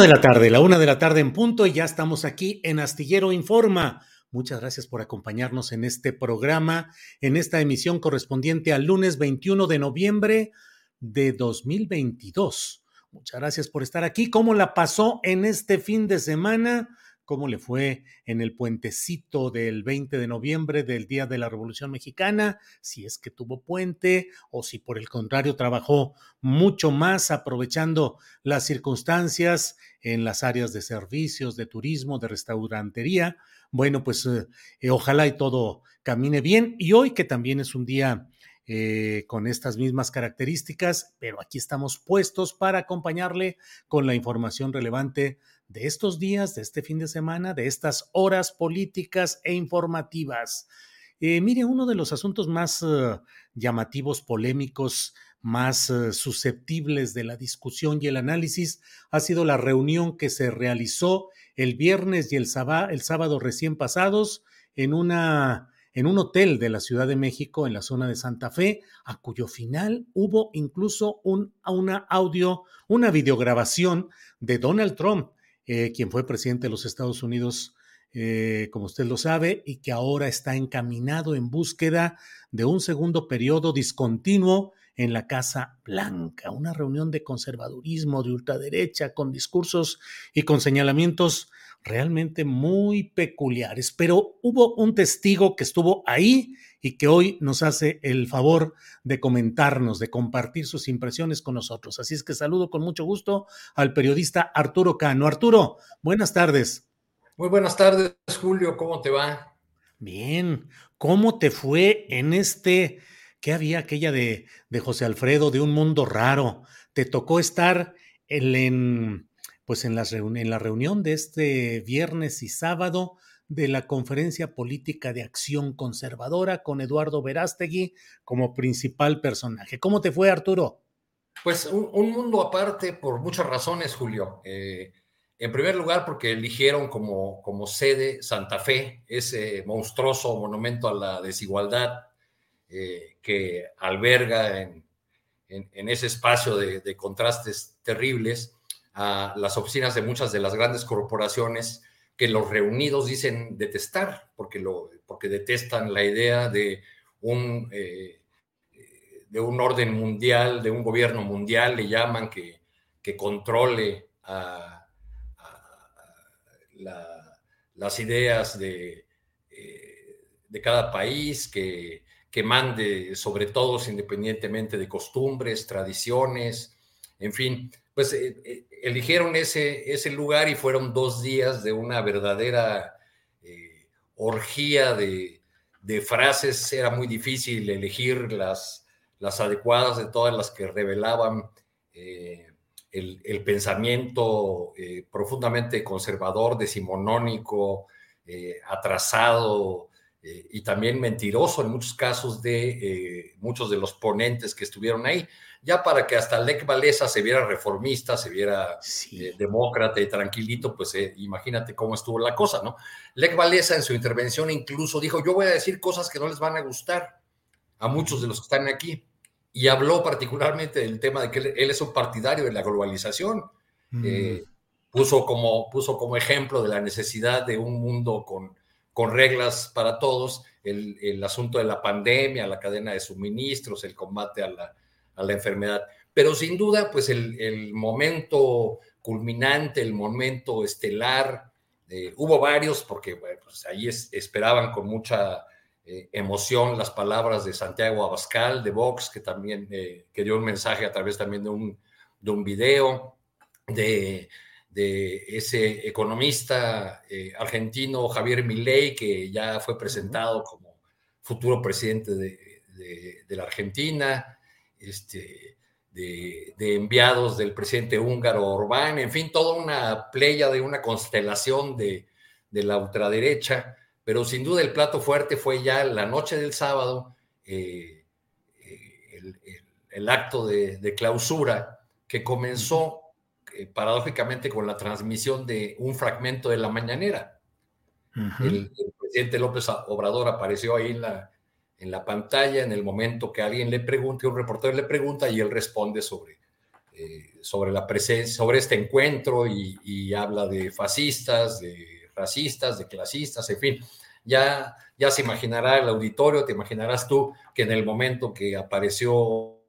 de la tarde, la una de la tarde en punto y ya estamos aquí en Astillero Informa. Muchas gracias por acompañarnos en este programa, en esta emisión correspondiente al lunes 21 de noviembre de 2022. Muchas gracias por estar aquí. ¿Cómo la pasó en este fin de semana? Cómo le fue en el puentecito del 20 de noviembre del Día de la Revolución Mexicana, si es que tuvo puente o si por el contrario trabajó mucho más aprovechando las circunstancias en las áreas de servicios, de turismo, de restaurantería. Bueno, pues eh, eh, ojalá y todo camine bien. Y hoy que también es un día eh, con estas mismas características, pero aquí estamos puestos para acompañarle con la información relevante de estos días, de este fin de semana, de estas horas políticas e informativas. Eh, mire, uno de los asuntos más eh, llamativos, polémicos, más eh, susceptibles de la discusión y el análisis ha sido la reunión que se realizó el viernes y el, sábado recién pasados en una en un hotel de la Ciudad de México, en la zona de Santa Fe, a cuyo final hubo incluso un, una audio, una videograbación de Donald Trump eh, quien fue presidente de los Estados Unidos, eh, como usted lo sabe, y que ahora está encaminado en búsqueda de un segundo periodo discontinuo en la Casa Blanca, una reunión de conservadurismo, de ultraderecha, con discursos y con señalamientos realmente muy peculiares. Pero hubo un testigo que estuvo ahí y que hoy nos hace el favor de comentarnos, de compartir sus impresiones con nosotros. Así es que saludo con mucho gusto al periodista Arturo Cano. Arturo, buenas tardes. Muy buenas tardes, Julio. ¿Cómo te va? Bien. ¿Cómo te fue en este, qué había aquella de, de José Alfredo, de un mundo raro? ¿Te tocó estar en, pues en, en la reunión de este viernes y sábado de la Conferencia Política de Acción Conservadora con Eduardo Verástegui como principal personaje. ¿Cómo te fue, Arturo? Pues un, mundo aparte por muchas razones, Julio. Eh, en primer lugar, porque eligieron como, como sede Santa Fe, ese monstruoso monumento a la desigualdad eh, que alberga en, ese espacio de, de contrastes terribles a las oficinas de muchas de las grandes corporaciones que los reunidos dicen detestar, porque, lo, porque detestan la idea de un, eh, de un orden mundial, de un gobierno mundial, le llaman que, que controle a, las ideas de, eh, de cada país, que, que mande sobre todos independientemente de costumbres, tradiciones, en fin, pues eh, eligieron ese, ese lugar y fueron dos días de una verdadera eh, orgía de, frases. Era muy difícil elegir las, las adecuadas de todas las que revelaban eh, el, pensamiento eh, profundamente conservador, decimonónico, eh, atrasado y también mentiroso en muchos casos de muchos de los ponentes que estuvieron ahí ya para que hasta Lech Walesa se viera reformista, se viera eh, demócrata y tranquilito, pues eh, imagínate cómo estuvo la cosa, ¿no? Lech Walesa en su intervención incluso dijo, yo voy a decir cosas que no les van a gustar a muchos de los que están aquí. Y habló particularmente del tema de que él, es un partidario de la globalización. Mm. Eh, puso, como, puso como ejemplo de la necesidad de un mundo con, con reglas para todos, el, el asunto de la pandemia, la cadena de suministros, el combate a la a la enfermedad. Pero sin duda, pues el, momento culminante, el momento estelar, eh, hubo varios porque pues ahí esperaban con mucha eh, emoción las palabras de Santiago Abascal de Vox, que también eh, que dio un mensaje a través también de un, de un video, de, ese economista argentino Javier Milei, que ya fue presentado como futuro presidente de, de la Argentina, este, de, enviados del presidente húngaro Orbán, en fin, toda una playa de una constelación de, la ultraderecha, pero sin duda el plato fuerte fue ya la noche del sábado, eh, eh, el, acto de, clausura que comenzó eh, paradójicamente con la transmisión de un fragmento de la mañanera. el, presidente López Obrador apareció ahí en la, en la pantalla en el momento que alguien le pregunte, un reportero le pregunta y él responde sobre, eh, sobre la presencia, sobre este encuentro y, habla de fascistas, de racistas, de clasistas, en fin. Ya, ya se imaginará el auditorio, te imaginarás tú que en el momento que apareció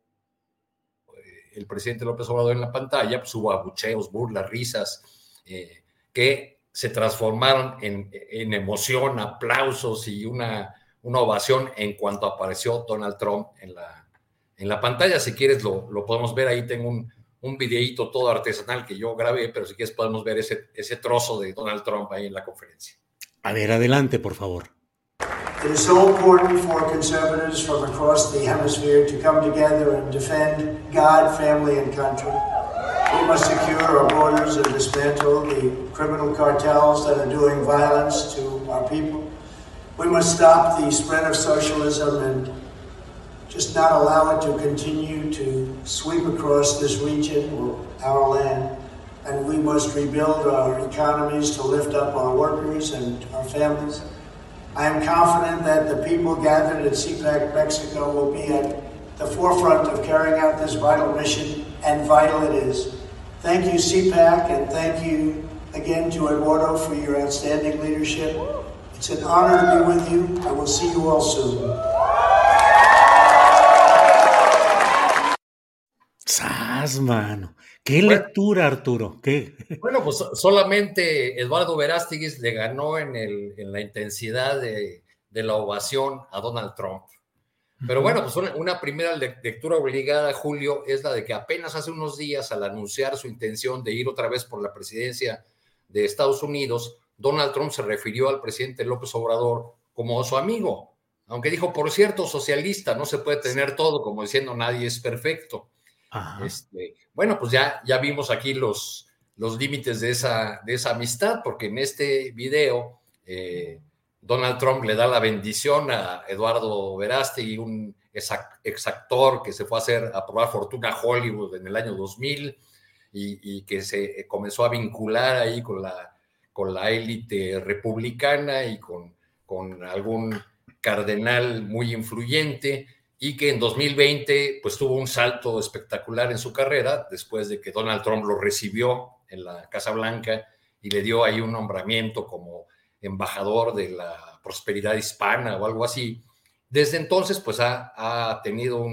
eh, el presidente López Obrador en la pantalla, pues hubo abucheos, burlas, risas, eh, que se transformaron en, en emoción, aplausos y una una ovación en cuanto apareció Donald Trump en la, en la pantalla. Si quieres, lo, lo podemos ver. Ahí tengo un, un videíto todo artesanal que yo grabé, pero si quieres podemos ver ese, ese trozo de Donald Trump ahí en la conferencia. A ver, adelante, por favor. It is so important for conservatives from across the hemisphere to come together and defend God, family, and country. We must secure our borders and dismantle the criminal cartels that are doing violence to our people. We must stop the spread of socialism and just not allow it to continue to sweep across this region or our land. And we must rebuild our economies to lift up our workers and our families. I am confident that the people gathered at CPAC Mexico will be at the forefront of carrying out this vital mission, and vital it is. Thank you, CPAC, and thank you again to Eduardo for your outstanding leadership. It's an honor to be with you. I will see you all soon. ¡Sas, mano! ¿Qué lectura, Arturo? ¿Qué? Bueno, pues solamente Eduardo Verástegui le ganó en, el, en la intensidad de, de, la ovación a Donald Trump. Pero bueno, pues una, una, primera lectura obligada, Julio, es la de que apenas hace unos días, al anunciar su intención de ir otra vez por la presidencia de Estados Unidos, Donald Trump se refirió al presidente López Obrador como su amigo, aunque dijo, por cierto, socialista, no se puede tener todo, como diciendo nadie es perfecto. Este, bueno, pues ya, ya vimos aquí los, los límites de esa, de esa amistad, porque en este video eh, Donald Trump le da la bendición a Eduardo Verástegui, un exactor que se fue a hacer a probar fortuna a Hollywood en el año 2000 y, y que se comenzó a vincular ahí con la con la élite republicana y con, con algún cardenal muy influyente y que en 2020 pues tuvo un salto espectacular en su carrera después de que Donald Trump lo recibió en la Casa Blanca y le dio ahí un nombramiento como embajador de la prosperidad hispana o algo así. Desde entonces pues ha, ha tenido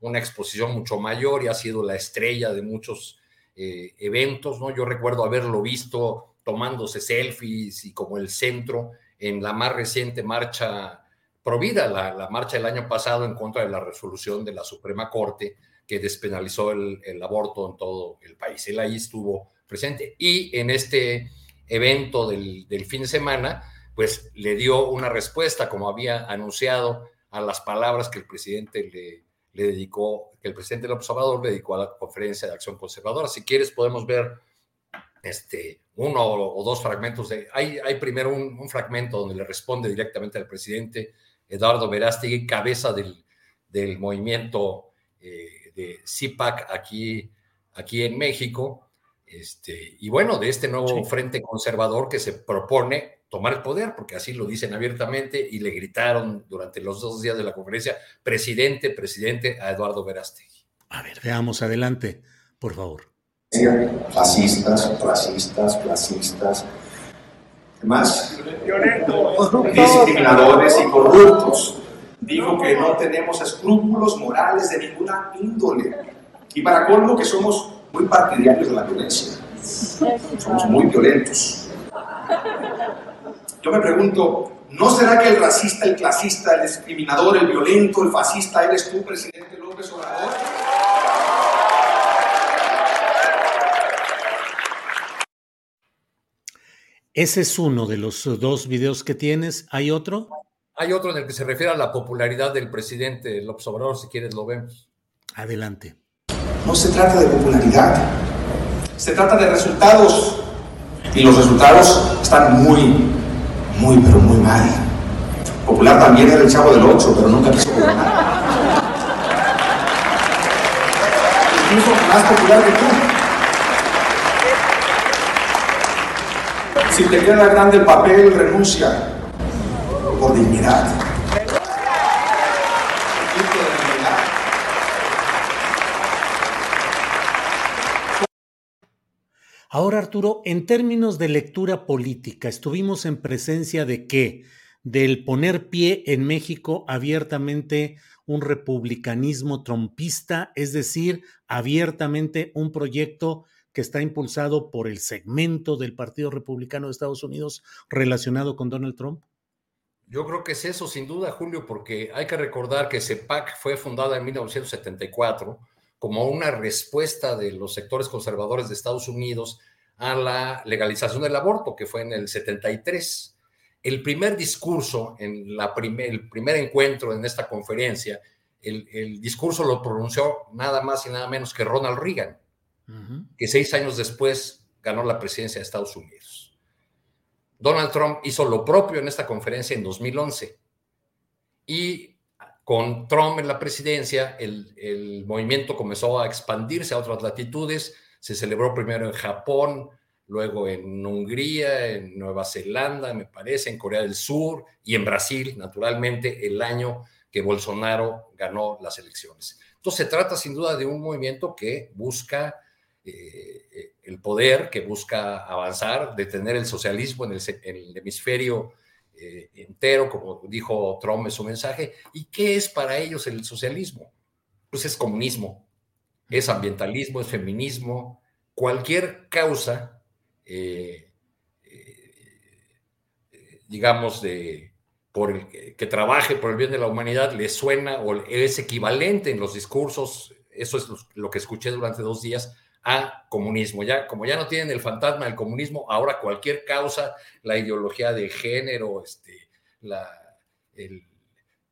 una exposición mucho mayor y ha sido la estrella de muchos eh, eventos, ¿no? Yo recuerdo haberlo visto tomándose selfies y como el centro en la más reciente marcha provida, la, la marcha del año pasado en contra de la resolución de la Suprema Corte que despenalizó el, aborto en todo el país. Él ahí estuvo presente. Y en este evento del, del, fin de semana, pues le dio una respuesta, como había anunciado, a las palabras que el presidente le, le dedicó, que el presidente López Obrador le dedicó a la conferencia de acción conservadora. Si quieres, podemos ver este, uno o dos fragmentos de. Hay, hay primero un, fragmento donde le responde directamente al presidente Eduardo Verástegui, cabeza del, del movimiento eh, de CIPAC aquí, aquí en México. Este, y bueno, de este nuevo frente conservador que se propone tomar el poder, porque así lo dicen abiertamente y le gritaron durante los dos días de la conferencia, presidente, presidente, a Eduardo Verástegui. A ver, veamos adelante, por favor. Fascistas, racistas, clasistas, más discriminadores y corruptos. Dijo que no tenemos escrúpulos morales de ninguna índole. Y para colmo que somos muy partidarios de la violencia. Somos muy violentos. Yo me pregunto, ¿no será que el racista, el clasista, el discriminador, el violento, el fascista eres tú, presidente López Obrador? Ese es uno de los dos videos que tienes. ¿Hay otro? Hay otro en el que se refiere a la popularidad del presidente López Obrador, si quieres lo vemos. Adelante. No se trata de popularidad, se trata de resultados. Y los resultados están muy, muy, pero muy mal. Popular también era el chavo del 8, pero nunca quiso gobernar. Incluso más popular que tú. Si te queda grande el papel, renuncia por dignidad. Ahora, Arturo, en términos de lectura política, estuvimos en presencia de qué? Del poner pie en México abiertamente un republicanismo trompista, es decir, abiertamente un proyecto que está impulsado por el segmento del Partido Republicano de Estados Unidos relacionado con Donald Trump? Yo creo que es eso, sin duda, Julio, porque hay que recordar que CEPAC fue fundada en 1974 como una respuesta de los sectores conservadores de Estados Unidos a la legalización del aborto, que fue en el 73. El primer discurso, en la el primer encuentro en esta conferencia, el, discurso lo pronunció nada más y nada menos que Ronald Reagan, que seis años después ganó la presidencia de Estados Unidos. Donald Trump hizo lo propio en esta conferencia en 2011. Y con Trump en la presidencia, el, movimiento comenzó a expandirse a otras latitudes. Se celebró primero en Japón, luego en Hungría, en Nueva Zelanda, me parece, en Corea del Sur y en Brasil, naturalmente, el año que Bolsonaro ganó las elecciones. Entonces, se trata sin duda de un movimiento que busca eh, el poder, que busca avanzar, detener el socialismo en el hemisferio eh, entero, como dijo Trump en su mensaje. ¿Y qué es para ellos el socialismo? Pues es comunismo, es ambientalismo, es feminismo, cualquier causa, eh, eh, digamos, de, por el, que trabaje por el bien de la humanidad, le suena o es equivalente en los discursos, eso es lo que escuché durante dos días, a comunismo. Ya, como ya no tienen el fantasma del comunismo, ahora cualquier causa, la ideología de género, este,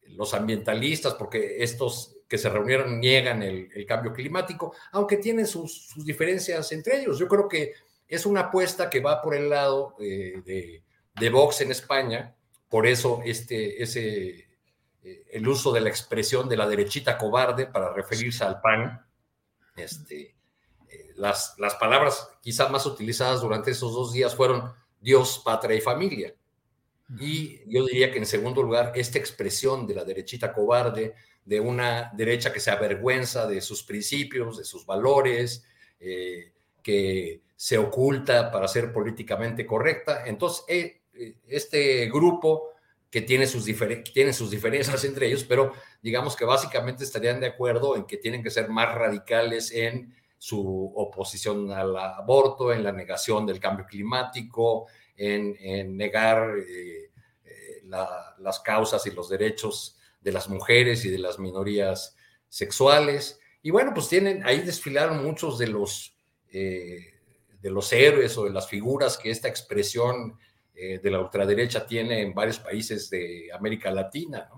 los ambientalistas, porque estos que se reunieron niegan el, cambio climático, aunque tienen sus, diferencias entre ellos. Yo creo que es una apuesta que va por el lado eh, de, de, Vox en España, por eso este, ese, eh, el uso de la expresión de la derechita cobarde para referirse al PAN, este, las, palabras quizás más utilizadas durante esos dos días fueron Dios, patria y familia. Y yo diría que en segundo lugar, esta expresión de la derechita cobarde, de una derecha que se avergüenza de sus principios, de sus valores, eh, que se oculta para ser políticamente correcta. Entonces, eh, eh, este grupo que tiene sus, tiene sus diferencias entre ellos, pero digamos que básicamente estarían de acuerdo en que tienen que ser más radicales en su oposición al aborto, en la negación del cambio climático, en, negar eh, eh, las causas y los derechos de las mujeres y de las minorías sexuales. Y bueno, pues tienen, ahí desfilaron muchos de los, eh, de los héroes o de las figuras que esta expresión de la ultraderecha tiene en varios países de América Latina.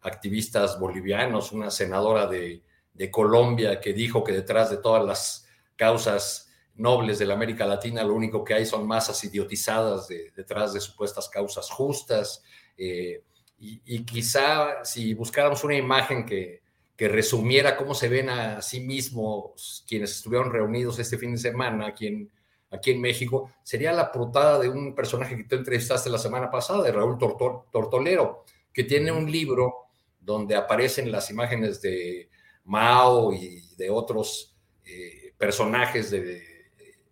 activistas bolivianos, una senadora de, de Colombia que dijo que detrás de todas las causas nobles de la América Latina, lo único que hay son masas idiotizadas detrás de supuestas causas justas. Eh, y, quizá si buscáramos una imagen que, que, resumiera cómo se ven a sí mismos quienes estuvieron reunidos este fin de semana aquí en, aquí en México, sería la portada de un personaje que tú entrevistaste la semana pasada, de Raúl Tortolero, que tiene un libro donde aparecen las imágenes de Mao y de otros eh, personajes de,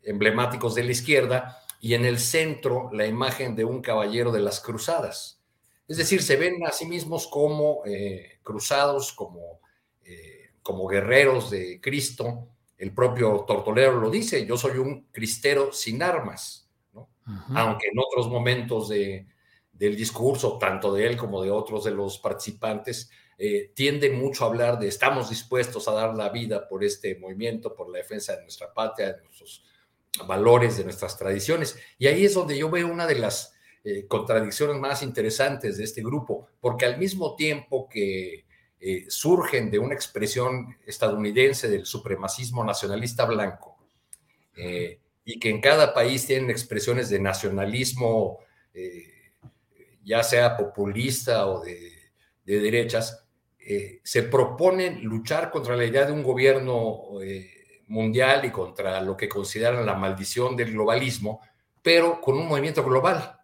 emblemáticos de la izquierda, y en el centro la imagen de un caballero de las cruzadas. Es decir, se ven a sí mismos como eh, cruzados, como, eh, como guerreros de Cristo. El propio Tortolero lo dice, yo soy un cristero sin armas, aunque en otros momentos de, del discurso, tanto de él como de otros de los participantes, eh, tiende mucho a hablar de estamos dispuestos a dar la vida por este movimiento, por la defensa de nuestra patria, de nuestros valores, de nuestras tradiciones. Y ahí es donde yo veo una de las eh, contradicciones más interesantes de este grupo, porque al mismo tiempo que eh, surgen de una expresión estadounidense del supremacismo nacionalista blanco, y que en cada país tienen expresiones de nacionalismo, ya sea populista o de derechas, se proponen luchar contra la idea de un gobierno mundial y contra lo que consideran la maldición del globalismo, pero con un movimiento global.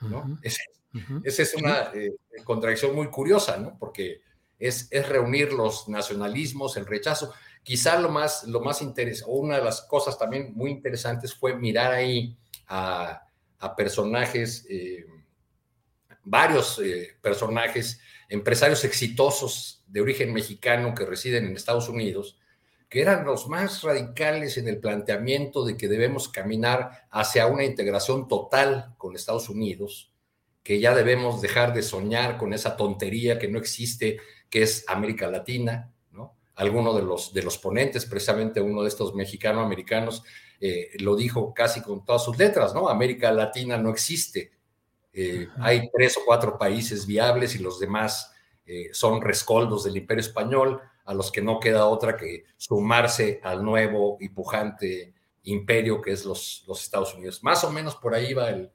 ¿no? Esa es una eh, contradicción muy curiosa, ¿no? porque es, es, reunir los nacionalismos, el rechazo. Quizá lo más, lo más interesante, o una de las cosas también muy interesantes fue mirar ahí a, a personajes, eh, varios eh, personajes, empresarios exitosos de origen mexicano que residen en Estados Unidos, que eran los más radicales en el planteamiento de que debemos caminar hacia una integración total con Estados Unidos, que ya debemos dejar de soñar con esa tontería que no existe, que es América Latina, ¿no? Alguno de los, de los ponentes, precisamente uno de estos mexicano-americanos, eh, lo dijo casi con todas sus letras, ¿no? América Latina no existe. Eh, hay tres o cuatro países viables y los demás eh, son rescoldos del imperio español a los que no queda otra que sumarse al nuevo y pujante imperio que es los, los Estados Unidos. Más o menos por ahí va el,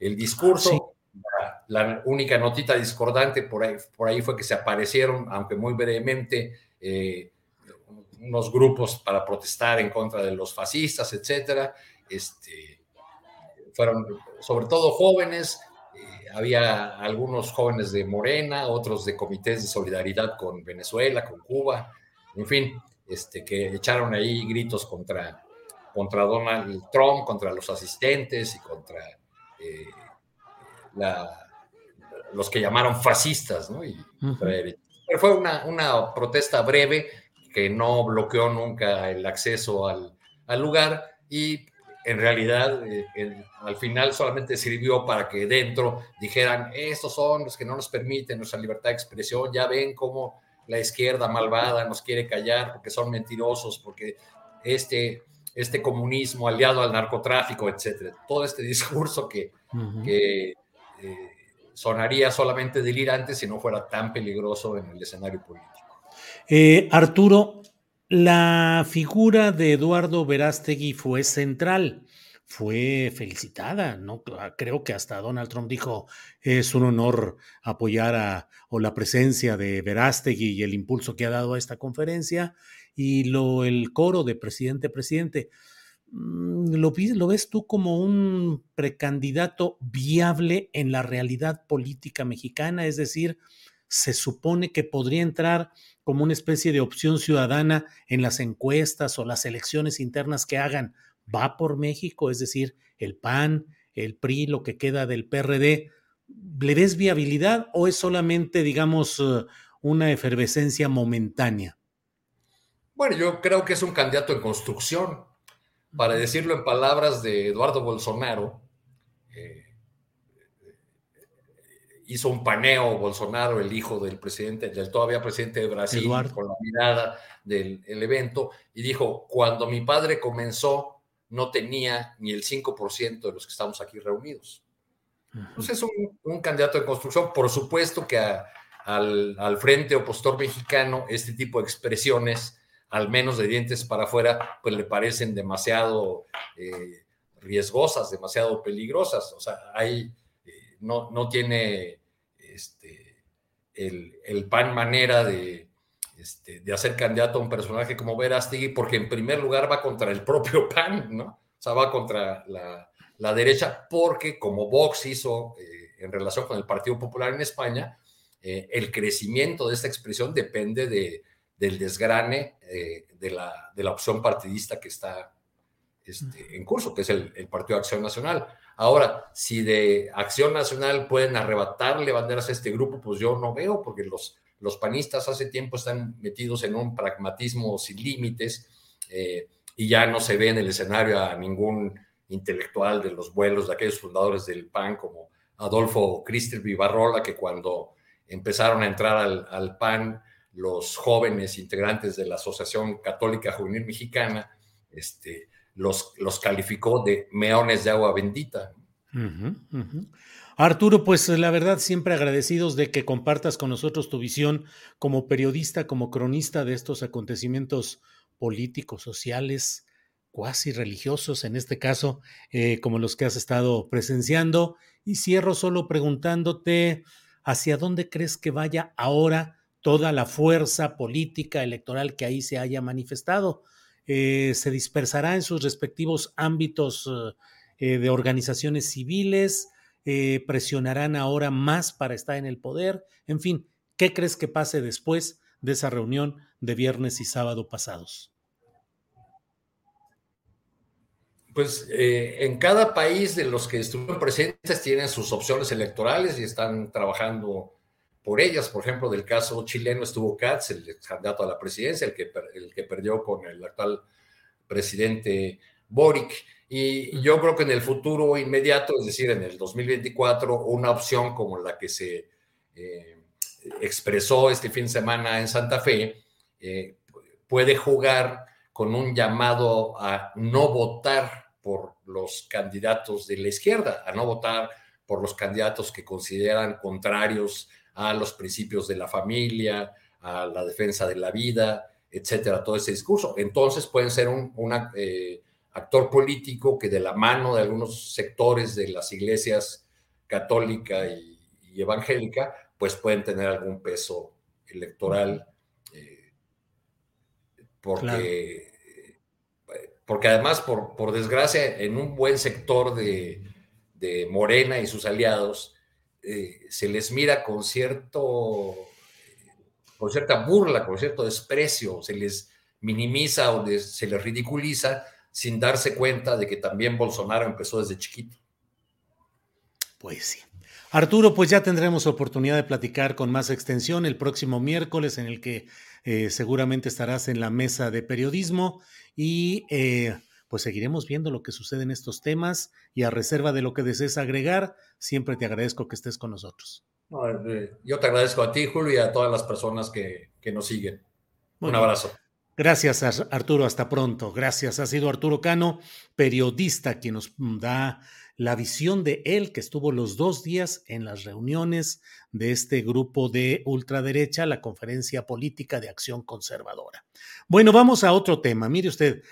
el discurso. La, única notita discordante por ahí, por ahí fue que se aparecieron, aunque muy brevemente, eh, unos grupos para protestar en contra de los fascistas, etcétera. Este, fueron sobre todo jóvenes, había algunos jóvenes de Morena, otros de comités de solidaridad con Venezuela, con Cuba, en fin, este, que echaron ahí gritos contra, contra Donald Trump, contra los asistentes y contra eh, los que llamaron fascistas, ¿no? Y, Pero fue una, una, protesta breve que no bloqueó nunca el acceso al, al lugar y en realidad eh, al final solamente sirvió para que dentro dijeran, estos son los que no nos permiten nuestra libertad de expresión, ya ven cómo la izquierda malvada nos quiere callar porque son mentirosos, porque este, este comunismo aliado al narcotráfico, etcétera. Todo este discurso que, eh, sonaría solamente delirante si no fuera tan peligroso en el escenario político. Eh, Arturo, la figura de Eduardo Verástegui fue central, fue felicitada, ¿no? Creo que hasta Donald Trump dijo, es un honor apoyar a, o la presencia de Verástegui y el impulso que ha dado a esta conferencia, y lo, el coro de presidente, presidente. Mm, ¿Lo, ¿Lo ves tú como un precandidato viable en la realidad política mexicana? Es decir, se supone que podría entrar como una especie de opción ciudadana en las encuestas o las elecciones internas que hagan, va por México, es decir, el PAN, el PRI, lo que queda del PRD, ¿le ves viabilidad o es solamente, digamos, eh, una efervescencia momentánea? Bueno, yo creo que es un candidato en construcción. Para decirlo en palabras de Eduardo Bolsonaro, eh, hizo un paneo Bolsonaro, el hijo del presidente, del todavía presidente de Brasil, con la mirada del evento, y dijo, cuando mi padre comenzó, no tenía ni el 5% de los que estamos aquí reunidos. Entonces es un, candidato de construcción, por supuesto que a, al, al, frente opositor mexicano este tipo de expresiones, al menos de dientes para afuera, pues le parecen demasiado eh, riesgosas, demasiado peligrosas. O sea, hay, no, no tiene este, el, el pan manera de, este, de hacer candidato a un personaje como Verástegui, porque en primer lugar va contra el propio PAN, ¿no? O sea, va contra la, la derecha, porque como Vox hizo eh, en relación con el Partido Popular en España, eh, el crecimiento de esta expresión depende de, del desgrane eh, de, la, de la opción partidista que está este, en curso, que es el, el, Partido de Acción Nacional. Ahora, si de Acción Nacional pueden arrebatarle banderas a este grupo, pues yo no veo, porque los, los panistas hace tiempo están metidos en un pragmatismo sin límites eh, y ya no se ve en el escenario a ningún intelectual de los vuelos de aquellos fundadores del PAN como Adolfo Cristel Vivarrola, que cuando empezaron a entrar al, al, PAN los jóvenes integrantes de la Asociación Católica Juvenil Mexicana, este, los, los calificó de meones de agua bendita. Arturo, pues la verdad siempre agradecidos de que compartas con nosotros tu visión como periodista, como cronista de estos acontecimientos políticos, sociales, cuasi religiosos, en este caso, eh, como los que has estado presenciando. Y cierro solo preguntándote hacia dónde crees que vaya ahora toda la fuerza política electoral que ahí se haya manifestado. Eh, ¿Se dispersará en sus respectivos ámbitos eh, de organizaciones civiles? Eh, presionarán ahora más para estar en el poder. En fin, ¿qué crees que pase después de esa reunión de viernes y sábado pasados? Pues eh, en cada país de los que estuvieron presentes tienen sus opciones electorales y están trabajando por ellas. Por ejemplo, del caso chileno estuvo Katz, el candidato a la presidencia, el que, el que perdió con el actual presidente Boric. Y yo creo que en el futuro inmediato, es decir, en el 2024, una opción como la que se eh, expresó este fin de semana en Santa Fe eh, puede jugar con un llamado a no votar por los candidatos de la izquierda, a no votar por los candidatos que consideran contrarios a los principios de la familia, a la defensa de la vida, etcétera, todo ese discurso. Entonces pueden ser un, una... Eh, actor político que de la mano de algunos sectores de las iglesias católica y, y evangélica, pues pueden tener algún peso electoral, eh, porque, claro. porque además, por, por, desgracia, en un buen sector de, de Morena y sus aliados, eh, se les mira con cierto, con cierta burla, con cierto desprecio, se les minimiza o se les ridiculiza sin darse cuenta de que también Bolsonaro empezó desde chiquito. Pues sí. Arturo, pues ya tendremos oportunidad de platicar con más extensión el próximo miércoles en el que eh, seguramente estarás en la mesa de periodismo y eh, pues seguiremos viendo lo que sucede en estos temas y a reserva de lo que desees agregar, siempre te agradezco que estés con nosotros. Yo te agradezco a ti, Julio, y a todas las personas que, que nos siguen. Muy Un bien. abrazo. Gracias, Arturo. Hasta pronto. Gracias. Ha sido Arturo Cano, periodista, quien nos da la visión de él, que estuvo los dos días en las reuniones de este grupo de ultraderecha, la Conferencia Política de Acción Conservadora. Bueno, vamos a otro tema. Mire usted,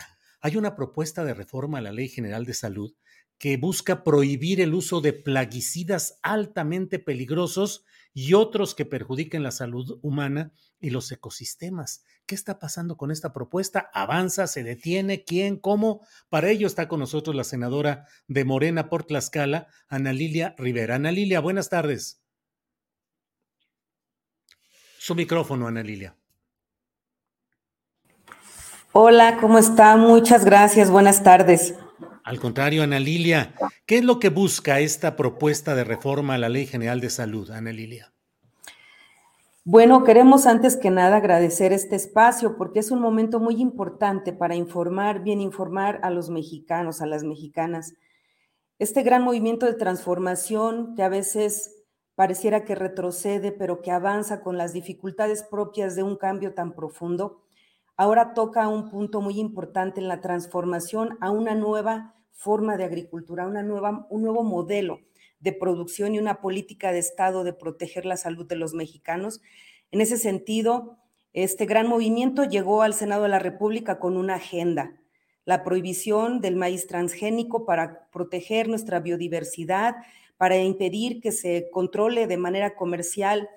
hay una propuesta de reforma a la Ley General de Salud que busca prohibir el uso de plaguicidas altamente peligrosos y otros que perjudiquen la salud humana y los ecosistemas. ¿Qué está pasando con esta propuesta? ¿Avanza? ¿Se detiene? ¿Quién? ¿Cómo? Para ello está con nosotros la senadora de Morena por Tlaxcala, Ana Lilia Rivera. Ana Lilia, buenas tardes. Su micrófono, Ana Lilia. Hola, ¿cómo está? Muchas gracias. Buenas tardes. Al contrario, Ana Lilia, ¿qué es lo que busca esta propuesta de reforma a la Ley General de Salud, Ana Lilia? Bueno, queremos antes que nada agradecer este espacio porque es un momento muy importante para informar, bien informar a los mexicanos, a las mexicanas. Este gran movimiento de transformación que a veces pareciera que retrocede, pero que avanza con las dificultades propias de un cambio tan profundo, ahora toca un punto muy importante en la transformación a una nueva forma de agricultura, una nueva, un nuevo modelo de producción y una política de Estado de proteger la salud de los mexicanos. En ese sentido, este gran movimiento llegó al Senado de la República con una agenda, la prohibición del maíz transgénico para proteger nuestra biodiversidad, para impedir que se controle de manera comercial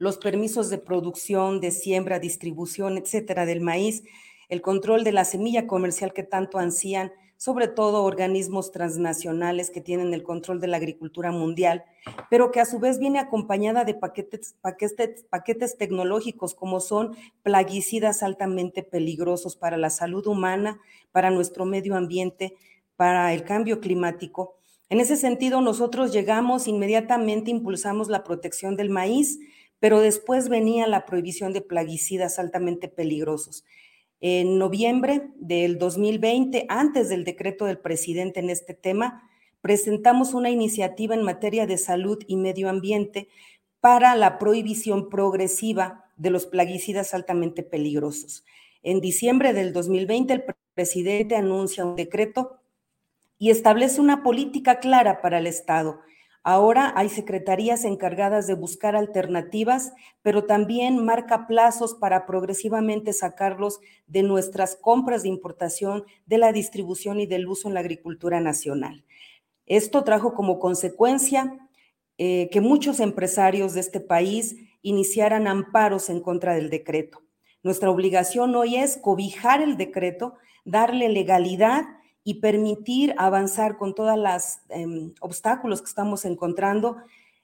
los permisos de producción, de siembra, distribución, etcétera, del maíz, el control de la semilla comercial que tanto ansían sobre todo organismos transnacionales que tienen el control de la agricultura mundial, pero que a su vez viene acompañada de paquetes, paquetes, paquetes tecnológicos como son plaguicidas altamente peligrosos para la salud humana, para nuestro medio ambiente, para el cambio climático. En ese sentido, nosotros llegamos inmediatamente, impulsamos la protección del maíz, pero después venía la prohibición de plaguicidas altamente peligrosos. En noviembre del 2020, antes del decreto del presidente en este tema, presentamos una iniciativa en materia de salud y medio ambiente para la prohibición progresiva de los plaguicidas altamente peligrosos. En diciembre del 2020, el presidente anuncia un decreto y establece una política clara para el Estado Ahora hay secretarías encargadas de buscar alternativas, pero también marca plazos para progresivamente sacarlos de nuestras compras de importación, de la distribución y del uso en la agricultura nacional. Esto trajo como consecuencia eh, que muchos empresarios de este país iniciaran amparos en contra del decreto. Nuestra obligación hoy es cobijar el decreto, darle legalidad y permitir avanzar con todos los em, obstáculos que estamos encontrando,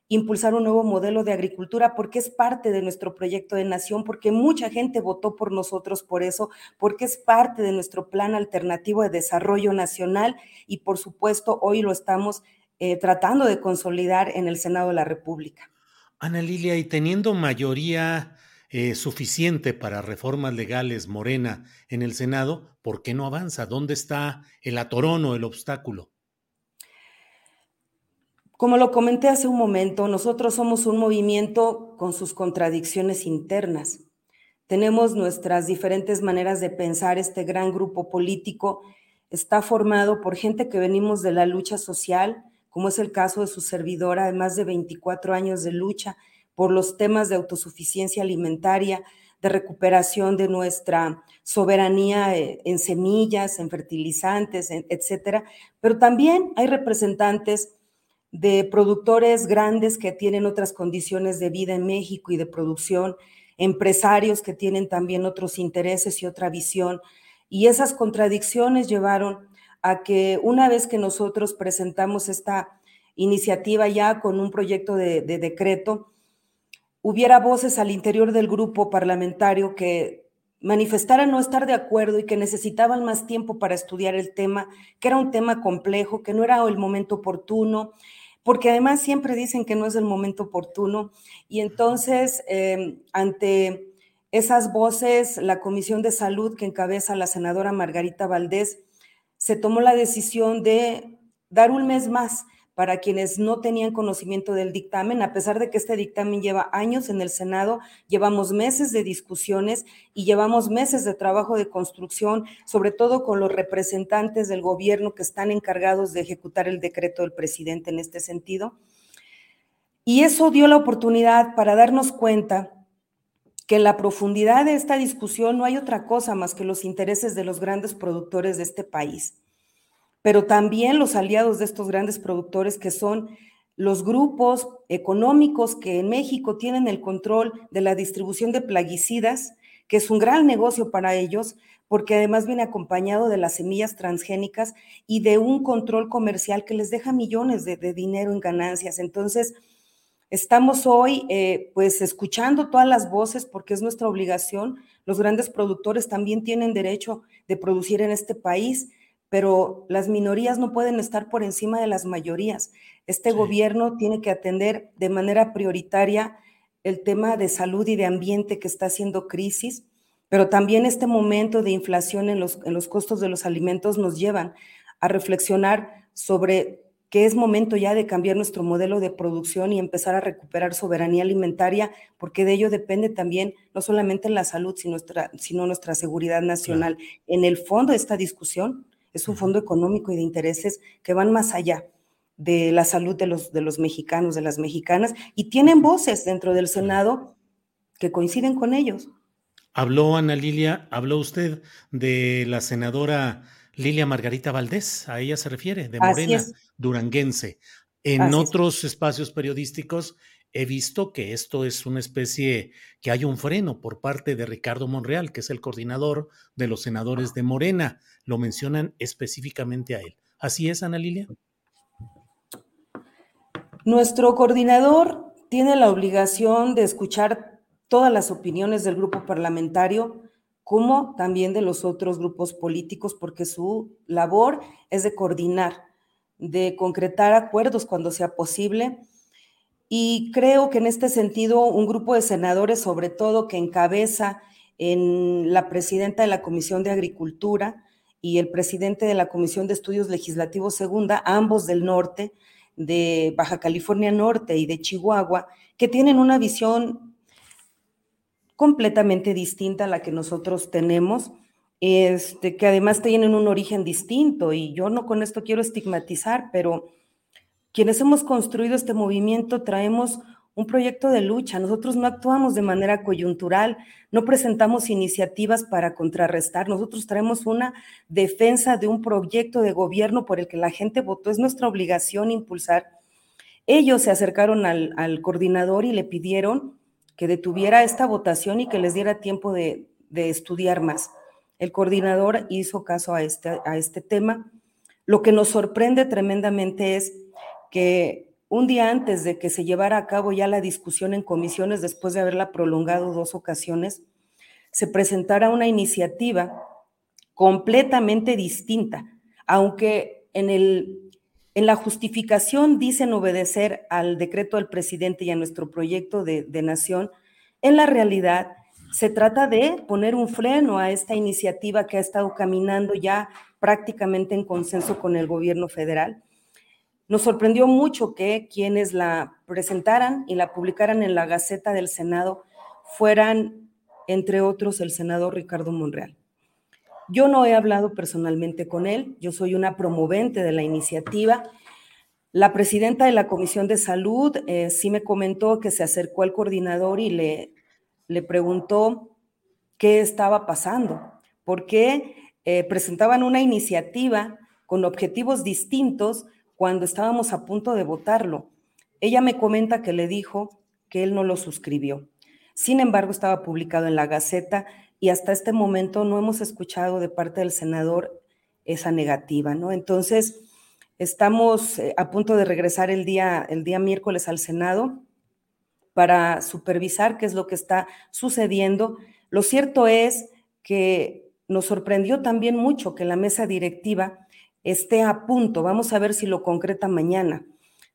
impulsar un nuevo modelo de agricultura porque es parte de nuestro proyecto de nación, porque mucha gente votó por nosotros por eso, porque es parte de nuestro plan alternativo de desarrollo nacional y por supuesto hoy lo estamos eh, tratando de consolidar en el Senado de la República. Ana Lilia, y teniendo mayoría eh, suficiente para reformas legales Morena en el Senado, ¿por qué no avanza? ¿Dónde está el atorón o el obstáculo? Como lo comenté hace un momento, nosotros somos un movimiento con sus contradicciones internas. Tenemos nuestras diferentes maneras de pensar. Este gran grupo político está formado por gente que venimos de la lucha social, como es el caso de su servidora, además de 24 años de lucha por los temas de autosuficiencia alimentaria, de recuperación de nuestra soberanía eh, en semillas, en fertilizantes, etcétera. Pero también hay representantes de productores grandes que tienen otras condiciones de vida en México y de producción, empresarios que tienen también otros intereses y otra visión. Y esas contradicciones llevaron a que una vez que nosotros presentamos esta iniciativa ya con un proyecto de decreto, hubiera voces al interior del grupo parlamentario que manifestaran no estar de acuerdo y que necesitaban más tiempo para estudiar el tema, que era un tema complejo, que no era el momento oportuno, porque además siempre dicen que no es el momento oportuno. Y entonces, em, ante esas voces, la Comisión de Salud que encabeza la senadora Margarita Valdés se tomó la decisión de dar un mes más para quienes no tenían conocimiento del dictamen, a pesar de que este dictamen lleva años en el Senado, llevamos meses de discusiones y llevamos meses de trabajo de construcción, sobre todo con los representantes del gobierno que están encargados de ejecutar el decreto del presidente en este sentido. Y eso dio la oportunidad para darnos cuenta que en la profundidad de esta discusión no hay otra cosa más que los intereses de los grandes productores de este país pero también los aliados de estos grandes productores que son los grupos económicos que en México tienen el control de la distribución de plaguicidas, que es un gran negocio para ellos, porque además viene acompañado de las semillas transgénicas y de un control comercial que les deja millones de, dinero en ganancias. Entonces, estamos hoy eh, pues escuchando todas las voces porque es nuestra obligación. Los grandes productores también tienen derecho de producir en este país pero las minorías no pueden estar por encima de las mayorías. Este gobierno tiene que atender de manera prioritaria el tema de salud y de ambiente que está haciendo crisis, pero también este momento de inflación en los, en los costos de los alimentos nos llevan a reflexionar sobre que es momento ya de cambiar nuestro modelo de producción y empezar a recuperar soberanía alimentaria, porque de ello depende también no solamente la salud, sino nuestra, sino nuestra seguridad nacional. En el fondo de esta discusión, es un fondo económico y de intereses que van más allá de la salud de los, de los mexicanos, de las mexicanas, y tienen voces dentro del Senado que coinciden con ellos. Habló Ana Lilia, habló usted de la senadora Lilia Margarita Valdés, a ella se refiere, de Morena, duranguense. En otros espacios periodísticos he visto que esto es una especie, que hay un freno por parte de Ricardo Monreal, que es el coordinador de los senadores de Morena. Lo mencionan específicamente a él. ¿Así es, Ana Lilia? Nuestro coordinador tiene la obligación de escuchar todas las opiniones del grupo parlamentario, como también de los otros grupos políticos, porque su labor es de coordinar, de concretar acuerdos cuando sea posible. Y creo que en este sentido, un grupo de senadores, sobre todo que encabeza en la presidenta de la Comisión de Agricultura y el presidente de la Comisión de Estudios Legislativos Segunda, ambos del norte, de Baja California Norte y de Chihuahua, que tienen una visión completamente distinta a la que nosotros tenemos, este, que además tienen un origen distinto. Y yo no con esto quiero estigmatizar, pero quienes hemos construido este movimiento traemos un proyecto de lucha. Nosotros no actuamos de manera coyuntural, no presentamos iniciativas para contrarrestar. Nosotros traemos una defensa de un proyecto de gobierno por el que la gente votó. Es nuestra obligación impulsar. Ellos se acercaron al, coordinador y le pidieron que detuviera esta votación y que les diera tiempo de, de estudiar más. El coordinador hizo caso a este, a este tema. Lo que nos sorprende tremendamente es que un día antes de que se llevara a cabo ya la discusión en comisiones, después de haberla prolongado dos ocasiones, se presentara una iniciativa completamente distinta, aunque en, el, en la justificación dicen obedecer al decreto del presidente y a nuestro proyecto de, de nación, en la realidad se trata de poner un freno a esta iniciativa que ha estado caminando ya prácticamente en consenso con el gobierno federal nos sorprendió mucho que quienes la presentaran y la publicaran en la Gaceta del Senado fueran, entre otros, el senador Ricardo Monreal. Yo no he hablado personalmente con él, yo soy una promovente de la iniciativa. La presidenta de la Comisión de Salud eh, sí me comentó que se acercó al coordinador y le, le preguntó qué estaba pasando, porque eh, presentaban una iniciativa con objetivos distintos cuando estábamos a punto de votarlo. Ella me comenta que le dijo que él no lo suscribió. Sin embargo, estaba publicado en la Gaceta y hasta este momento no hemos escuchado de parte del senador esa negativa, ¿no? Entonces, estamos eh, a punto de regresar el día, el día miércoles al Senado para supervisar qué es lo que está sucediendo. Lo cierto es que nos sorprendió también mucho que la mesa directiva esté a punto, vamos a ver si lo concreta mañana,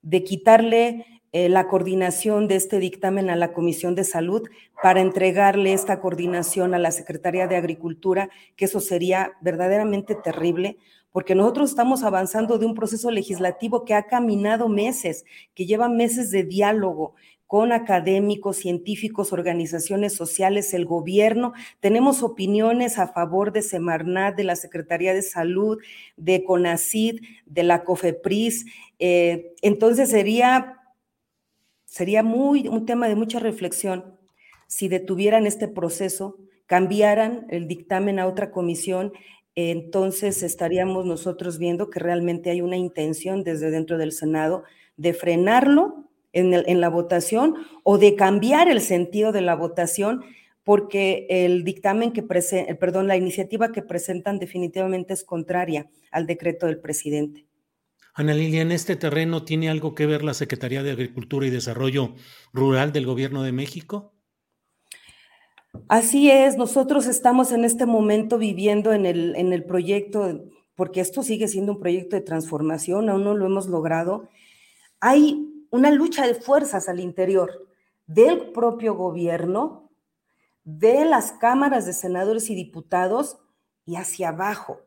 de quitarle eh, la coordinación de este dictamen a la Comisión de Salud para entregarle esta coordinación a la Secretaría de Agricultura, que eso sería verdaderamente terrible, porque nosotros estamos avanzando de un proceso legislativo que ha caminado meses, que lleva meses de diálogo, con académicos, científicos, organizaciones sociales, el gobierno. Tenemos opiniones a favor de Semarnat, de la Secretaría de Salud, de CONACID, de la COFEPRIS. Eh, entonces sería, sería muy, un tema de mucha reflexión si detuvieran este proceso, cambiaran el dictamen a otra comisión entonces estaríamos nosotros viendo que realmente hay una intención desde dentro del Senado de frenarlo en, la votación o de cambiar el sentido de la votación porque el dictamen que presenta, perdón, la iniciativa que presentan definitivamente es contraria al decreto del presidente. Ana Lilia, ¿en este terreno tiene algo que ver la Secretaría de Agricultura y Desarrollo Rural del Gobierno de México? Así es, nosotros estamos en este momento viviendo en el, en el proyecto, porque esto sigue siendo un proyecto de transformación, aún no lo hemos logrado. Hay una lucha de fuerzas al interior del propio gobierno, de las cámaras de senadores y diputados y hacia abajo.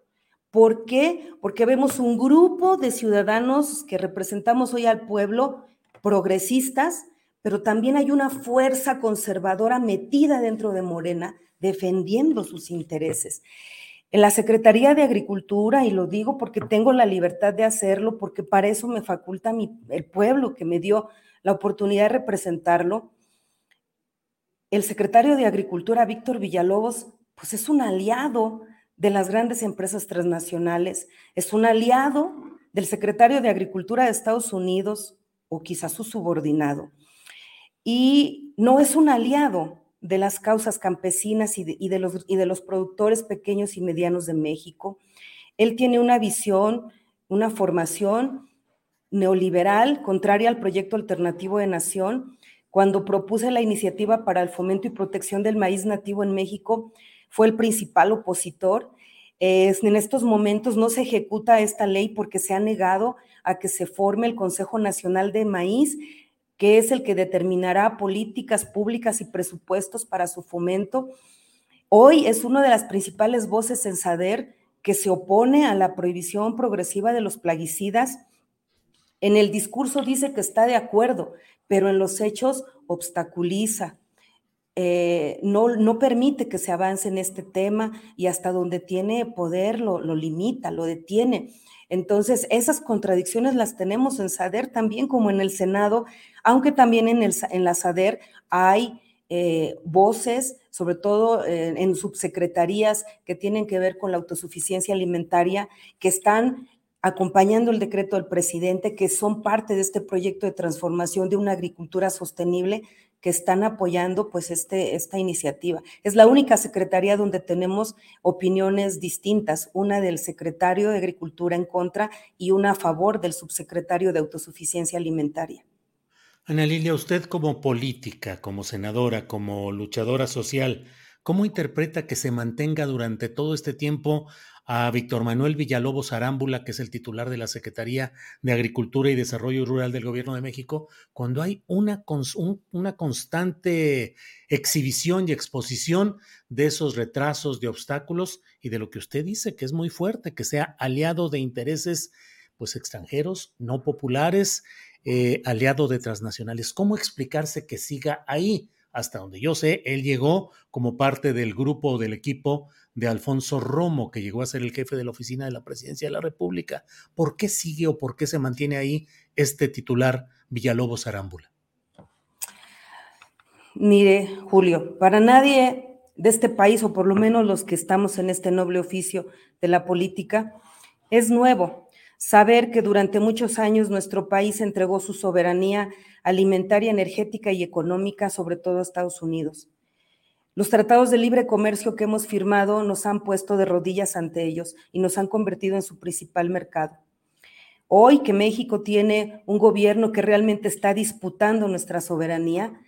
¿Por qué? Porque vemos un grupo de ciudadanos que representamos hoy al pueblo, progresistas, pero también hay una fuerza conservadora metida dentro de Morena defendiendo sus intereses. En la Secretaría de Agricultura, y lo digo porque tengo la libertad de hacerlo, porque para eso me faculta el pueblo que me dio la oportunidad de representarlo, el secretario de Agricultura, Víctor Villalobos, pues es un aliado de las grandes empresas transnacionales, es un aliado del secretario de Agricultura de Estados Unidos o quizás su subordinado. Y no es un aliado de las causas campesinas y de, los, y de los productores pequeños y medianos de México. Él tiene una visión, una formación neoliberal, contraria al proyecto alternativo de nación. Cuando propuse la iniciativa para el fomento y protección del maíz nativo en México, fue el principal opositor. en estos momentos no se ejecuta esta ley porque se ha negado a que se forme el Consejo Nacional de Maíz, que es el que determinará políticas públicas y presupuestos para su fomento. Hoy es una de las principales voces en SADER que se opone a la prohibición progresiva de los plaguicidas. En el discurso dice que está de acuerdo, pero en los hechos obstaculiza, eh, no, no, permite que se avance en este tema y hasta donde tiene poder lo, lo limita, lo detiene. Entonces, esas contradicciones las tenemos en SADER también como en el Senado, aunque también en, el, en la SADER hay eh, voces, sobre todo eh, en subsecretarías que tienen que ver con la autosuficiencia alimentaria, que están acompañando el decreto del presidente, que son parte de este proyecto de transformación de una agricultura sostenible que están apoyando pues este, esta iniciativa. Es la única secretaría donde tenemos opiniones distintas, una del secretario de Agricultura en contra y una a favor del subsecretario de Autosuficiencia Alimentaria. Ana Lilia, usted como política, como senadora, como luchadora social, ¿cómo interpreta que se mantenga durante todo este tiempo a Víctor Manuel Villalobos Arámbula, que es el titular de la Secretaría de Agricultura y Desarrollo Rural del Gobierno de México, cuando hay una, una constante exhibición y exposición de esos retrasos, de obstáculos y de lo que usted dice, que es muy fuerte, que sea aliado de intereses pues extranjeros, no populares, eh, aliado de transnacionales. ¿Cómo explicarse que siga ahí? Hasta donde yo sé, él llegó como parte del grupo, del equipo de Alfonso Romo, que llegó a ser el jefe de la oficina de la presidencia de la República. ¿Por qué sigue o por qué se mantiene ahí este titular Villalobos Arámbula? Mire, Julio, para nadie de este país, o por lo menos los que estamos en este noble oficio de la política, es nuevo saber que durante muchos años nuestro país entregó su soberanía alimentaria, energética y económica, sobre todo a Estados Unidos. Los tratados de libre comercio que hemos firmado nos han puesto de rodillas ante ellos y nos han convertido en su principal mercado. Hoy que México tiene un gobierno que realmente está disputando nuestra soberanía,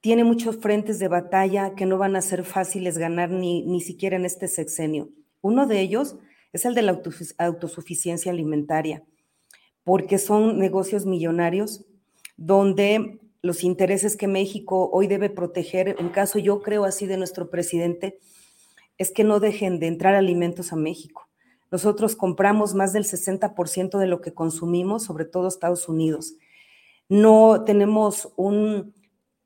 tiene muchos frentes de batalla que no van a ser fáciles ganar ni, ni siquiera en este sexenio. Uno de ellos es el de la autosuficiencia alimentaria, porque son negocios millonarios donde los intereses que México hoy debe proteger, en caso yo creo así de nuestro presidente, es que no dejen de entrar alimentos a México. Nosotros compramos más del 60% de lo que consumimos, sobre todo Estados Unidos. No tenemos un,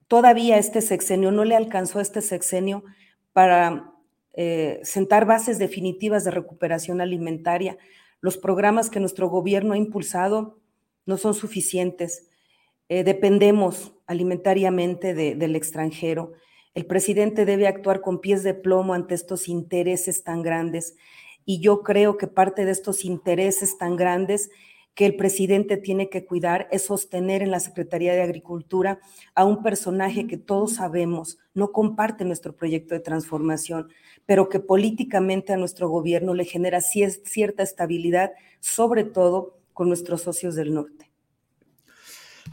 todavía este sexenio, no le alcanzó este sexenio para eh, sentar bases definitivas de recuperación alimentaria. Los programas que nuestro gobierno ha impulsado no son suficientes eh, dependemos alimentariamente del extranjero. El presidente debe actuar con pies de plomo ante estos intereses tan grandes. Y yo creo que parte de estos intereses tan grandes que el presidente tiene que cuidar es sostener en la Secretaría de Agricultura a un personaje que todos sabemos no comparte nuestro proyecto de transformación, pero que políticamente a nuestro gobierno le genera cierta estabilidad, sobre todo con nuestros socios del norte.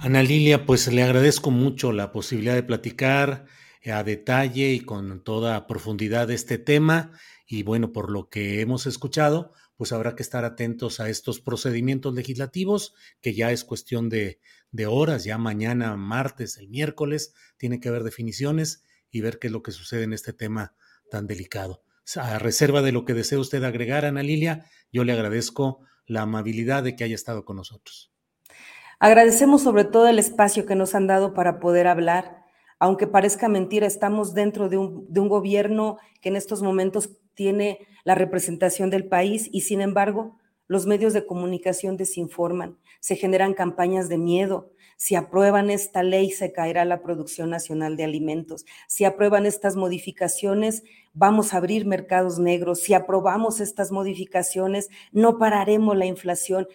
Ana Lilia, pues le agradezco mucho la posibilidad de platicar a detalle y con toda profundidad este tema. Y bueno, por lo que hemos escuchado, pues habrá que estar atentos a estos procedimientos legislativos, que ya es cuestión de, de horas, ya mañana, martes, el miércoles, tiene que haber definiciones y ver qué es lo que sucede en este tema tan delicado. A reserva de lo que desee usted agregar, Ana Lilia, yo le agradezco la amabilidad de que haya estado con nosotros. Agradecemos sobre todo el espacio que nos han dado para poder hablar. Aunque parezca mentira, estamos dentro de un, gobierno que en estos momentos tiene la representación del país y sin embargo los medios de comunicación desinforman, se generan campañas de miedo. Si aprueban esta ley, se caerá la producción nacional de alimentos. Si aprueban estas modificaciones, vamos a abrir mercados negros. Si aprobamos estas modificaciones, no pararemos la inflación.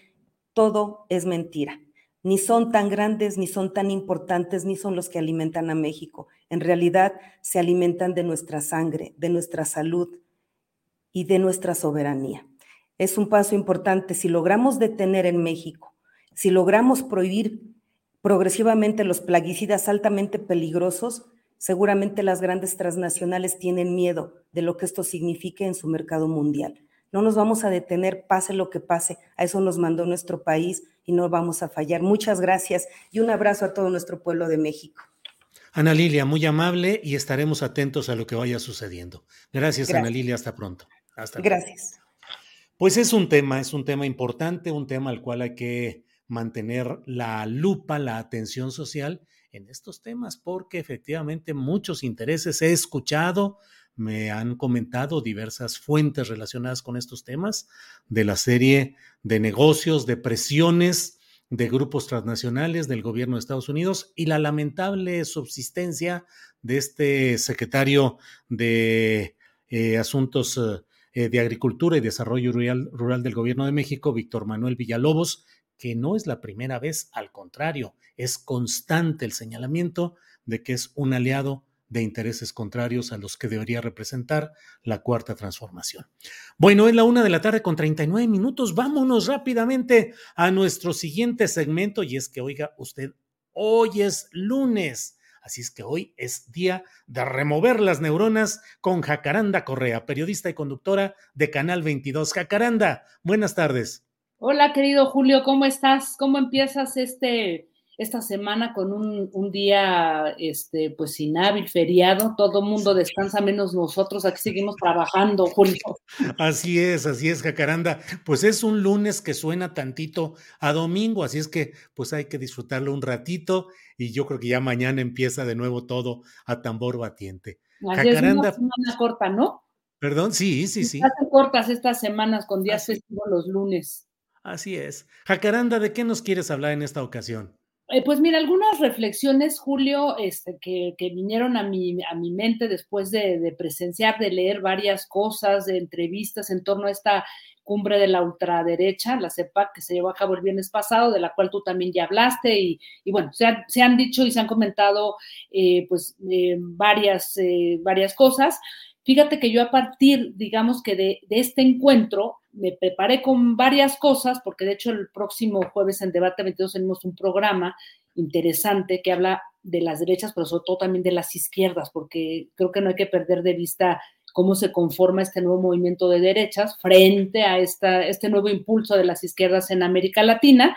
Todo es mentira. Ni son tan grandes, ni son tan importantes, ni son los que alimentan a México. En realidad, se alimentan de nuestra sangre, de nuestra salud y de nuestra soberanía es un paso importante. Si logramos detener en México, si logramos prohibir progresivamente los plaguicidas altamente peligrosos, seguramente las grandes transnacionales tienen miedo de lo que esto signifique en su mercado mundial. No nos vamos a detener, pase lo que pase. A eso nos mandó nuestro país y no vamos a fallar. Muchas gracias y un abrazo a todo nuestro pueblo de México. Ana Lilia, muy amable y estaremos atentos a lo que vaya sucediendo. Gracias, Ana Lilia. Hasta pronto. Hasta Gracias. Pues es un tema, es un tema importante, un tema al cual hay que mantener la lupa, la atención social en estos temas, porque efectivamente muchos intereses he escuchado, me han comentado diversas fuentes relacionadas con estos temas de la serie de negocios, de presiones de grupos transnacionales del gobierno de Estados Unidos y la lamentable subsistencia de este secretario de eh, Asuntos eh, de Agricultura y Desarrollo Rural, Rural del Gobierno de México, Víctor Manuel Villalobos, que no es la primera vez, al contrario, es constante el señalamiento de que es un aliado de intereses contrarios a los que debería representar la cuarta transformación. Bueno, es la una de la tarde con 39 minutos. Vámonos rápidamente a nuestro siguiente segmento y es que, oiga, usted, hoy es lunes. Así es que hoy es día de remover las neuronas con Jacaranda Correa, periodista y conductora de Canal 22. Jacaranda, buenas tardes. Hola, querido Julio, ¿cómo estás? ¿Cómo empiezas este esta semana con un, un, día este, pues hábil, feriado, todo mundo descansa menos nosotros, aquí seguimos trabajando, Julio. Así es, así es, Jacaranda. Pues es un lunes que suena tantito a domingo, así es que pues hay que disfrutarlo un ratito y yo creo que ya mañana empieza de nuevo todo a tambor batiente. Jacaranda. Es una semana corta, ¿no? Perdón, sí, sí, sí. Hacen cortas estas semanas con días festivos los lunes. Así es. Jacaranda, ¿de qué nos quieres hablar en esta ocasión? Eh, pues mira, algunas reflexiones, Julio, este, que, vinieron a mi, a mi mente después de, presenciar, de leer varias cosas, de entrevistas en torno a esta cumbre de la ultraderecha, la CEPAC, que se llevó a cabo el viernes pasado, de la cual tú también ya hablaste, y, bueno, se, han dicho y se han comentado eh, pues eh, varias, varias cosas. Fíjate que yo a partir, digamos que de, de, este encuentro, me preparé con varias cosas, porque de hecho el próximo jueves en Debate 22 tenemos un programa interesante que habla de las derechas, pero sobre todo también de las izquierdas, porque creo que no hay que perder de vista cómo se conforma este nuevo movimiento de derechas frente a esta, este nuevo impulso de las izquierdas en América Latina.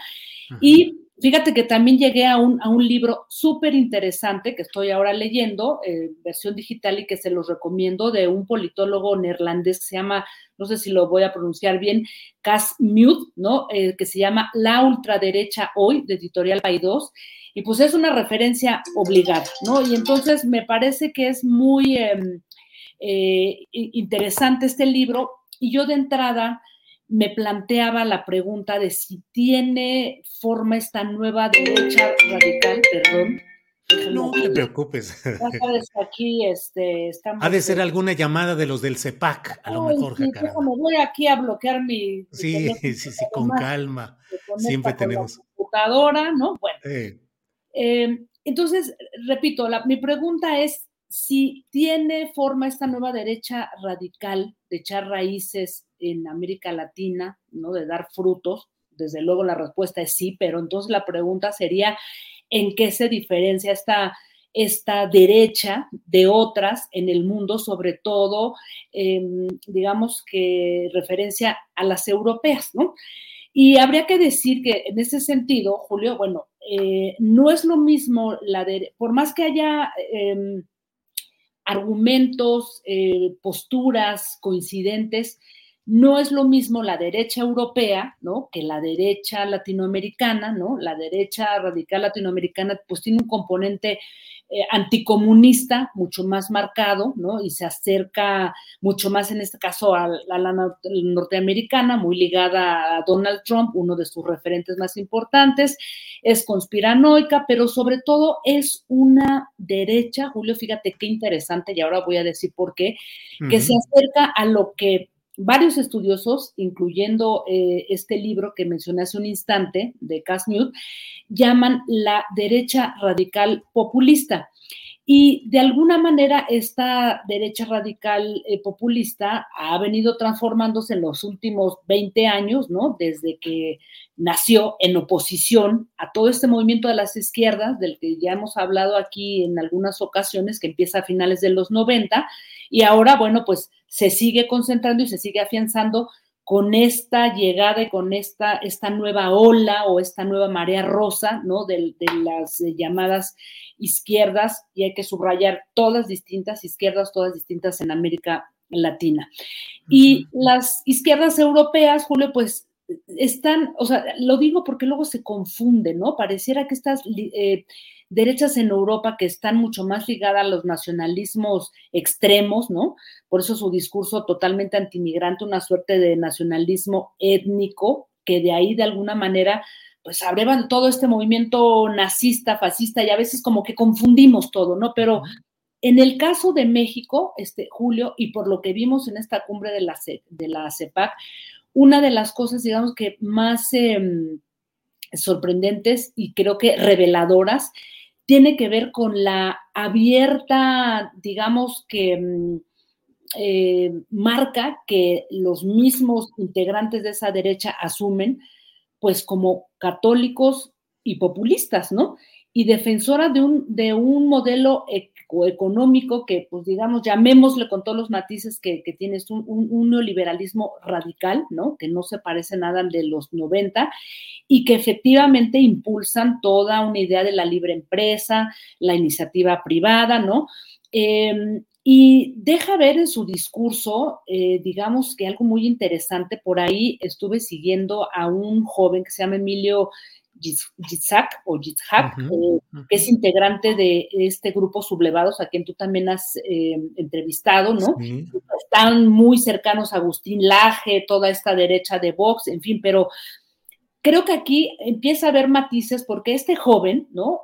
Y Fíjate que también llegué a un, a un libro súper interesante que estoy ahora leyendo, eh, versión digital y que se los recomiendo, de un politólogo neerlandés se llama, no sé si lo voy a pronunciar bien, Cas Mute, ¿no? Eh, que se llama La ultraderecha hoy, de Editorial Paidós. Y pues es una referencia obligada, ¿no? Y entonces me parece que es muy em, eh, interesante este libro. Y yo de entrada me planteaba la pregunta de si tiene forma esta nueva derecha radical, perdón. No te preocupes. aquí este, Ha de ser alguna llamada de los del CEPAC, a lo mejor, sí, voy aquí a bloquear mi. Sí, sí, sí, con calma. Siempre tenemos. computadora, ¿no? Bueno. Em, entonces, repito, mi pregunta es si tiene forma esta nueva derecha radical de echar raíces en América Latina, ¿no? De dar frutos. Desde luego la respuesta es sí, pero entonces la pregunta sería, ¿en qué se diferencia esta, esta derecha de otras en el mundo, sobre todo, em, digamos que referencia a las europeas, ¿no? Y habría que decir que en ese sentido, Julio, bueno, eh, no es lo mismo la de, por más que haya em, argumentos, eh, posturas coincidentes, no es lo mismo la derecha europea, ¿no? Que la derecha latinoamericana, ¿no? La derecha radical latinoamericana, pues tiene un componente eh, anticomunista mucho más marcado, ¿no? Y se acerca mucho más, en este caso, a, la norteamericana, muy ligada a Donald Trump, uno de sus referentes más importantes, es conspiranoica, pero sobre todo es una derecha, Julio, fíjate qué interesante, y ahora voy a decir por qué, que se acerca a lo que varios estudiosos, incluyendo eh, este libro que mencioné hace un instante de Cass llaman la derecha radical populista. Y de alguna manera esta derecha radical eh, populista ha venido transformándose en los últimos 20 años, ¿no? Desde que nació en oposición a todo este movimiento de las izquierdas, del que ya hemos hablado aquí en algunas ocasiones, que empieza a finales de los 90, y ahora, bueno, pues se sigue concentrando y se sigue afianzando con esta llegada y con esta, esta nueva ola o esta nueva marea rosa, ¿no? De, las eh, llamadas izquierdas, y hay que subrayar todas distintas, izquierdas todas distintas en América Latina. Y las izquierdas europeas, Julio, pues están, o sea, lo digo porque luego se confunde, ¿no? Pareciera que estas eh, derechas en Europa que están mucho más ligadas a los nacionalismos extremos, ¿no? Por eso su discurso totalmente antimigrante, una suerte de nacionalismo étnico, que de ahí de alguna manera pues abrevan todo este movimiento nazista, fascista, y a veces como que confundimos todo, ¿no? Pero en el caso de México, este Julio, y por lo que vimos en esta cumbre de la, de la CEPAC, una de las cosas, digamos, que más em, sorprendentes y creo que reveladoras tiene que ver con la abierta, digamos que mm, eh, marca que los mismos integrantes de esa derecha asumen, pues como católicos y populistas, ¿no? Y defensora de un, de un modelo económico que, pues digamos, llamémosle con todos los matices que, que tiene, un, un, neoliberalismo radical, ¿no? Que no se parece nada al de los 90 y que efectivamente impulsan toda una idea de la libre empresa, la iniciativa privada, ¿no? Em, y deja ver en su discurso, eh, digamos que algo muy interesante, por ahí estuve siguiendo a un joven que se llama Emilio Yitzhak o Yitzhak, eh, que es integrante de este grupo Sublevados, a quien tú también has eh, entrevistado, ¿no? Están muy cercanos a Agustín Laje, toda esta derecha de Vox, en fin, pero creo que aquí empieza a haber matices porque este joven, ¿no?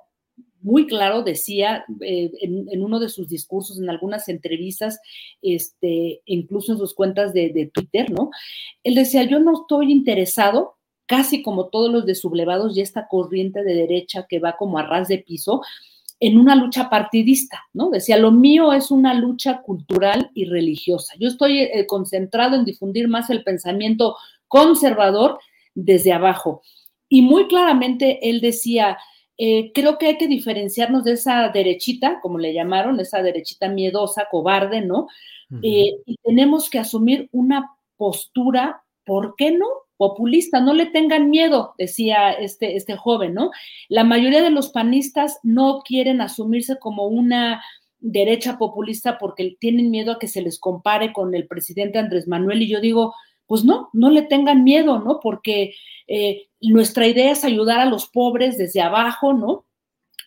Muy claro decía eh, en, uno de sus discursos, en algunas entrevistas, este, incluso en sus cuentas de, de Twitter, ¿no? Él decía, yo no estoy interesado casi como todos los de sublevados y esta corriente de derecha que va como a ras de piso, en una lucha partidista, ¿no? Decía, lo mío es una lucha cultural y religiosa. Yo estoy eh, concentrado en difundir más el pensamiento conservador desde abajo. Y muy claramente él decía, eh, creo que hay que diferenciarnos de esa derechita, como le llamaron, esa derechita miedosa, cobarde, ¿no? Eh, y tenemos que asumir una postura, ¿por qué no? Populista, no le tengan miedo, decía este, este joven, ¿no? La mayoría de los panistas no quieren asumirse como una derecha populista porque tienen miedo a que se les compare con el presidente Andrés Manuel y yo digo, pues no, no le tengan miedo, ¿no? Porque eh, nuestra idea es ayudar a los pobres desde abajo, ¿no?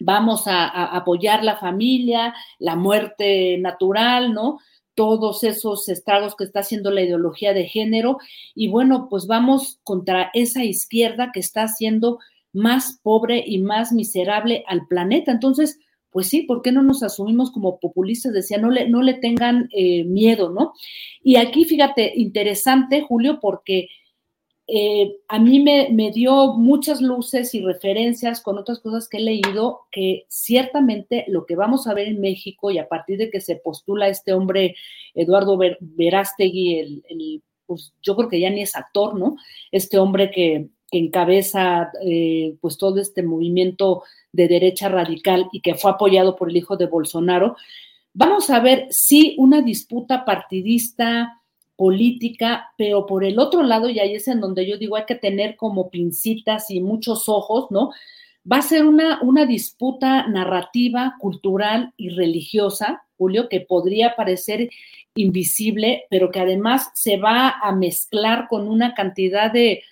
Vamos a, a apoyar la familia, la muerte natural, ¿no? Todos esos estragos que está haciendo la ideología de género. Y bueno, pues vamos contra esa izquierda que está haciendo más pobre y más miserable al planeta. Entonces, pues sí, ¿por qué no nos asumimos como populistas? Decía, no le, no le tengan eh, miedo, ¿no? Y aquí, fíjate, interesante, Julio, porque eh, a mí me, dio muchas luces y referencias con otras cosas que he leído, que ciertamente lo que vamos a ver en México y a partir de que se postula este hombre, Eduardo Verástegui, el, pues yo creo que ya ni es actor, ¿no? Este hombre que, encabeza eh, pues todo este movimiento de derecha radical y que fue apoyado por el hijo de Bolsonaro, vamos a ver si una disputa partidista, política, pero por el otro lado, y ahí es en donde yo digo hay que tener como pincitas y muchos ojos, ¿no? Va a ser una, una disputa narrativa, cultural y religiosa, Julio, que podría parecer invisible, pero que además se va a mezclar con una cantidad de,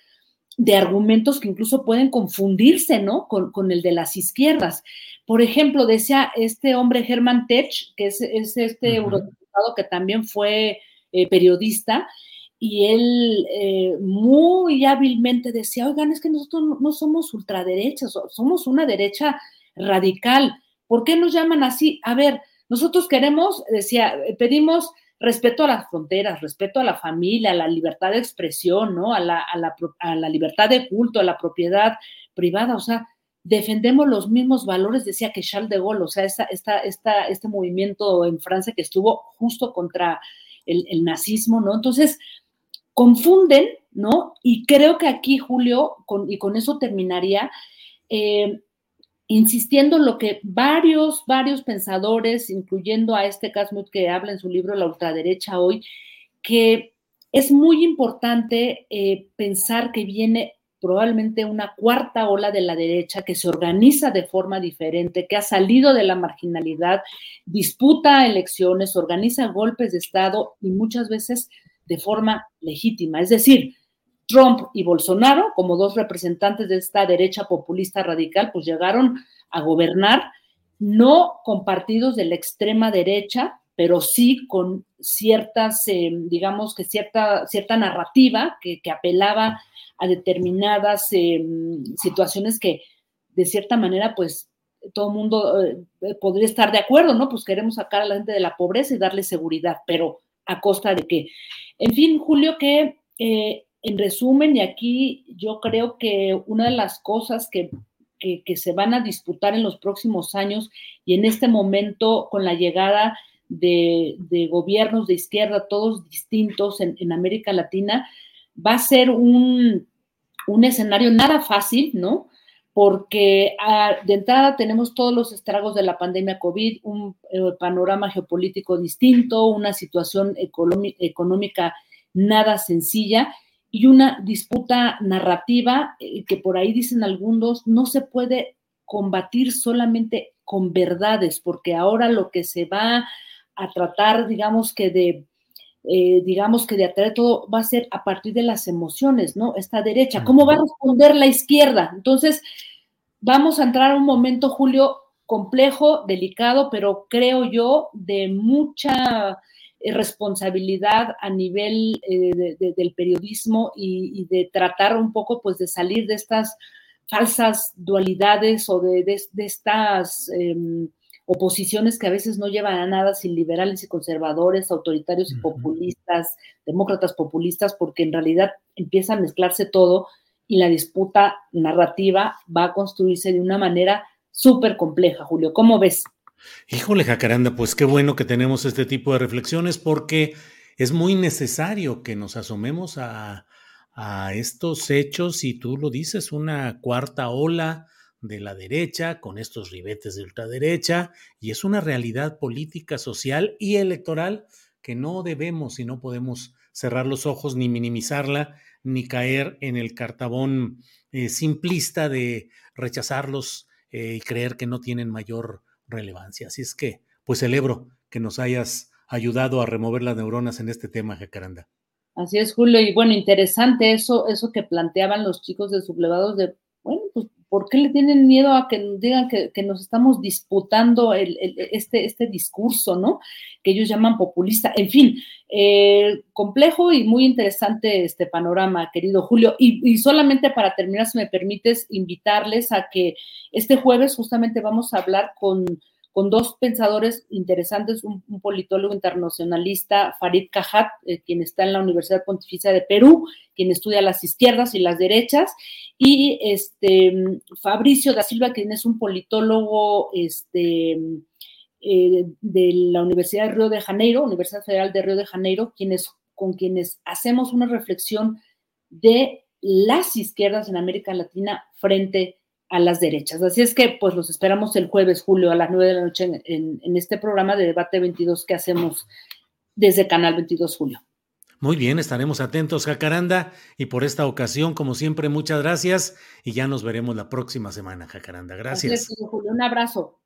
argumentos que incluso pueden confundirse, ¿no? Con, el de las izquierdas. Por ejemplo, decía este hombre Germán Tech, que es, este eurodiputado que también fue eh, periodista, y él eh, muy hábilmente decía, oigan, es que nosotros no somos ultraderechas, somos una derecha radical. ¿Por qué nos llaman así? A ver, nosotros queremos, decía, pedimos respeto a las fronteras, respeto a la familia, a la libertad de expresión, ¿no? A la, a la, a la libertad de culto, a la propiedad privada, o sea, defendemos los mismos valores, decía que Charles de Gaulle, o sea, esta, esta, esta, este movimiento en Francia que estuvo justo contra el, nazismo, ¿no? Entonces, confunden, ¿no? Y creo que aquí, Julio, y con eso terminaría, eh, insistiendo en lo que varios, varios pensadores, incluyendo a este Casmut que habla en su libro La ultraderecha hoy, que es muy importante eh, pensar que viene probablemente una cuarta ola de la derecha que se organiza de forma diferente, que ha salido de la marginalidad, disputa elecciones, organiza golpes de Estado y muchas veces de forma legítima. Es decir, Trump y Bolsonaro, como dos representantes de esta derecha populista radical, pues llegaron a gobernar no con partidos de la extrema derecha, pero sí con ciertas, eh, digamos que cierta, cierta narrativa que, apelaba a determinadas eh, situaciones que de cierta manera pues todo el mundo eh, podría estar de acuerdo, ¿no? Pues queremos sacar a la gente de la pobreza y darle seguridad, pero a costa de qué. En fin, Julio, que en resumen, y aquí yo creo que una de las cosas que, se van a disputar en los próximos años y en este momento con la llegada de, gobiernos de izquierda, todos distintos en, América Latina, va a ser un, escenario nada fácil, ¿no? Porque ah, de entrada tenemos todos los estragos de la pandemia COVID, un eh, panorama geopolítico distinto, una situación económica nada sencilla y una disputa narrativa eh, que por ahí dicen algunos no se puede combatir solamente con verdades, porque ahora lo que se va a tratar, digamos que de, eh, digamos que de atraer todo va a ser a partir de las emociones, ¿no? Esta derecha, ¿cómo va a responder la izquierda? Entonces, vamos a entrar a un momento, Julio, complejo, delicado, pero creo yo de mucha eh, responsabilidad a nivel eh, del periodismo y, de tratar un poco pues de salir de estas falsas dualidades o de, estas oposiciones que a veces no llevan a nada sin liberales y conservadores, autoritarios y populistas, demócratas populistas, porque en realidad empieza a mezclarse todo y la disputa narrativa va a construirse de una manera súper compleja, Julio. ¿Cómo ves? Híjole, Jacaranda, pues qué bueno que tenemos este tipo de reflexiones porque es muy necesario que nos asomemos a, estos hechos y tú lo dices, una cuarta ola de la derecha con estos ribetes de ultraderecha y es una realidad política, social y electoral que no debemos y no podemos cerrar los ojos ni minimizarla ni caer en el cartabón eh, simplista de rechazarlos eh, y creer que no tienen mayor relevancia. Así es que, pues celebro que nos hayas ayudado a remover las neuronas en este tema, Jacaranda. Así es, Julio, y bueno, interesante eso, eso que planteaban los chicos de sublevados de, bueno, pues, ¿por qué le tienen miedo a que nos digan que, nos estamos disputando este, este discurso, ¿no? Que ellos llaman populista. En fin, eh, complejo y muy interesante este panorama, querido Julio. Y, y solamente para terminar, si me permites, invitarles a que este jueves justamente vamos a hablar con con dos pensadores interesantes, un, politólogo internacionalista, Farid Cajat, eh, quien está en la Universidad Pontificia de Perú, quien estudia las izquierdas y las derechas, y este Fabricio da Silva, quien es un politólogo este, eh, de la Universidad de Río de Janeiro, Universidad Federal de Río de Janeiro, quienes, con quienes hacemos una reflexión de las izquierdas en América Latina frente a las derechas. Así es que pues los esperamos el jueves, Julio, a las 9 de la noche en, este programa de debate 22 que hacemos desde Canal 22 Julio. Muy bien, estaremos atentos, Jacaranda. Y por esta ocasión, como siempre, muchas gracias. Y ya nos veremos la próxima semana, Jacaranda. Gracias. Julio. Un abrazo.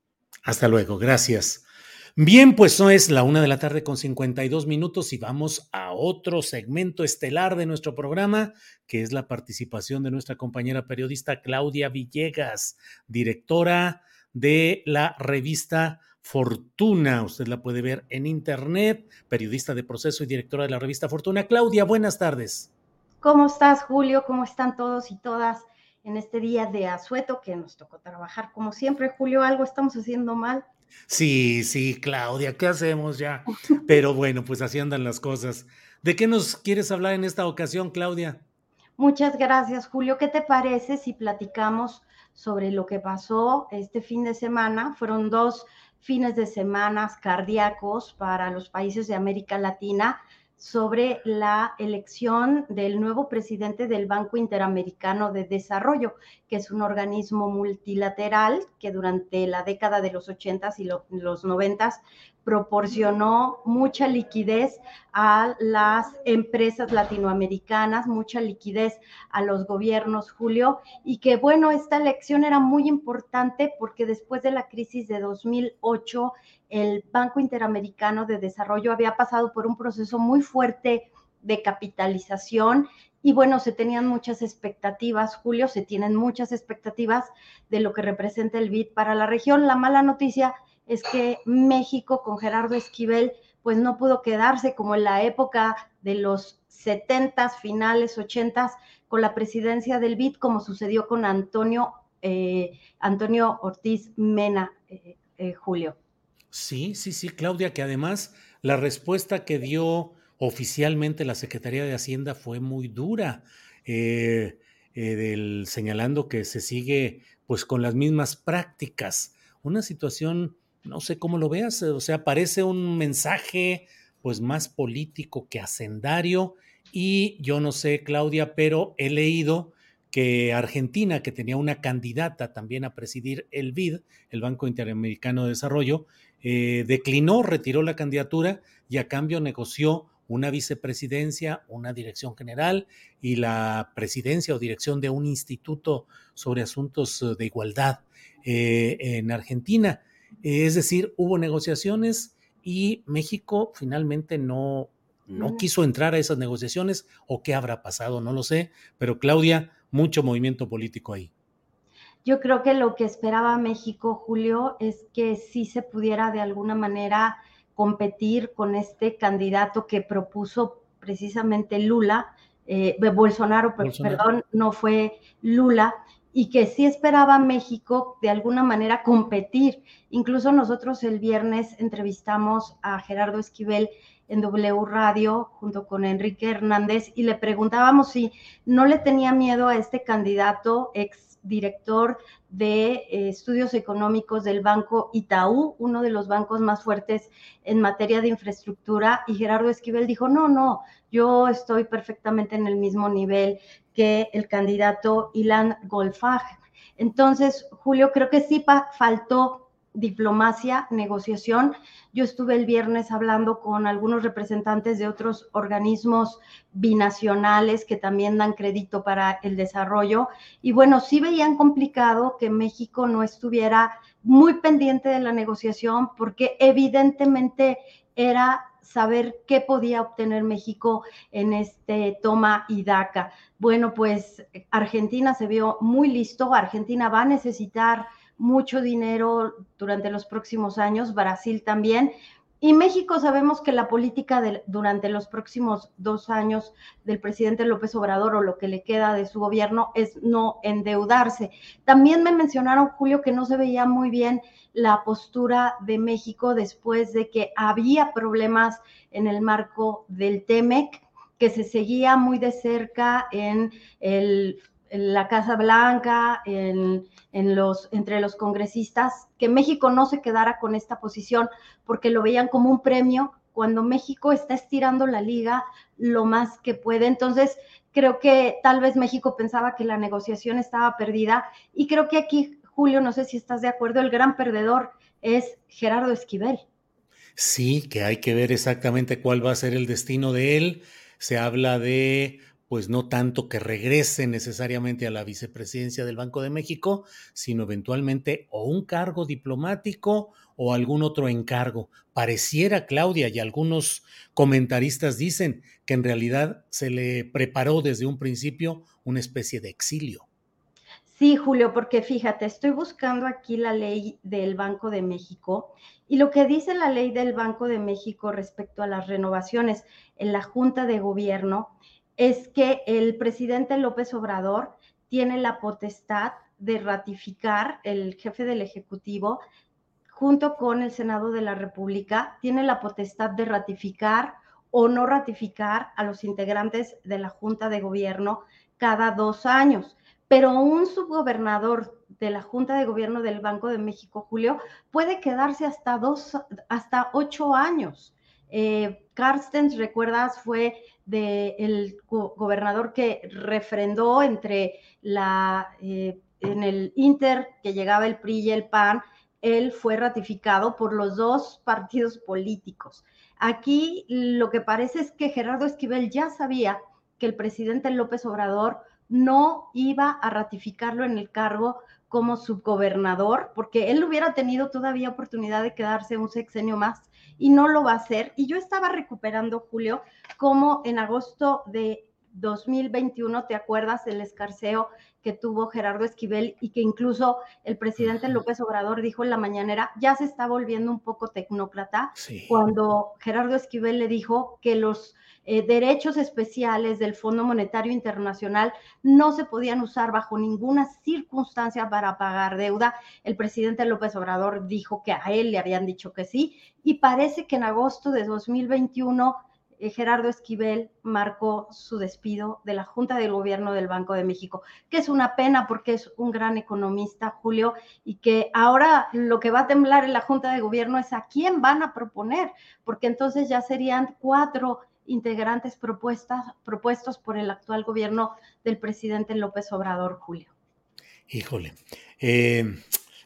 Hasta luego, gracias. Bien, pues no es la una de la tarde con 52 minutos y vamos a otro segmento estelar de nuestro programa, que es la participación de nuestra compañera periodista Claudia Villegas, directora de la revista Fortuna. Usted la puede ver en internet, periodista de proceso y directora de la revista Fortuna. Claudia, buenas tardes. ¿Cómo estás, Julio? ¿Cómo están todos y todas en este día de asueto que nos tocó trabajar? Como siempre, Julio, algo estamos haciendo mal. Sí, sí, Claudia, ¿qué hacemos ya? Pero bueno, pues así andan las cosas. ¿De qué nos quieres hablar en esta ocasión, Claudia? Muchas gracias, Julio. ¿Qué te parece si platicamos sobre lo que pasó este fin de semana? Fueron dos fines de semana cardíacos para los países de América Latina sobre la elección del nuevo presidente del Banco Interamericano de Desarrollo, que es un organismo multilateral que durante la década de los 80 y los 90 proporcionó mucha liquidez a las empresas latinoamericanas, mucha liquidez a los gobiernos, Julio, y que bueno, esta elección era muy importante porque después de la crisis de 2008, el Banco Interamericano de Desarrollo había pasado por un proceso muy fuerte de capitalización y bueno, se tenían muchas expectativas, Julio, se tienen muchas expectativas de lo que representa el BID para la región. La mala noticia es que México con Gerardo Esquivel pues no pudo quedarse como en la época de los 70 finales 80 con la presidencia del BID como sucedió con Antonio eh, Antonio Ortiz Mena eh, eh, Julio. Sí, sí, sí, Claudia, que además la respuesta que dio oficialmente la Secretaría de Hacienda fue muy dura, señalando que se sigue pues con las mismas prácticas, una situación no sé cómo lo veas, o sea, parece un mensaje pues más político que hacendario y yo no sé, Claudia, pero he leído que Argentina, que tenía una candidata también a presidir el BID, el Banco Interamericano de Desarrollo, eh, declinó, retiró la candidatura y a cambio negoció una vicepresidencia, una dirección general y la presidencia o dirección de un instituto sobre asuntos de igualdad eh, en Argentina. Es decir, hubo negociaciones y México finalmente no, no quiso entrar a esas negociaciones o qué habrá pasado, no lo sé, pero Claudia, mucho movimiento político ahí. Yo creo que lo que esperaba México, Julio, es que sí se pudiera de alguna manera competir con este candidato que propuso precisamente Lula, eh, Bolsonaro, perdón, no fue Lula, y que sí esperaba México de alguna manera competir. Incluso nosotros el viernes entrevistamos a Gerardo Esquivel en W Radio junto con Enrique Hernández y le preguntábamos si no le tenía miedo a este candidato ex director de eh, estudios económicos del Banco Itaú, uno de los bancos más fuertes en materia de infraestructura, y Gerardo Esquivel dijo, no, no, yo estoy perfectamente en el mismo nivel que el candidato Ilan Golfag. Entonces, Julio, creo que sí faltó diplomacia, negociación. Yo estuve el viernes hablando con algunos representantes de otros organismos binacionales que también dan crédito para el desarrollo. Y bueno, sí veían complicado que México no estuviera muy pendiente de la negociación porque evidentemente era saber qué podía obtener México en este toma y DACA. Bueno, pues Argentina se vio muy listo, Argentina va a necesitar mucho dinero durante los próximos años, Brasil también. Y México sabemos que la política de, durante los próximos dos años del presidente López Obrador o lo que le queda de su gobierno es no endeudarse. También me mencionaron, Julio, que no se veía muy bien la postura de México después de que había problemas en el marco del TEMEC, que se seguía muy de cerca en el la Casa Blanca, en, los, entre los congresistas, que México no se quedara con esta posición porque lo veían como un premio cuando México está estirando la liga lo más que puede. Entonces, creo que tal vez México pensaba que la negociación estaba perdida y creo que aquí, Julio, no sé si estás de acuerdo, el gran perdedor es Gerardo Esquivel. Sí, que hay que ver exactamente cuál va a ser el destino de él. Se habla de pues no tanto que regrese necesariamente a la vicepresidencia del Banco de México, sino eventualmente o un cargo diplomático o algún otro encargo. Pareciera, Claudia, y algunos comentaristas dicen que en realidad se le preparó desde un principio una especie de exilio. Sí, Julio, porque fíjate, estoy buscando aquí la ley del Banco de México y lo que dice la ley del Banco de México respecto a las renovaciones en la Junta de Gobierno es que el presidente López Obrador tiene la potestad de ratificar, el jefe del Ejecutivo, junto con el Senado de la República, tiene la potestad de ratificar o no ratificar a los integrantes de la Junta de Gobierno cada dos años. Pero un subgobernador de la Junta de Gobierno del Banco de México, Julio, puede quedarse hasta dos, hasta ocho años. Eh, Carstens, recuerdas, fue del gobernador que refrendó entre la, eh, en el Inter que llegaba el PRI y el PAN, él fue ratificado por los dos partidos políticos. Aquí lo que parece es que Gerardo Esquivel ya sabía que el presidente López Obrador no iba a ratificarlo en el cargo como subgobernador, porque él hubiera tenido todavía oportunidad de quedarse un sexenio más y no lo va a hacer. Y yo estaba recuperando, Julio, como en agosto de 2021, ¿te acuerdas el escarceo que tuvo Gerardo Esquivel y que incluso el presidente López Obrador dijo en la mañanera, ya se está volviendo un poco tecnócrata, cuando Gerardo Esquivel le dijo que los eh, derechos especiales del Fondo Monetario Internacional no se podían usar bajo ninguna circunstancia para pagar deuda. El presidente López Obrador dijo que a él le habían dicho que sí y parece que en agosto de 2021 eh, Gerardo Esquivel marcó su despido de la Junta de Gobierno del Banco de México, que es una pena porque es un gran economista, Julio, y que ahora lo que va a temblar en la Junta de Gobierno es a quién van a proponer, porque entonces ya serían cuatro integrantes propuestas, propuestos por el actual gobierno del presidente López Obrador, Julio. Híjole, eh,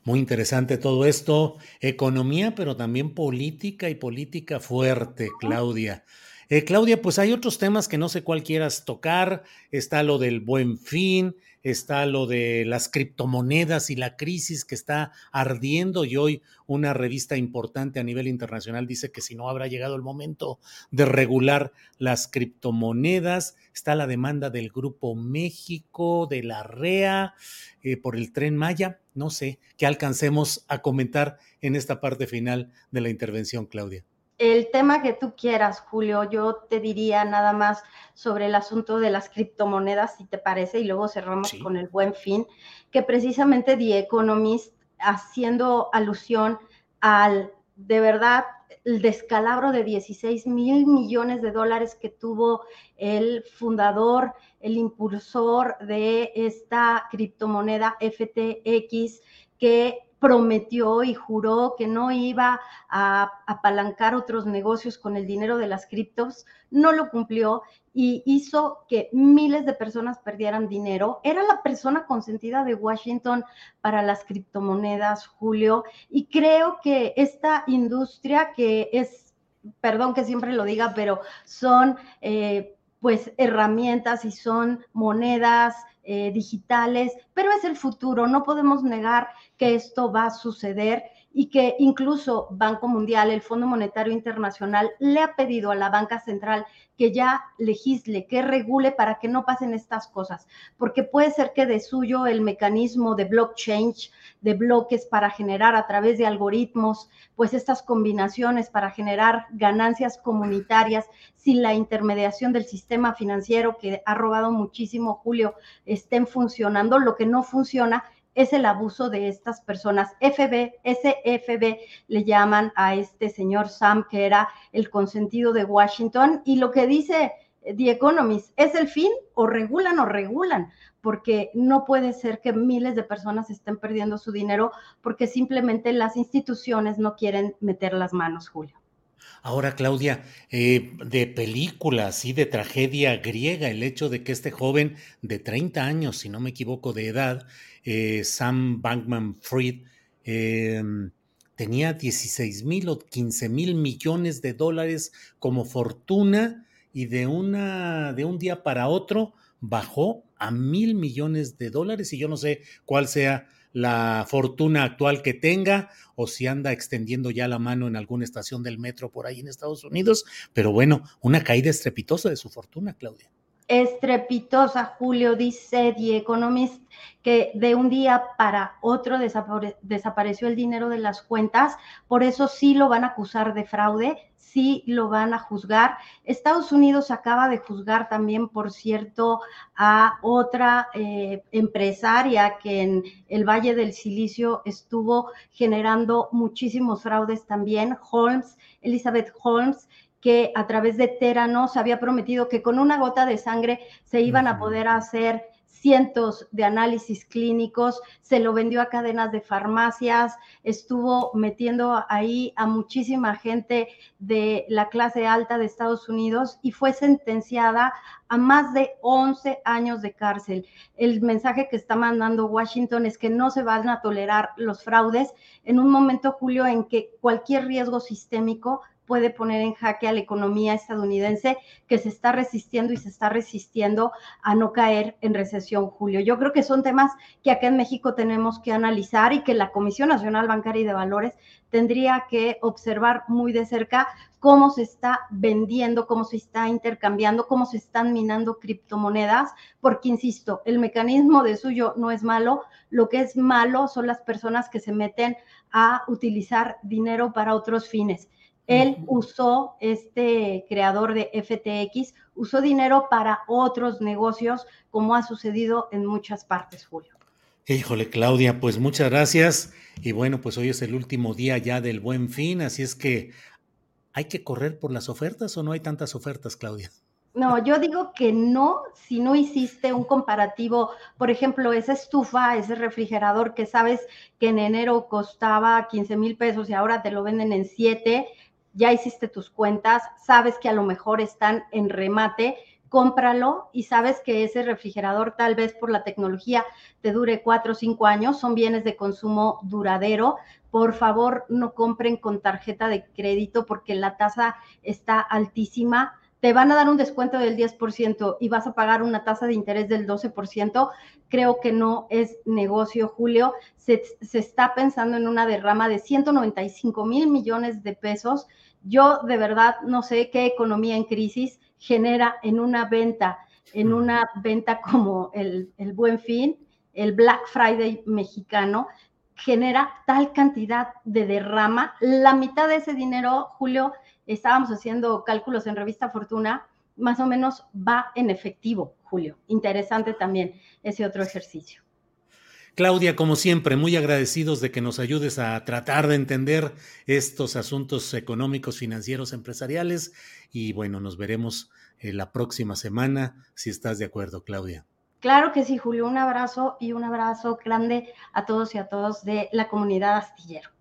muy interesante todo esto, economía, pero también política y política fuerte, Claudia. Eh, Claudia, pues hay otros temas que no sé cuál quieras tocar. Está lo del buen fin, está lo de las criptomonedas y la crisis que está ardiendo y hoy una revista importante a nivel internacional dice que si no habrá llegado el momento de regular las criptomonedas. Está la demanda del Grupo México, de la REA, eh, por el tren Maya. No sé qué alcancemos a comentar en esta parte final de la intervención, Claudia el tema que tú quieras, Julio, yo te diría nada más sobre el asunto de las criptomonedas, si te parece, y luego cerramos con el buen fin, que precisamente The Economist, haciendo alusión al, de verdad, el descalabro de 16 mil millones de dólares que tuvo el fundador, el impulsor de esta criptomoneda FTX, que prometió y juró que no iba a apalancar otros negocios con el dinero de las criptos, no lo cumplió y hizo que miles de personas perdieran dinero. Era la persona consentida de Washington para las criptomonedas, Julio, y creo que esta industria que es, perdón que siempre lo diga, pero son... Eh, pues herramientas y son monedas eh, digitales, pero es el futuro, no podemos negar que esto va a suceder y que incluso Banco Mundial, el Fondo Monetario Internacional, le ha pedido a la banca central que ya legisle, que regule para que no pasen estas cosas, porque puede ser que de suyo el mecanismo de blockchain, de bloques para generar a través de algoritmos, pues estas combinaciones para generar ganancias comunitarias sin la intermediación del sistema financiero que ha robado muchísimo, Julio, estén funcionando. Lo que no funciona es el abuso de estas personas. FB, SFB le llaman a este señor Sam, que era el consentido de Washington, y lo que dice The Economist, ¿es el fin o regulan o regulan? Porque no puede ser que miles de personas estén perdiendo su dinero porque simplemente las instituciones no quieren meter las manos, Julio. Ahora, Claudia, eh, de películas y de tragedia griega, el hecho de que este joven de 30 años, si no me equivoco de edad, eh, Sam Bankman Fried, em, tenía 16 mil o 15 mil millones de dólares como fortuna y de, una, de un día para otro bajó a mil millones de dólares. Y yo no sé cuál sea la fortuna actual que tenga o si anda extendiendo ya la mano en alguna estación del metro por ahí en Estados Unidos, pero bueno, una caída estrepitosa de su fortuna, Claudia estrepitosa, Julio, dice The Economist, que de un día para otro desapareció el dinero de las cuentas, por eso sí lo van a acusar de fraude, sí lo van a juzgar. Estados Unidos acaba de juzgar también, por cierto, a otra eh, empresaria que en el Valle del Silicio estuvo generando muchísimos fraudes también, Holmes, Elizabeth Holmes, que a través de Terano se había prometido que con una gota de sangre se iban a poder hacer cientos de análisis clínicos, se lo vendió a cadenas de farmacias, estuvo metiendo ahí a muchísima gente de la clase alta de Estados Unidos y fue sentenciada a más de 11 años de cárcel. El mensaje que está mandando Washington es que no se van a tolerar los fraudes en un momento, Julio, en que cualquier riesgo sistémico puede poner en jaque a la economía estadounidense que se está resistiendo y se está resistiendo a no caer en recesión, Julio. Yo creo que son temas que acá en México tenemos que analizar y que la Comisión Nacional Bancaria y de Valores tendría que observar muy de cerca cómo se está vendiendo, cómo se está intercambiando, cómo se están minando criptomonedas, porque, insisto, el mecanismo de suyo no es malo, lo que es malo son las personas que se meten a utilizar dinero para otros fines. Él usó, este creador de FTX, usó dinero para otros negocios, como ha sucedido en muchas partes, Julio. Híjole, Claudia, pues muchas gracias. Y bueno, pues hoy es el último día ya del buen fin, así es que ¿hay que correr por las ofertas o no hay tantas ofertas, Claudia? No, yo digo que no, si no hiciste un comparativo, por ejemplo, esa estufa, ese refrigerador que sabes que en enero costaba 15 mil pesos y ahora te lo venden en 7, ya hiciste tus cuentas, sabes que a lo mejor están en remate, cómpralo y sabes que ese refrigerador tal vez por la tecnología te dure cuatro o cinco años, son bienes de consumo duradero. Por favor, no compren con tarjeta de crédito porque la tasa está altísima. Te van a dar un descuento del 10% y vas a pagar una tasa de interés del 12%. Creo que no es negocio, Julio. Se, se está pensando en una derrama de 195 mil millones de pesos yo de verdad no sé qué economía en crisis genera en una venta, en una venta como el, Buen Fin, el Black Friday mexicano, genera tal cantidad de derrama. La mitad de ese dinero, Julio, estábamos haciendo cálculos en revista Fortuna, más o menos va en efectivo, Julio. Interesante también ese otro ejercicio. Claudia, como siempre, muy agradecidos de que nos ayudes a tratar de entender estos asuntos económicos, financieros, empresariales y bueno, nos veremos eh, la próxima semana, si estás de acuerdo, Claudia. Claro que sí, Julio, un abrazo y un abrazo grande a todos y a todos de la comunidad astillero.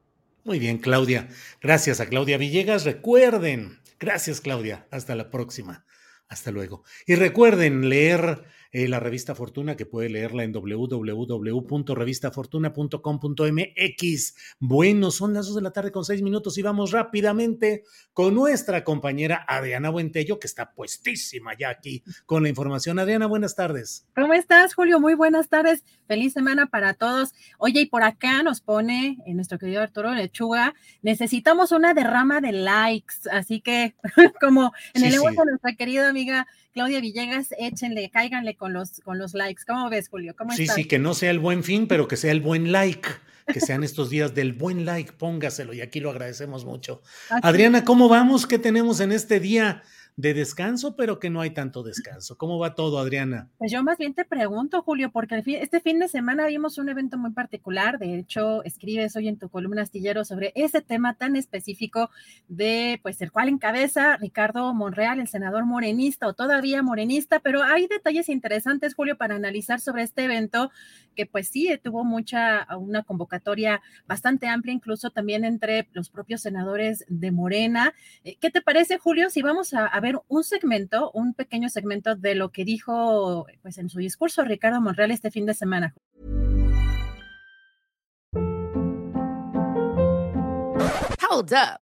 Muy bien, Claudia. Gracias a Claudia Villegas. Recuerden, gracias, Claudia. Hasta la próxima. Hasta luego. Y recuerden leer eh, la revista Fortuna, que puede leerla en www.revistafortuna.com.mx. Bueno, son las dos de la tarde con seis minutos y vamos rápidamente con nuestra compañera Adriana Buentello, que está puestísima ya aquí con la información. Adriana, buenas tardes. ¿Cómo estás, Julio? Muy buenas tardes. Feliz semana para todos. Oye, y por acá nos pone en nuestro querido Arturo Lechuga, necesitamos una derrama de likes, así que como en el lenguaje de nuestra querida amiga Claudia Villegas, échenle, cáiganle con los, con los likes. ¿Cómo ves, Julio? ¿Cómo sí, sí, que no sea el buen fin, pero que sea el buen like. Que sean estos días del buen like, póngaselo y aquí lo agradecemos mucho. Adriana, ¿cómo vamos? ¿Qué tenemos en este día? De descanso, pero que no hay tanto descanso. ¿Cómo va todo, Adriana? Pues yo más bien te pregunto, Julio, porque este fin de semana vimos un evento muy particular. De hecho, escribes hoy en tu columna astillero sobre ese tema tan específico de, pues, el cual encabeza Ricardo Monreal, el senador morenista o todavía morenista, pero hay detalles interesantes, Julio, para analizar sobre este evento que, pues, sí, tuvo mucha, una convocatoria bastante amplia, incluso también entre los propios senadores de Morena. Eh, ¿Qué te parece, Julio, si vamos a ver un segmento, un pequeño segmento de lo que dijo pues, en su discurso Ricardo Monreal este fin de semana. Hold up.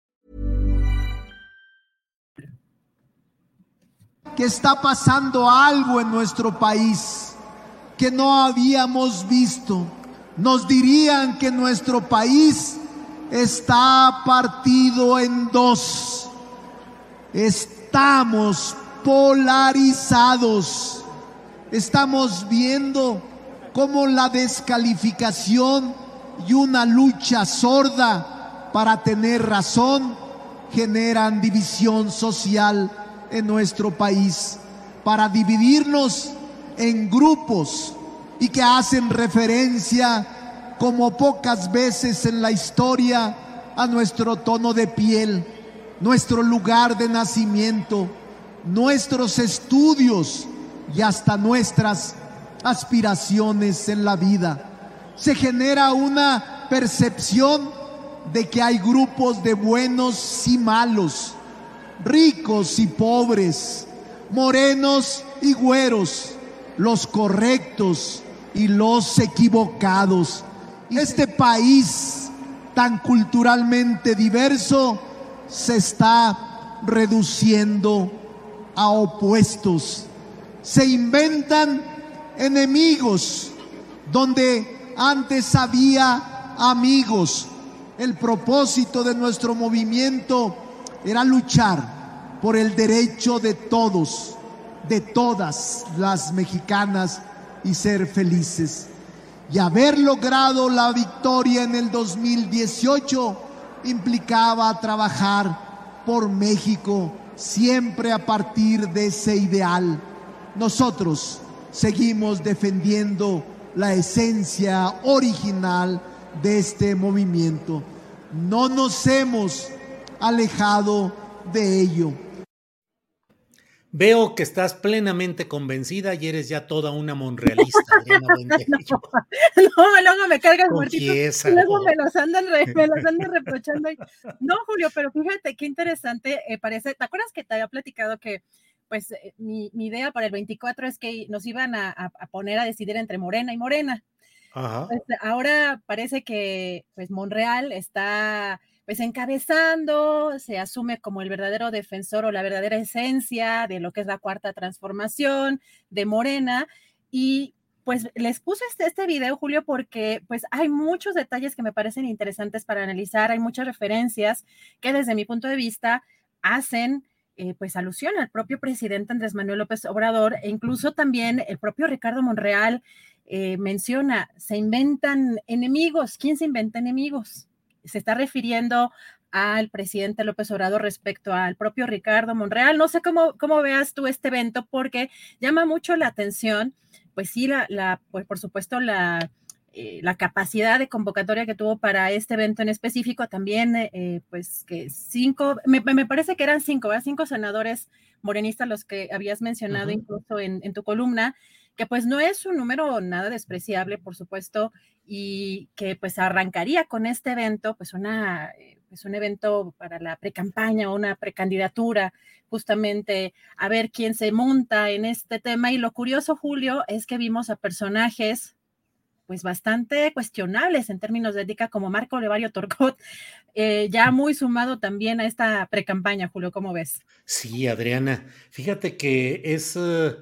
Que está pasando algo en nuestro país que no habíamos visto. Nos dirían que nuestro país está partido en dos. Estamos polarizados. Estamos viendo cómo la descalificación y una lucha sorda para tener razón generan división social en nuestro país, para dividirnos en grupos y que hacen referencia como pocas veces en la historia a nuestro tono de piel, nuestro lugar de nacimiento, nuestros estudios y hasta nuestras aspiraciones en la vida. Se genera una percepción de que hay grupos de buenos y malos, ricos y pobres, morenos y güeros, los correctos y los equivocados. Este país tan culturalmente diverso se está reduciendo a opuestos. Se inventan enemigos donde antes había amigos. El propósito de nuestro movimiento era luchar por el derecho de todos, de todas las mexicanas y ser felices. Y haber logrado la victoria en el 2018 implicaba trabajar por México siempre a partir de ese ideal. Nosotros seguimos defendiendo la esencia original de este movimiento. No nos hemos alejado de ello. Veo que estás plenamente convencida y eres ya toda una monrealista. Adriana no, no, luego me cargan muertitos. Luego me los andan, re, me los andan reprochando. No, Julio, pero fíjate qué interesante eh, parece. ¿Te acuerdas que te había platicado que pues eh, mi, mi, idea para el 24 es que nos iban a, a, poner a decidir entre Morena y Morena? Ajá. Pues, ahora parece que pues Monreal está pues encabezando, se asume como el verdadero defensor o la verdadera esencia de lo que es la cuarta transformación de Morena. Y pues les puse este, este video, Julio, porque pues hay muchos detalles que me parecen interesantes para analizar, hay muchas referencias que desde mi punto de vista hacen eh, pues alusión al propio presidente Andrés Manuel López Obrador e incluso también el propio Ricardo Monreal eh, menciona, se inventan enemigos. ¿Quién se inventa enemigos? Se está refiriendo al presidente López Obrador respecto al propio Ricardo Monreal. No sé cómo, cómo veas tú este evento porque llama mucho la atención, pues sí, la, la pues por supuesto la, eh, la capacidad de convocatoria que tuvo para este evento en específico, también eh, pues que cinco, me, me, parece que eran cinco, ¿verdad? cinco senadores morenistas los que habías mencionado incluso en, en tu columna, que pues no es un número nada despreciable, por supuesto, y que pues arrancaría con este evento, pues una, eh, pues un evento para la precampaña o una precandidatura, justamente a ver quién se monta en este tema. Y lo curioso, Julio, es que vimos a personajes pues bastante cuestionables en términos de ética, como Marco Levario Torcot, eh, ya muy sumado también a esta precampaña, Julio, ¿cómo ves? Sí, Adriana, fíjate que es, uh,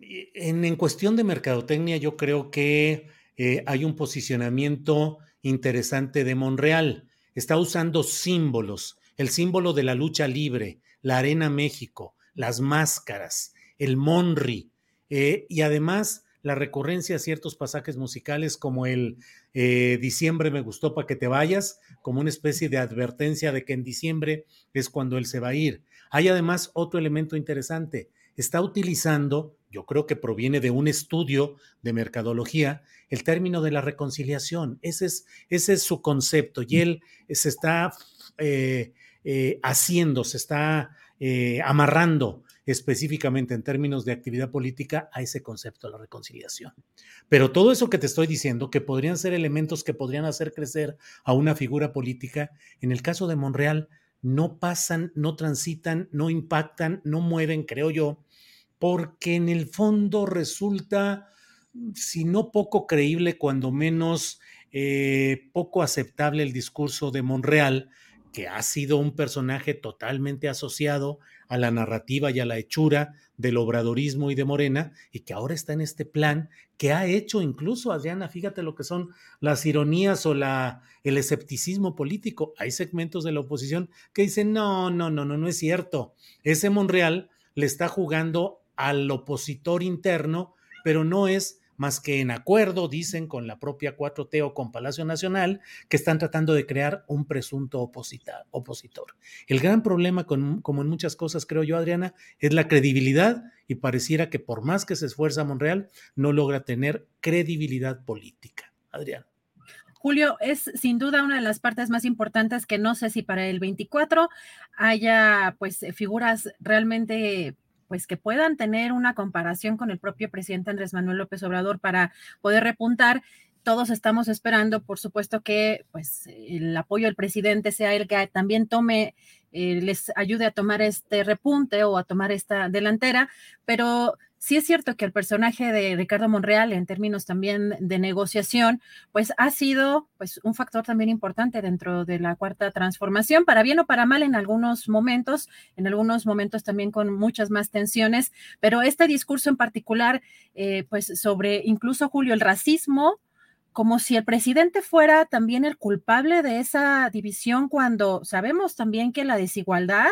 en, cuestión de mercadotecnia, yo creo que eh, hay un posicionamiento interesante de Monreal. Está usando símbolos, el símbolo de la lucha libre, la Arena México, las máscaras, el monri, eh, y además la recurrencia a ciertos pasajes musicales como el eh, diciembre me gustó para que te vayas, como una especie de advertencia de que en diciembre es cuando él se va a ir. Hay además otro elemento interesante. Está utilizando, yo creo que proviene de un estudio de mercadología, el término de la reconciliación. Ese es, ese es su concepto y él se está eh, eh, haciendo, se está amarrando específicamente en términos de actividad política a ese concepto de la reconciliación. Pero todo eso que te estoy diciendo, que podrían ser elementos que podrían hacer crecer a una figura política, en el caso de Monreal, no pasan, no transitan, no impactan, no mueven, creo yo, porque en el fondo resulta, si no poco creíble, cuando menos eh, poco aceptable el discurso de Monreal, que ha sido un personaje totalmente asociado a la narrativa y a la hechura del obradorismo y de Morena, y que ahora está en este plan que ha hecho incluso, Adriana, fíjate lo que son las ironías o el escepticismo político. Hay segmentos de la oposición que dicen, no, no, no, no, no es cierto. Ese Monreal le está jugando al opositor interno, pero no es más que en acuerdo, dicen, con la propia 4T o con Palacio Nacional, que están tratando de crear un presunto opositor. El gran problema, como en muchas cosas, creo yo, Adriana, es la credibilidad y pareciera que por más que se esfuerza Monreal, no logra tener credibilidad política. Adriana. Julio, es sin duda una de las partes más importantes que no sé si para el 24 haya pues figuras realmente pues que puedan tener una comparación con el propio presidente Andrés Manuel López Obrador para poder repuntar. Todos estamos esperando, por supuesto, que pues el apoyo del presidente sea el que también tome, eh, les ayude a tomar este repunte o a tomar esta delantera, pero sí es cierto que el personaje de Ricardo Monreal, en términos también de negociación, pues ha sido pues un factor también importante dentro de la cuarta transformación, para bien o para mal en algunos momentos, en algunos momentos también con muchas más tensiones, pero este discurso en particular, eh, pues sobre incluso Julio, el racismo, como si el presidente fuera también el culpable de esa división cuando sabemos también que la desigualdad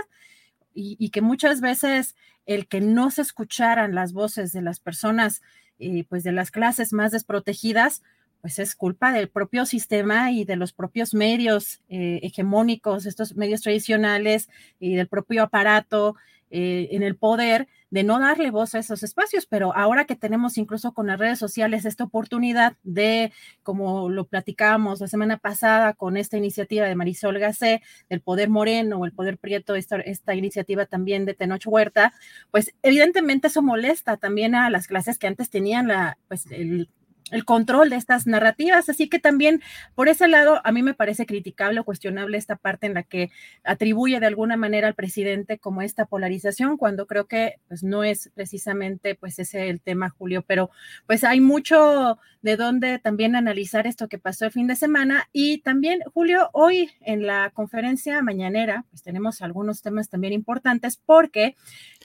y, que muchas veces el que no se escucharan las voces de las personas, eh, pues de las clases más desprotegidas, pues es culpa del propio sistema y de los propios medios eh, hegemónicos, estos medios tradicionales y del propio aparato eh, en el poder de no darle voz a esos espacios, pero ahora que tenemos incluso con las redes sociales esta oportunidad de, como lo platicábamos la semana pasada con esta iniciativa de Marisol Gacé, del Poder Moreno o el Poder Prieto, esta, esta iniciativa también de Tenoch Huerta, pues evidentemente eso molesta también a las clases que antes tenían la, pues el el control de estas narrativas. Así que también por ese lado a mí me parece criticable o cuestionable esta parte en la que atribuye de alguna manera al presidente como esta polarización, cuando creo que pues no es precisamente pues ese el tema, Julio, pero pues hay mucho de dónde también analizar esto que pasó el fin de semana y también, Julio, hoy en la conferencia mañanera pues tenemos algunos temas también importantes porque...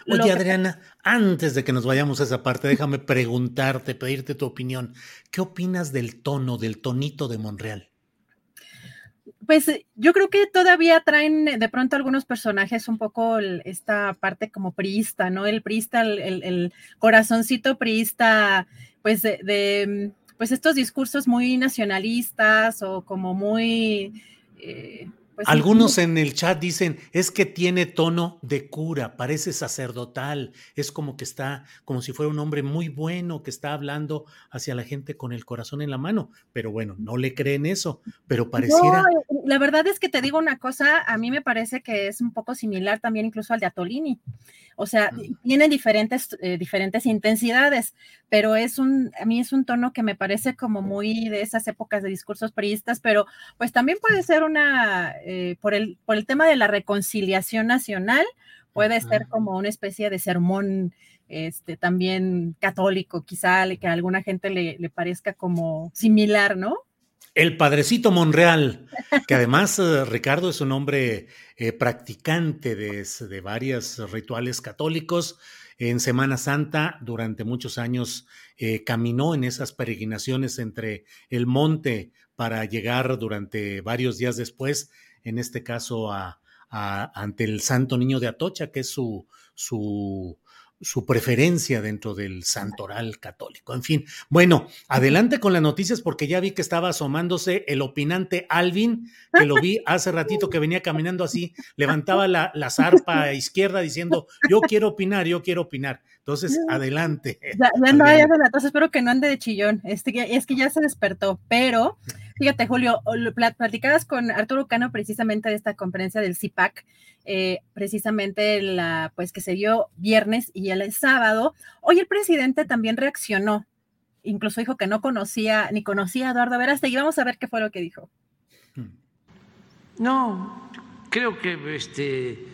Oye, Adriana, antes de que nos vayamos a esa parte, déjame preguntarte, pedirte tu opinión. ¿Qué opinas del tono, del tonito de Monreal? Pues yo creo que todavía traen de pronto algunos personajes un poco esta parte como priista, ¿no? El priista, el, corazoncito priista, pues de, pues estos discursos muy nacionalistas o como muy... Eh, pues Algunos en el chat dicen, es que tiene tono de cura, parece sacerdotal, es como que está, como si fuera un hombre muy bueno que está hablando hacia la gente con el corazón en la mano, pero bueno, no le creen eso, pero pareciera... la verdad es que te digo una cosa, a mí me parece que es un poco similar también incluso al de Atolini, o sea, tiene diferentes, eh, diferentes intensidades, pero es un, a mí es un tono que me parece como muy de esas épocas de discursos periodistas, pero pues también puede ser una eh, por, el, por el tema de la reconciliación nacional, puede ser como una especie de sermón este, también católico, quizá que a alguna gente le, le parezca como similar, ¿no? El Padrecito Monreal, que además eh, Ricardo es un hombre eh, practicante de, de varios rituales católicos. En Semana Santa, durante muchos años, caminó en esas peregrinaciones entre el monte para llegar durante varios días después en este caso a, ante el Santo Niño de Atocha, que es su, su su preferencia dentro del santoral católico. En fin, bueno, adelante con las noticias porque ya vi que estaba asomándose el opinante Alvin, que lo vi hace ratito que venía caminando así, levantaba la, la zarpa izquierda diciendo, yo quiero opinar, yo quiero opinar. Entonces, adelante. Ya, ya no, ya entonces espero que no ande de chillón, este, es que ya se despertó, pero fíjate, Julio, platicabas con Arturo Cano precisamente de esta conferencia del CIPAC, eh, precisamente la, pues que se dio viernes y el sábado. Hoy el presidente también reaccionó, incluso dijo que no conocía, ni conocía a Eduardo y Vamos a ver qué fue lo que dijo. No, creo que este,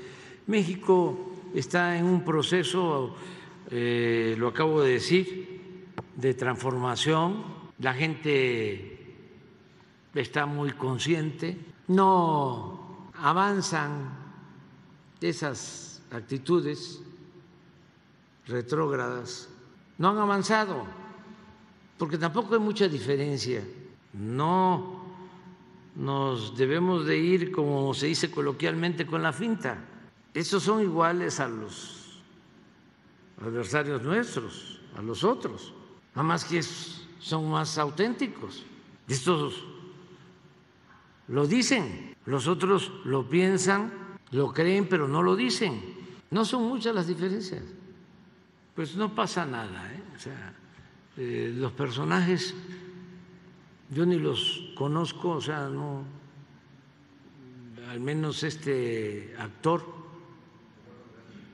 México está en un proceso eh, lo acabo de decir, de transformación. La gente está muy consciente. No avanzan esas actitudes retrógradas. No han avanzado, porque tampoco hay mucha diferencia. No nos debemos de ir, como se dice coloquialmente, con la finta. Esos son iguales a los adversarios nuestros, a los otros, nada más que son más auténticos. Estos lo dicen, los otros lo piensan, lo creen, pero no lo dicen. No son muchas las diferencias. Pues no pasa nada. ¿eh? O sea, eh, los personajes yo ni los conozco, o sea, no, al menos este actor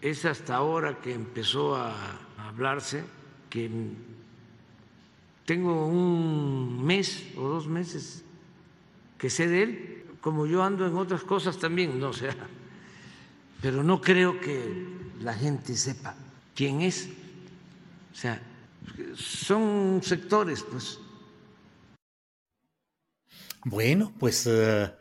es hasta ahora que empezó a hablarse que tengo un mes o dos meses que sé de él, como yo ando en otras cosas también, no sea, pero no creo que la gente sepa quién es. O sea, son sectores, pues. Bueno, pues uh,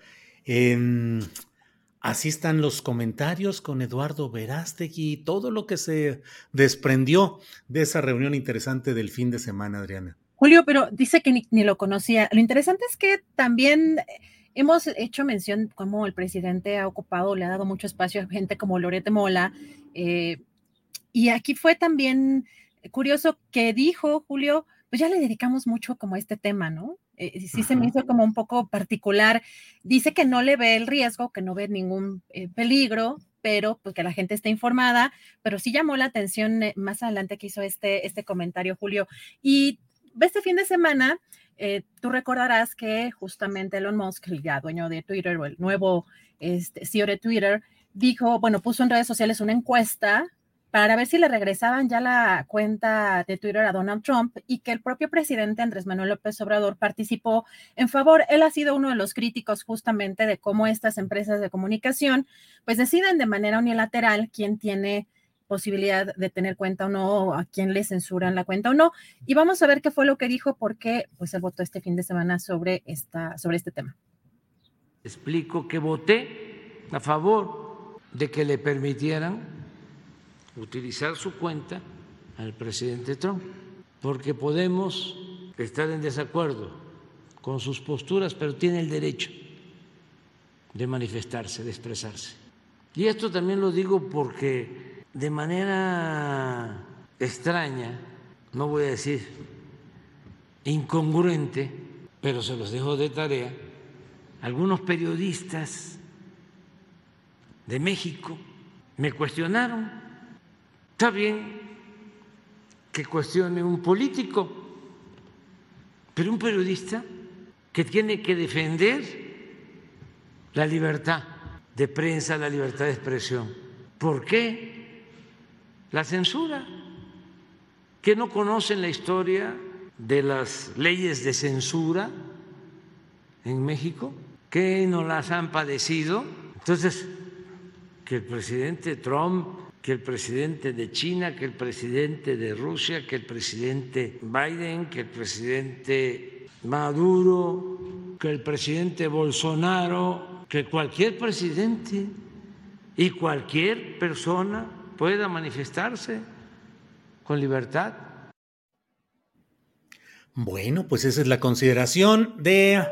Así están los comentarios con Eduardo Verástegui y todo lo que se desprendió de esa reunión interesante del fin de semana, Adriana. Julio, pero dice que ni, lo conocía. Lo interesante es que también hemos hecho mención cómo el presidente ha ocupado, le ha dado mucho espacio a gente como Lorete Mola. Eh, y aquí fue también curioso que dijo, Julio, pues ya le dedicamos mucho como a este tema, ¿no? Eh, sí se me hizo como un poco particular. Dice que no le ve el riesgo, que no ve ningún eh, peligro, pero pues que la gente esté informada, pero sí llamó la atención eh, más adelante que hizo este, este comentario, Julio. Y este fin de semana, tú recordarás que justamente Elon Musk, el ya dueño de Twitter o el nuevo este, CEO de Twitter, dijo, bueno, puso en redes sociales una encuesta para ver si le regresaban ya la cuenta de Twitter a Donald Trump y que el propio presidente Andrés Manuel López Obrador participó en favor. Él ha sido uno de los críticos justamente de cómo estas empresas de comunicación pues deciden de manera unilateral quién tiene posibilidad de tener cuenta o no, a quién le censuran la cuenta o no. Y vamos a ver qué fue lo que dijo, porque pues él votó este fin de semana sobre, esta, sobre este tema. Explico que voté a favor de que le permitieran utilizar su cuenta al presidente Trump, porque podemos estar en desacuerdo con sus posturas, pero tiene el derecho de manifestarse, de expresarse. Y esto también lo digo porque de manera extraña, no voy a decir incongruente, pero se los dejo de tarea, algunos periodistas de México me cuestionaron Está bien que cuestione un político, pero un periodista que tiene que defender la libertad de prensa, la libertad de expresión. ¿Por qué la censura? ¿Que no conocen la historia de las leyes de censura en México? ¿Que no las han padecido? Entonces, que el presidente Trump que el presidente de China, que el presidente de Rusia, que el presidente Biden, que el presidente Maduro, que el presidente Bolsonaro, que cualquier presidente y cualquier persona pueda manifestarse con libertad. Bueno, pues esa es la consideración de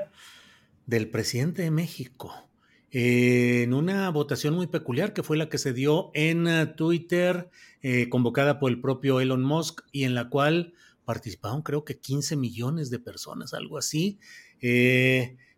del presidente de México. Eh, en una votación muy peculiar que fue la que se dio en eh, Twitter, eh, convocada por el propio Elon Musk y en la cual participaron creo que 15 millones de personas, algo así,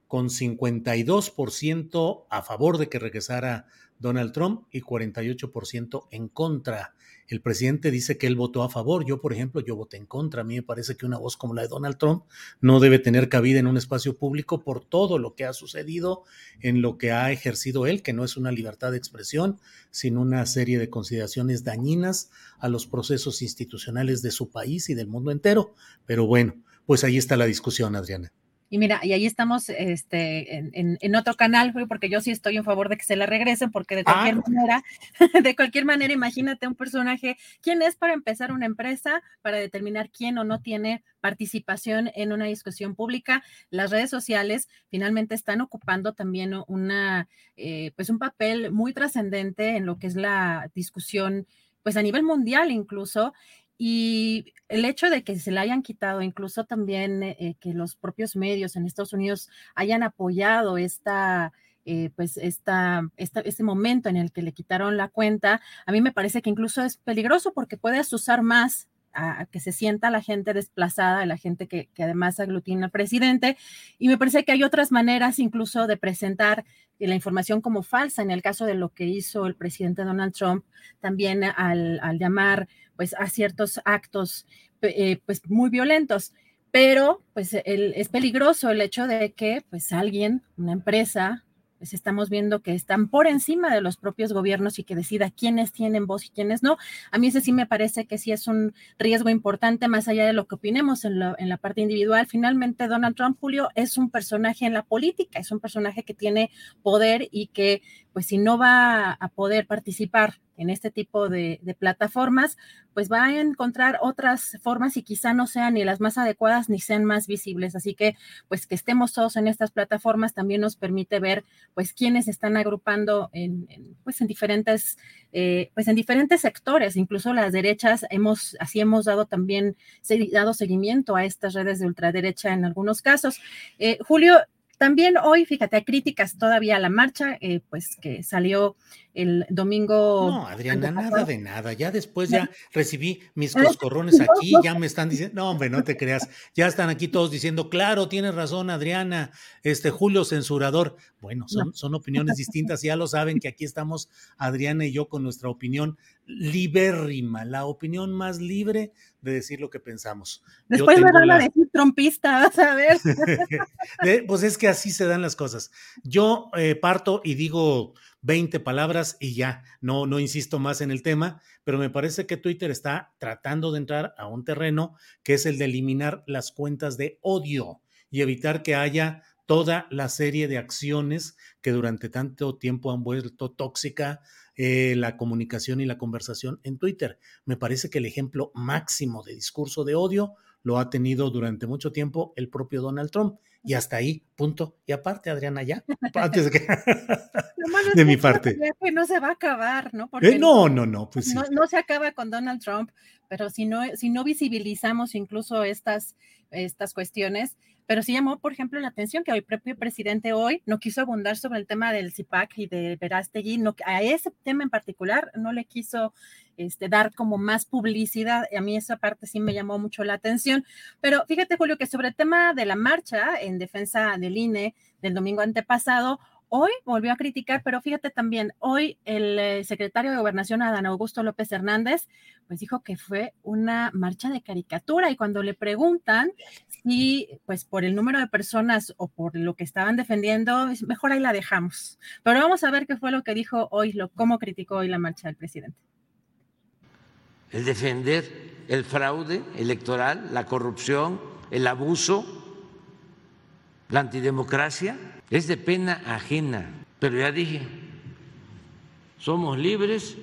con 52% a favor de que regresara Donald Trump y 48% en contra. El presidente dice que él votó a favor. Yo, por ejemplo, yo voté en contra. A mí me parece que una voz como la de Donald Trump no debe tener cabida en un espacio público por todo lo que ha sucedido en lo que ha ejercido él, que no es una libertad de expresión, sino una serie de consideraciones dañinas a los procesos institucionales de su país y del mundo entero. Pero bueno, pues ahí está la discusión, Adriana. Y mira, y ahí estamos este, en, otro canal, porque yo sí estoy en favor de que se la regresen, porque de cualquier ah. manera, de cualquier manera, imagínate un personaje, ¿quién es para empezar una empresa para determinar quién o no tiene participación en una discusión pública? Las redes sociales finalmente están ocupando también una, eh, pues un papel muy trascendente en lo que es la discusión pues a nivel mundial incluso, y el hecho de que se le hayan quitado, incluso también eh, eh, que los propios medios en Estados Unidos hayan apoyado esta, eh, pues esta, este momento en el que le quitaron la cuenta, a mí me parece que incluso es peligroso porque puedes usar más a, que se sienta la gente desplazada, la gente que, además aglutina al presidente. Y me parece que hay otras maneras incluso de presentar la información como falsa en el caso de lo que hizo el presidente Donald Trump, también al, al llamar pues a ciertos actos eh, pues muy violentos. Pero pues es peligroso el hecho de que pues alguien, una empresa, pues estamos viendo que están por encima de los propios gobiernos y que decida quiénes tienen voz y quiénes no. A mí ese sí me parece que sí es un riesgo importante, más allá de lo que opinemos en, en la parte individual. Finalmente, Donald Trump, Julio, es un personaje en la política, es un personaje que tiene poder y que, pues si no va a poder participar en este tipo de, plataformas, pues va a encontrar otras formas y quizá no sean ni las más adecuadas ni sean más visibles. Así que, pues que estemos todos en estas plataformas también nos permite ver, pues, quiénes están agrupando en, pues, en diferentes, eh, pues, en diferentes sectores. Incluso las derechas hemos, así hemos dado también, dado seguimiento a estas redes de ultraderecha en algunos casos. Eh, Julio, también hoy, fíjate, hay críticas todavía a la marcha, eh, pues que salió el domingo. No, Adriana, nada de nada. Ya después ya recibí mis coscorrones aquí, ya me están diciendo, no, hombre, no te creas. Ya están aquí todos diciendo, claro, tienes razón, Adriana, este Julio censurador. Bueno, son, son opiniones distintas, ya lo saben que aquí estamos Adriana y yo con nuestra opinión libérrima, la opinión más libre de decir lo que pensamos. Después me van a decir trompista, vas a ver. pues es que así se dan las cosas. Yo eh, parto y digo 20 palabras y ya, no, no insisto más en el tema, pero me parece que Twitter está tratando de entrar a un terreno que es el de eliminar las cuentas de odio y evitar que haya toda la serie de acciones que durante tanto tiempo han vuelto tóxica eh, la comunicación y la conversación en Twitter. Me parece que el ejemplo máximo de discurso de odio lo ha tenido durante mucho tiempo el propio Donald Trump. Y hasta ahí, punto. Y aparte, Adriana, ya, antes de que... de mi parte. No se va a acabar, ¿no? Porque eh, no, no, no, pues no, no, se acaba con Donald Trump, pero si no, si no visibilizamos incluso estas, estas cuestiones, pero sí llamó, por ejemplo, la atención que el propio presidente hoy no quiso abundar sobre el tema del CIPAC y de Verástegui, no, a ese tema en particular no le quiso este, dar como más publicidad. A mí esa parte sí me llamó mucho la atención. Pero fíjate, Julio, que sobre el tema de la marcha en defensa del INE del domingo antepasado, Hoy volvió a criticar, pero fíjate también, hoy el eh, secretario de Gobernación, Adán Augusto López Hernández, pues dijo que fue una marcha de caricatura y cuando le preguntan si, pues por el número de personas o por lo que estaban defendiendo, mejor ahí la dejamos. Pero vamos a ver qué fue lo que dijo hoy, lo, cómo criticó hoy la marcha del presidente. El defender el fraude electoral, la corrupción, el abuso, la antidemocracia es de pena ajena, pero ya dije, somos libres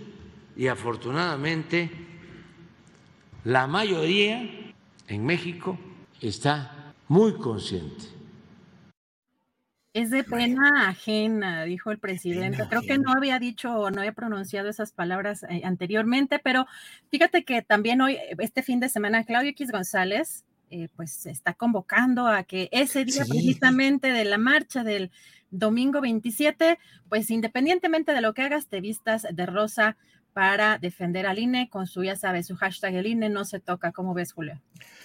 y afortunadamente la mayoría en México está muy consciente. Es de pena ajena, dijo el presidente. Creo que no había dicho o no había pronunciado esas palabras eh, anteriormente, pero fíjate que también hoy, este fin de semana, Claudio X González, eh, pues se está convocando a que ese día precisamente de la marcha del domingo 27, pues independientemente de lo que hagas, te vistas de rosa para defender al INE con su, ya sabes, su hashtag el INE no se toca. ¿Cómo ves, Julio?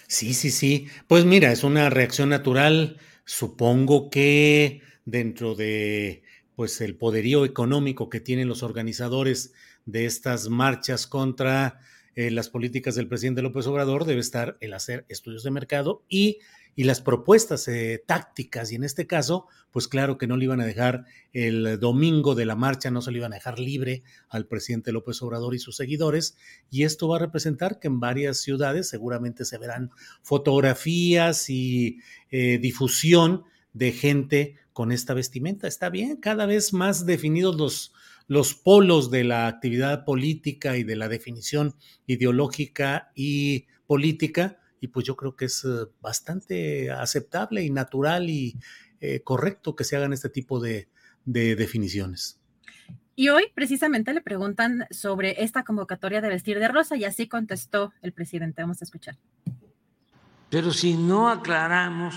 Sí, sí, sí. Pues mira, es una reacción natural. Supongo que dentro de pues el poderío económico que tienen los organizadores de estas marchas contra eh, las políticas del presidente López Obrador debe estar el hacer estudios de mercado y, las propuestas eh, tácticas. Y en este caso, pues claro que no le iban a dejar el domingo de la marcha, no se le iban a dejar libre al presidente López Obrador y sus seguidores. Y esto va a representar que en varias ciudades seguramente se verán fotografías y eh, difusión de gente con esta vestimenta. Está bien, cada vez más definidos los los polos de la actividad política y de la definición ideológica y política, y pues yo creo que es eh, bastante aceptable y natural y eh, correcto que se hagan este tipo de, de definiciones. Y hoy precisamente le preguntan sobre esta convocatoria de vestir de rosa y así contestó el presidente. Vamos a escuchar. Pero si no aclaramos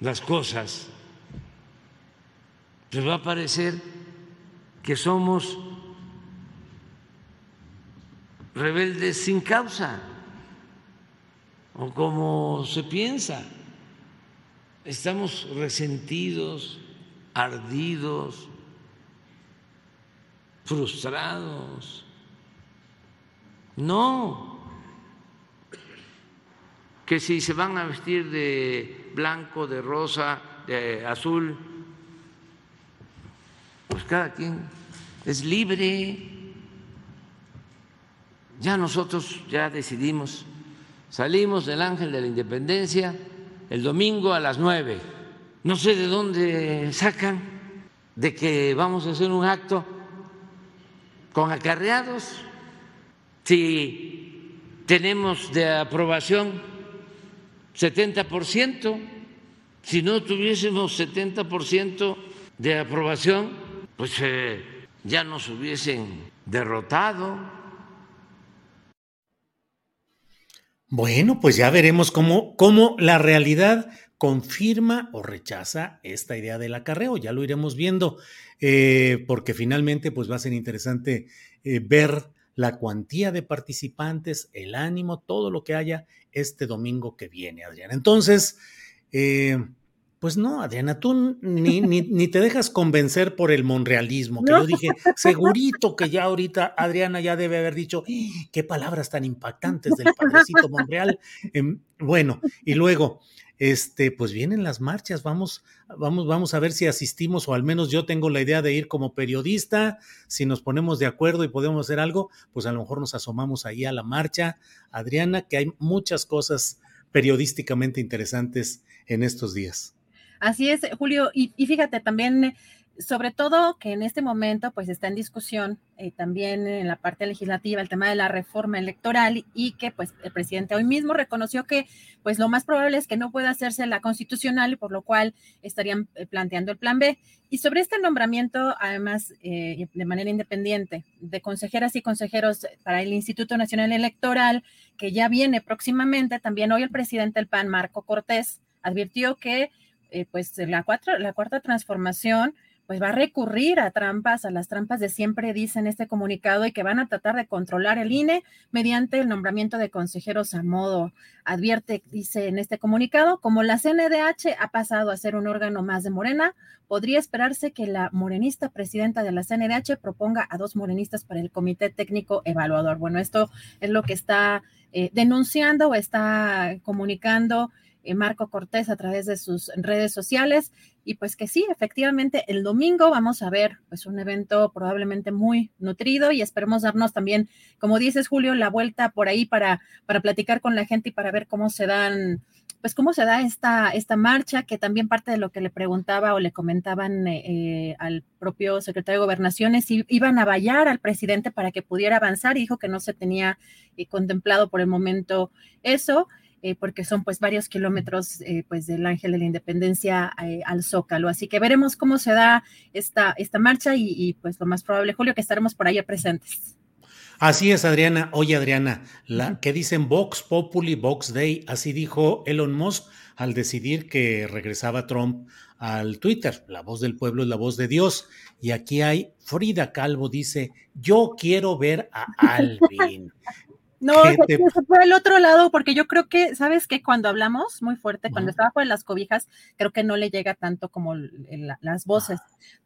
las cosas, pues va a parecer que somos rebeldes sin causa, o como se piensa, estamos resentidos, ardidos, frustrados. No, que si se van a vestir de blanco, de rosa, de azul, pues cada quien es libre. Ya nosotros ya decidimos, salimos del Ángel de la Independencia el domingo a las nueve. No sé de dónde sacan de que vamos a hacer un acto con acarreados. Si tenemos de aprobación 70%, si no tuviésemos 70% de aprobación, pues eh, ya nos hubiesen derrotado. Bueno, pues ya veremos cómo, cómo la realidad confirma o rechaza esta idea del acarreo. Ya lo iremos viendo, eh, porque finalmente pues va a ser interesante eh, ver la cuantía de participantes, el ánimo, todo lo que haya este domingo que viene, Adrián. Entonces, pues no, Adriana, tú ni, ni, te dejas convencer por el monrealismo, que yo dije, segurito que ya ahorita Adriana ya debe haber dicho, ¡Ah! qué palabras tan impactantes del padrecito Monreal. Em, bueno, y luego, este, pues vienen las marchas, vamos, vamos, vamos a ver si asistimos, o al menos yo tengo la idea de ir como periodista, si nos ponemos de acuerdo y podemos hacer algo, pues a lo mejor nos asomamos ahí a la marcha. Adriana, que hay muchas cosas periodísticamente interesantes en estos días. Así es, Julio. Y, fíjate también, sobre todo que en este momento pues está en discusión eh, también en la parte legislativa el tema de la reforma electoral y que pues el presidente hoy mismo reconoció que pues lo más probable es que no pueda hacerse la constitucional y por lo cual estarían eh, planteando el plan B. Y sobre este nombramiento, además, eh, de manera independiente, de consejeras y consejeros para el Instituto Nacional Electoral, que ya viene próximamente, también hoy el presidente del PAN, Marco Cortés, advirtió que eh, pues la, la cuarta transformación pues va a recurrir a trampas, a las trampas de siempre, dice en este comunicado, y que van a tratar de controlar el INE mediante el nombramiento de consejeros a modo. Advierte, dice en este comunicado, como la CNDH ha pasado a ser un órgano más de Morena, podría esperarse que la morenista presidenta de la CNDH proponga a dos morenistas para el Comité Técnico Evaluador. Bueno, esto es lo que está eh, denunciando o está comunicando Marco Cortés a través de sus redes sociales y pues que sí, efectivamente el domingo vamos a ver pues un evento probablemente muy nutrido y esperemos darnos también, como dices Julio, la vuelta por ahí para, para platicar con la gente y para ver cómo se dan pues cómo se da esta, esta marcha, que también parte de lo que le preguntaba o le comentaban eh, eh, al propio secretario de Gobernaciones, si iban a vallar al presidente para que pudiera avanzar, y dijo que no se tenía contemplado por el momento eso. Eh, porque son pues varios kilómetros eh, pues del Ángel de la Independencia eh, al Zócalo. Así que veremos cómo se da esta, esta marcha y, pues lo más probable, Julio, que estaremos por ahí presentes. Así es, Adriana. Oye, Adriana, la que dicen Vox Populi, Vox Day, así dijo Elon Musk al decidir que regresaba Trump al Twitter. La voz del pueblo es la voz de Dios. Y aquí hay Frida Calvo dice, yo quiero ver a Alvin. No, se, fue al otro lado, porque yo creo que, ¿sabes que Cuando hablamos muy fuerte, cuando estaba por las cobijas, creo que no le llega tanto como las voces,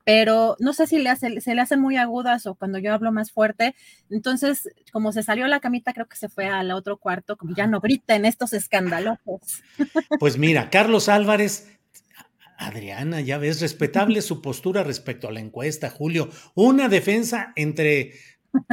pero no sé si le hace, se le hacen muy agudas o cuando yo hablo más fuerte. Entonces, como se salió la camita, creo que se fue al otro cuarto, como ya no griten estos escándalos. Pues mira, Carlos Álvarez Adriana, ya ves, respetable su postura respecto a la encuesta, Julio. Una defensa entre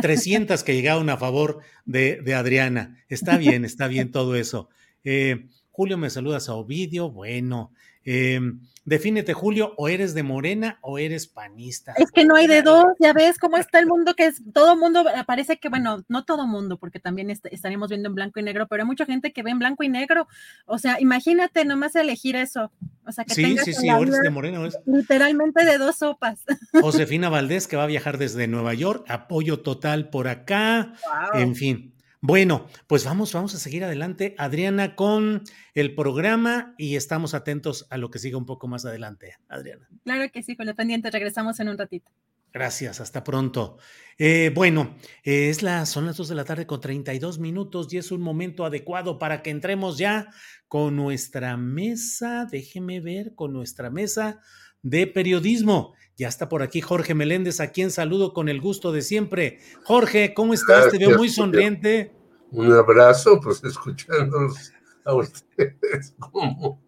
300 que llegaron a favor de, Adriana. Está bien, está bien todo eso. Eh, Julio, me saludas a Ovidio. Bueno, eh, defínete, Julio, o eres de Morena o eres panista. Es que no hay de dos, ya ves cómo está el mundo, que es todo mundo, parece que, bueno, no todo mundo, porque también estaríamos viendo en blanco y negro, pero hay mucha gente que ve en blanco y negro. O sea, imagínate nomás elegir eso. O sea, que sí, sí, sí, o eres de Morena. O Literalmente de dos sopas. Josefina Valdés, que va a viajar desde Nueva York, apoyo total por acá. En fin, bueno, pues vamos, vamos a seguir adelante, Adriana, con el programa y estamos atentos a lo que siga un poco más adelante, Adriana. Claro que sí, con lo pendiente, regresamos en un ratito. Gracias, hasta pronto. Eh, bueno, es la, son las dos de la tarde con 32 minutos y es un momento adecuado para que entremos ya con nuestra mesa, déjeme ver, con nuestra mesa de periodismo. Ya está por aquí Jorge Meléndez, a quien saludo con el gusto de siempre. Jorge, ¿cómo estás? Te veo muy sonriente. Un abrazo, pues escuchándolos a ustedes como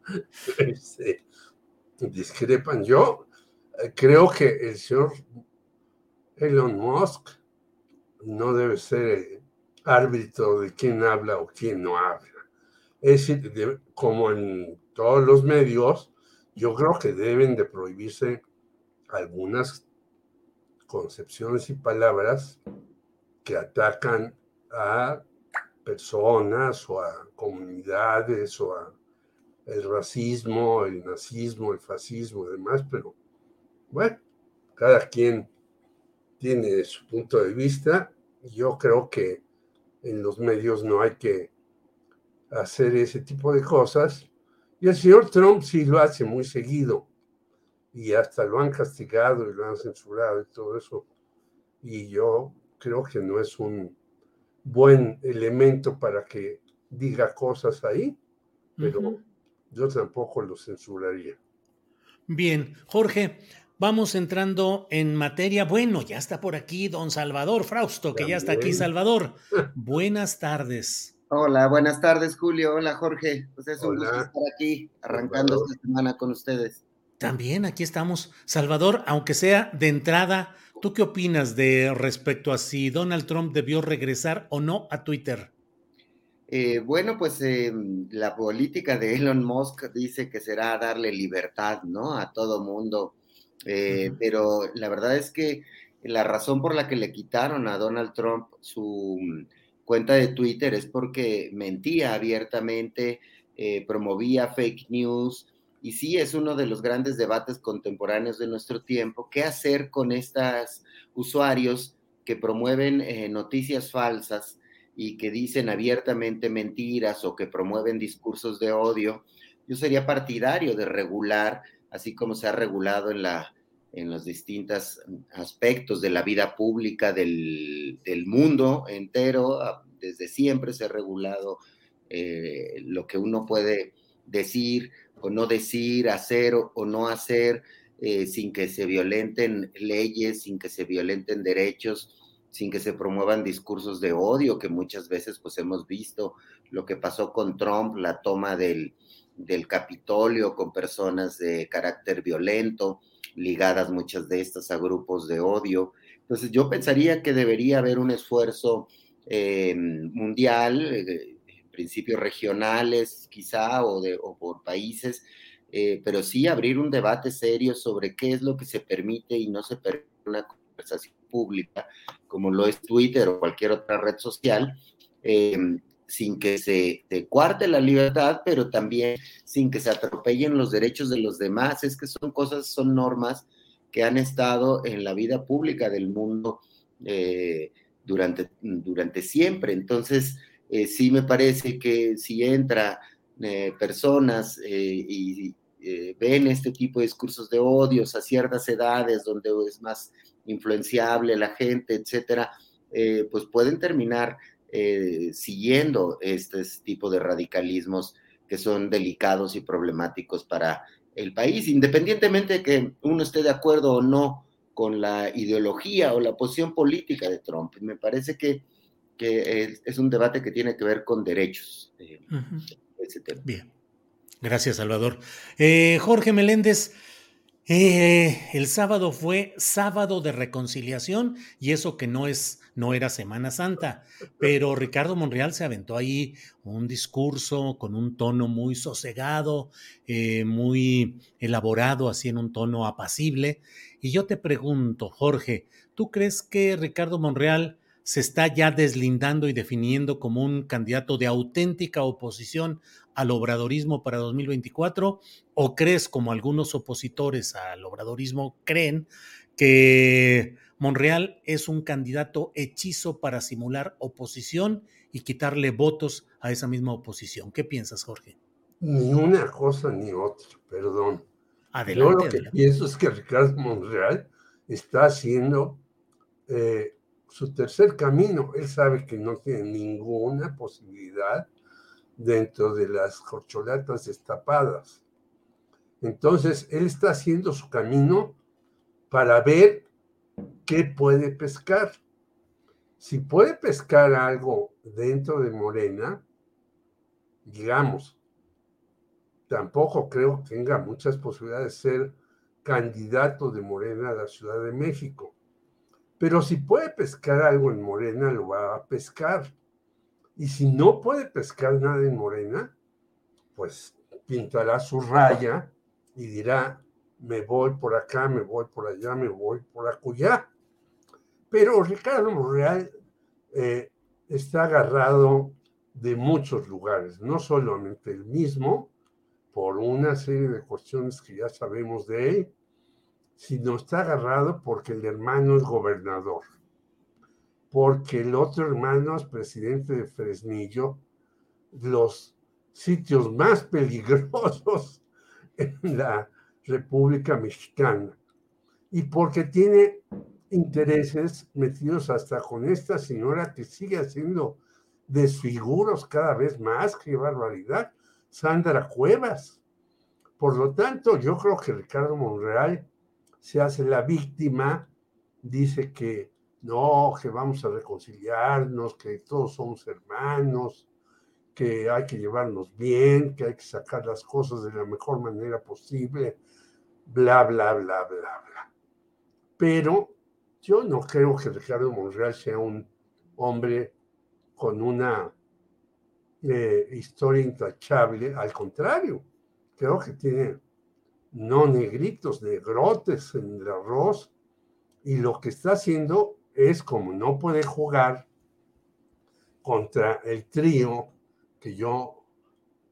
este, discrepan. Yo eh, creo que el señor Elon Musk no debe ser árbitro de quién habla o quién no habla. Es decir, como en todos los medios, yo creo que deben de prohibirse algunas concepciones y palabras que atacan a personas o a comunidades o a el racismo, el nazismo, el fascismo y demás, pero bueno, cada quien tiene su punto de vista. Yo creo que en los medios no hay que hacer ese tipo de cosas. Y el señor Trump sí lo hace muy seguido y hasta lo han castigado y lo han censurado y todo eso. Y yo creo que no es un buen elemento para que diga cosas ahí, pero yo tampoco lo censuraría. Bien, Jorge, vamos entrando en materia. Bueno, ya está por aquí don Salvador Frausto, que ya está aquí, Salvador. Buenas tardes. Hola, buenas tardes, Julio. Hola, Jorge. Pues es un gusto estar aquí, arrancando esta semana con ustedes. También aquí estamos. Salvador, aunque sea de entrada, ¿tú qué opinas de respecto a si Donald Trump debió regresar o no a Twitter? Eh, bueno, pues eh, la política de Elon Musk dice que será darle libertad, ¿no? A todo mundo. Eh, pero la verdad es que la razón por la que le quitaron a Donald Trump su cuenta de Twitter es porque mentía abiertamente, promovía fake news, y sí es uno de los grandes debates contemporáneos de nuestro tiempo, qué hacer con estos usuarios que promueven eh, noticias falsas y que dicen abiertamente mentiras o que promueven discursos de odio. Yo sería partidario de regular, así como se ha regulado en, la, en los distintos aspectos de la vida pública del, mundo entero, ah, desde siempre se ha regulado eh, lo que uno puede decir, o no decir, hacer o, no hacer, eh, sin que se violenten leyes, sin que se violenten derechos, sin que se promuevan discursos de odio, que muchas veces pues hemos visto lo que pasó con Trump, la toma del, del Capitolio con personas de carácter violento, ligadas muchas de estas a grupos de odio. Entonces yo pensaría que debería haber un esfuerzo eh, mundial, eh, principios regionales quizá o, de, o por países, eh, pero sí abrir un debate serio sobre qué es lo que se permite y no se permite una conversación pública, como lo es Twitter o cualquier otra red social, em, sin que se cuarte la libertad, pero también sin que se atropellen los derechos de los demás. Es que son cosas, son normas que han estado en la vida pública del mundo eh, durante, durante siempre. Entonces, eh, sí me parece que si entra eh, personas y ven este tipo de discursos de odios a ciertas edades donde es más influenciable la gente, etcétera, pues pueden terminar siguiendo este tipo de radicalismos que son delicados y problemáticos para el país, independientemente de que uno esté de acuerdo o no con la ideología o la posición política de Trump. Me parece que, que es, un debate que tiene que ver con derechos. Eh, Bien. Gracias, Salvador. Eh, Jorge Meléndez, eh, el sábado fue sábado de reconciliación y eso que no es no era Semana Santa, pero Ricardo Monreal se aventó ahí un discurso con un tono muy sosegado, eh, muy elaborado, así en un tono apacible. Y yo te pregunto, Jorge, ¿tú crees que Ricardo Monreal se está ya deslindando y definiendo como un candidato de auténtica oposición al obradorismo para 2024? ¿O crees, como algunos opositores al obradorismo creen, que Monreal es un candidato hechizo para simular oposición y quitarle votos a esa misma oposición. ¿Qué piensas, Jorge? Ni una cosa ni otra, perdón. Adelante, Yo lo que pienso es que Ricardo Monreal está haciendo eh, su tercer camino. Él sabe que no tiene ninguna posibilidad dentro de las corcholatas destapadas. Entonces, él está haciendo su camino para ver ¿qué puede pescar? Si puede pescar algo dentro de Morena, digamos, tampoco creo que tenga muchas posibilidades de ser candidato de Morena a la Ciudad de México. Pero si puede pescar algo en Morena, lo va a pescar. Y si no puede pescar nada en Morena, pues pintará su raya y dirá, me voy por acá, me voy por allá, me voy por acullá. Pero Ricardo Monreal eh, está agarrado de muchos lugares, no solamente el mismo, por una serie de cuestiones que ya sabemos de él, sino está agarrado porque el hermano es gobernador, porque el otro hermano es presidente de Fresnillo, los sitios más peligrosos en la República Mexicana y porque tiene intereses metidos hasta con esta señora que sigue haciendo desfiguros cada vez más, qué barbaridad, Sandra Cuevas. Por lo tanto, yo creo que Ricardo Monreal se hace la víctima, dice que no, que vamos a reconciliarnos, que todos somos hermanos, que hay que llevarnos bien, que hay que sacar las cosas de la mejor manera posible, bla, bla, bla, bla, bla. Pero yo no creo que Ricardo Monreal sea un hombre con una eh, historia intachable, al contrario, creo que tiene no negritos, negrotes en el arroz, y lo que está haciendo es como no puede jugar contra el trío, que yo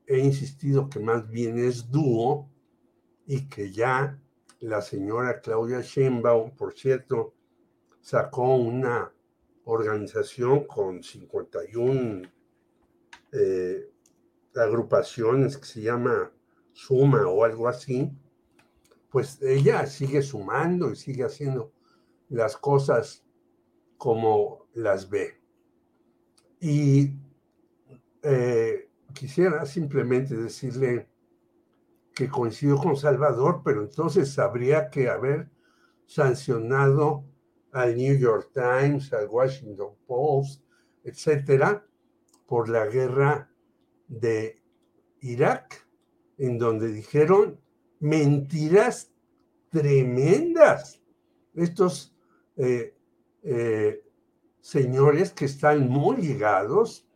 he insistido que más bien es dúo, y que ya la señora Claudia Sheinbaum, por cierto, sacó una organización con 51 eh, agrupaciones que se llama Suma o algo así, pues ella sigue sumando y sigue haciendo las cosas como las ve. Y eh, quisiera simplemente decirle que coincidió con Salvador, pero entonces habría que haber sancionado al New York Times, al Washington Post, etcétera, por la guerra de Irak, en donde dijeron mentiras tremendas. Estos eh, eh, señores que están muy ligados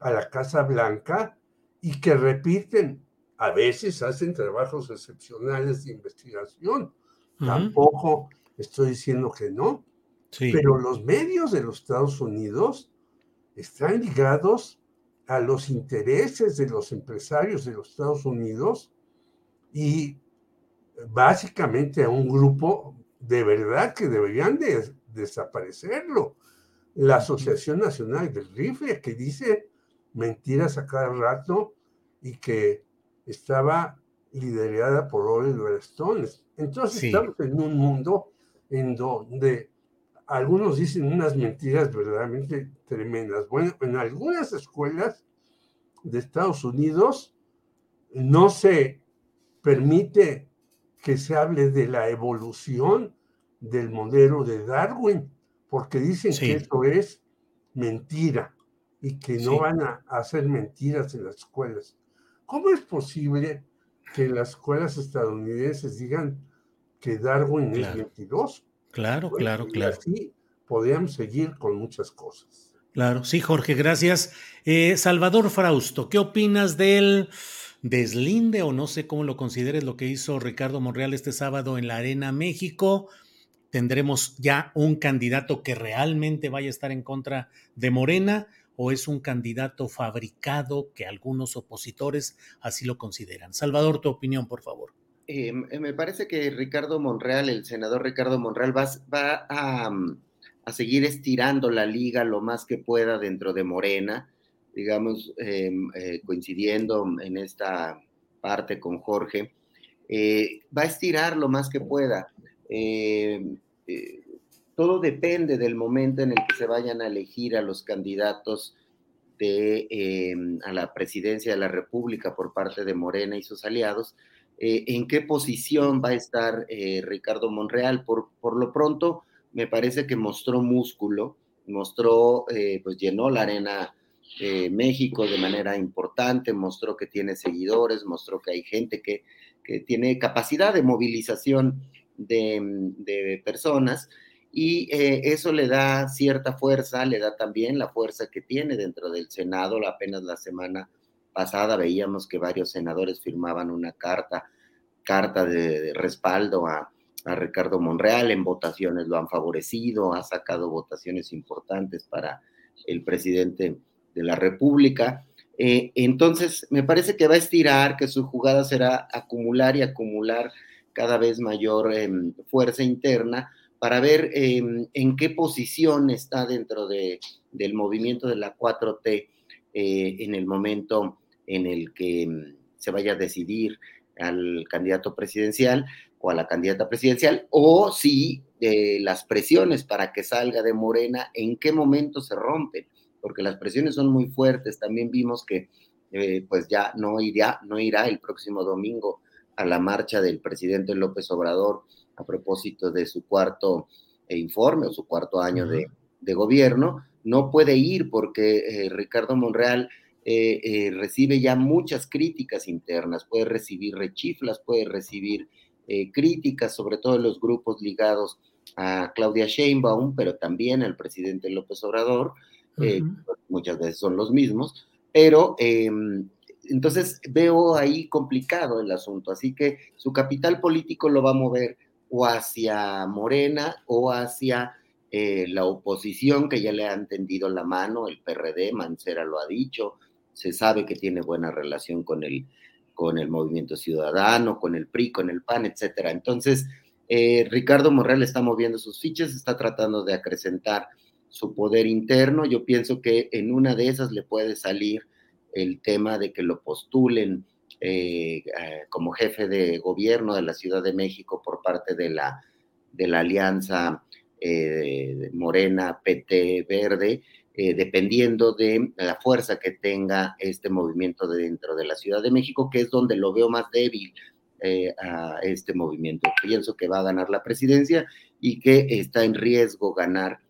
a la Casa Blanca y que repiten a veces hacen trabajos excepcionales de investigación. Tampoco estoy diciendo que no. Pero los medios de los Estados Unidos están ligados a los intereses de los empresarios de los Estados Unidos y básicamente a un grupo de verdad que deberían de desaparecerlo, la Asociación Nacional del Rifle, que dice mentiras a cada rato y que estaba liderada por Oliver Stone. Entonces estamos en un mundo en donde algunos dicen unas mentiras verdaderamente tremendas. Bueno, en algunas escuelas de Estados Unidos no se permite que se hable de la evolución del modelo de Darwin, porque dicen que eso es mentira y que no van a hacer mentiras en las escuelas. ¿Cómo es posible que las escuelas estadounidenses digan que Darwin es mentiroso? Claro, claro, claro. Así podríamos seguir con muchas cosas. Claro, sí, Jorge, gracias. Eh, Salvador Frausto, ¿qué opinas del deslinde o no sé cómo lo consideres lo que hizo Ricardo Monreal este sábado en la Arena México? ¿Tendremos ya un candidato que realmente vaya a estar en contra de Morena o es un candidato fabricado que algunos opositores así lo consideran? Salvador, tu opinión, por favor. Eh, me parece que Ricardo Monreal, el senador Ricardo Monreal, va, va a, mm, a seguir estirando la liga lo más que pueda dentro de Morena, digamos, em, eh, coincidiendo en esta parte con Jorge, eh, va a estirar lo más que pueda. Em, eh, todo depende del momento en el que se vayan a elegir a los candidatos de, em, a la presidencia de la República por parte de Morena y sus aliados, en qué posición va a estar Ricardo Monreal. Por, por lo pronto, me parece que mostró músculo, mostró, pues llenó la arena México de manera importante, mostró que tiene seguidores, mostró que hay gente que, tiene capacidad de movilización de, personas y eh, eso le da cierta fuerza, le da también la fuerza que tiene dentro del Senado. Apenas la semana pasada veíamos que varios senadores firmaban una carta, carta de respaldo a, a Ricardo Monreal, en votaciones lo han favorecido, ha sacado votaciones importantes para el presidente de la República. Eh, entonces, me parece que va a estirar, que su jugada será acumular y acumular cada vez mayor em, fuerza interna para ver em, en qué posición está dentro de, del movimiento de la 4T eh, en el momento en el que em, se vaya a decidir al candidato presidencial o a la candidata presidencial, o si eh, las presiones para que salga de Morena, en qué momento se rompen, porque las presiones son muy fuertes. También vimos que eh, pues ya no irá, no irá el próximo domingo a la marcha del presidente López Obrador a propósito de su cuarto eh, informe o su cuarto año de, gobierno. No puede ir porque Ricardo Monreal recibe ya muchas críticas internas, puede recibir rechiflas, puede recibir eh, críticas, sobre todo en los grupos ligados a Claudia Sheinbaum, pero también al presidente López Obrador, eh, muchas veces son los mismos, pero em, entonces veo ahí complicado el asunto, así que su capital político lo va a mover o hacia Morena o hacia eh, la oposición que ya le han tendido la mano, el PRD, Mancera lo ha dicho, se sabe que tiene buena relación con el con el Movimiento Ciudadano, con el PRI, con el PAN, etcétera. Entonces, eh, Ricardo Morrell está moviendo sus fichas, está tratando de acrecentar su poder interno. Yo pienso que en una de esas le puede salir el tema de que lo postulen eh, eh, como jefe de gobierno de la Ciudad de México por parte de la, de la alianza Morena, PT, Verde, eh, dependiendo de la fuerza que tenga este movimiento dentro de la Ciudad de México, que es donde lo veo más débil eh, a este movimiento. Pienso que va a ganar la presidencia y que está en riesgo ganar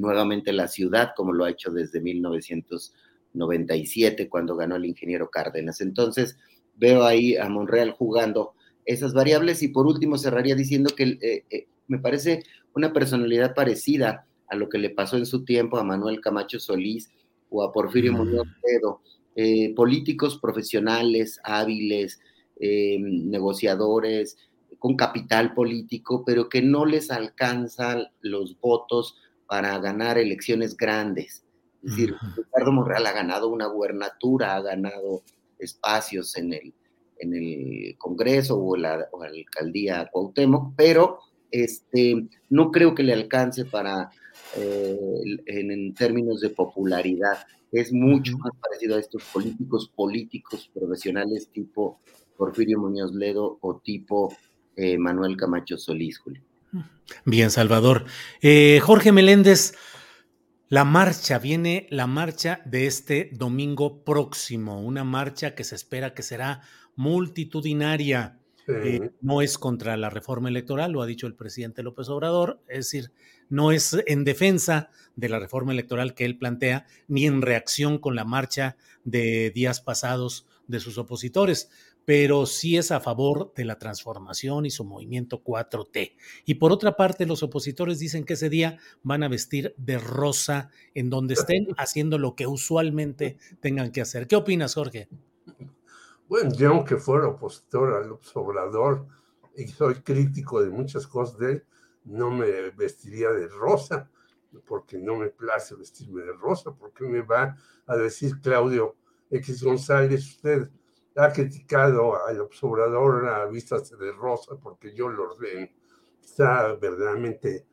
nuevamente la ciudad, como lo ha hecho desde 1997, cuando ganó el ingeniero Cárdenas. Entonces, veo ahí a Monreal jugando esas variables y por último cerraría diciendo que eh, me parece una personalidad parecida a lo que le pasó en su tiempo a Manuel Camacho Solís o a Porfirio Muñoz Ledo, eh, políticos profesionales, hábiles, eh, negociadores, con capital político, pero que no les alcanzan los votos para ganar elecciones grandes. Es decir, Ricardo Monreal ha ganado una gubernatura, ha ganado espacios en el, en el Congreso o la, o la alcaldía Cuauhtémoc, pero este, no creo que le alcance para eh, en, términos de popularidad. Es mucho más parecido a estos políticos políticos profesionales tipo Porfirio Muñoz Ledo o tipo eh, Manuel Camacho Solís, Julio. Bien, Salvador. Eh, Jorge Meléndez, la marcha, viene la marcha de este domingo próximo, una marcha que se espera que será multitudinaria. Eh, no es contra la reforma electoral, lo ha dicho el presidente López Obrador, es decir, no es en defensa de la reforma electoral que él plantea, ni en reacción con la marcha de días pasados de sus opositores pero sí es a favor de la transformación y su movimiento 4T. Y por otra parte, los opositores dicen que ese día van a vestir de rosa en donde estén haciendo lo que usualmente tengan que hacer. ¿Qué opinas, Jorge? Bueno, yo aunque fuera opositor al Obrador y soy crítico de muchas cosas de él, no me vestiría de rosa, porque no me place vestirme de rosa, porque me va a decir Claudio X González, usted ha criticado al observador a vistas de rosa porque yo lo ordeno. Está verdaderamente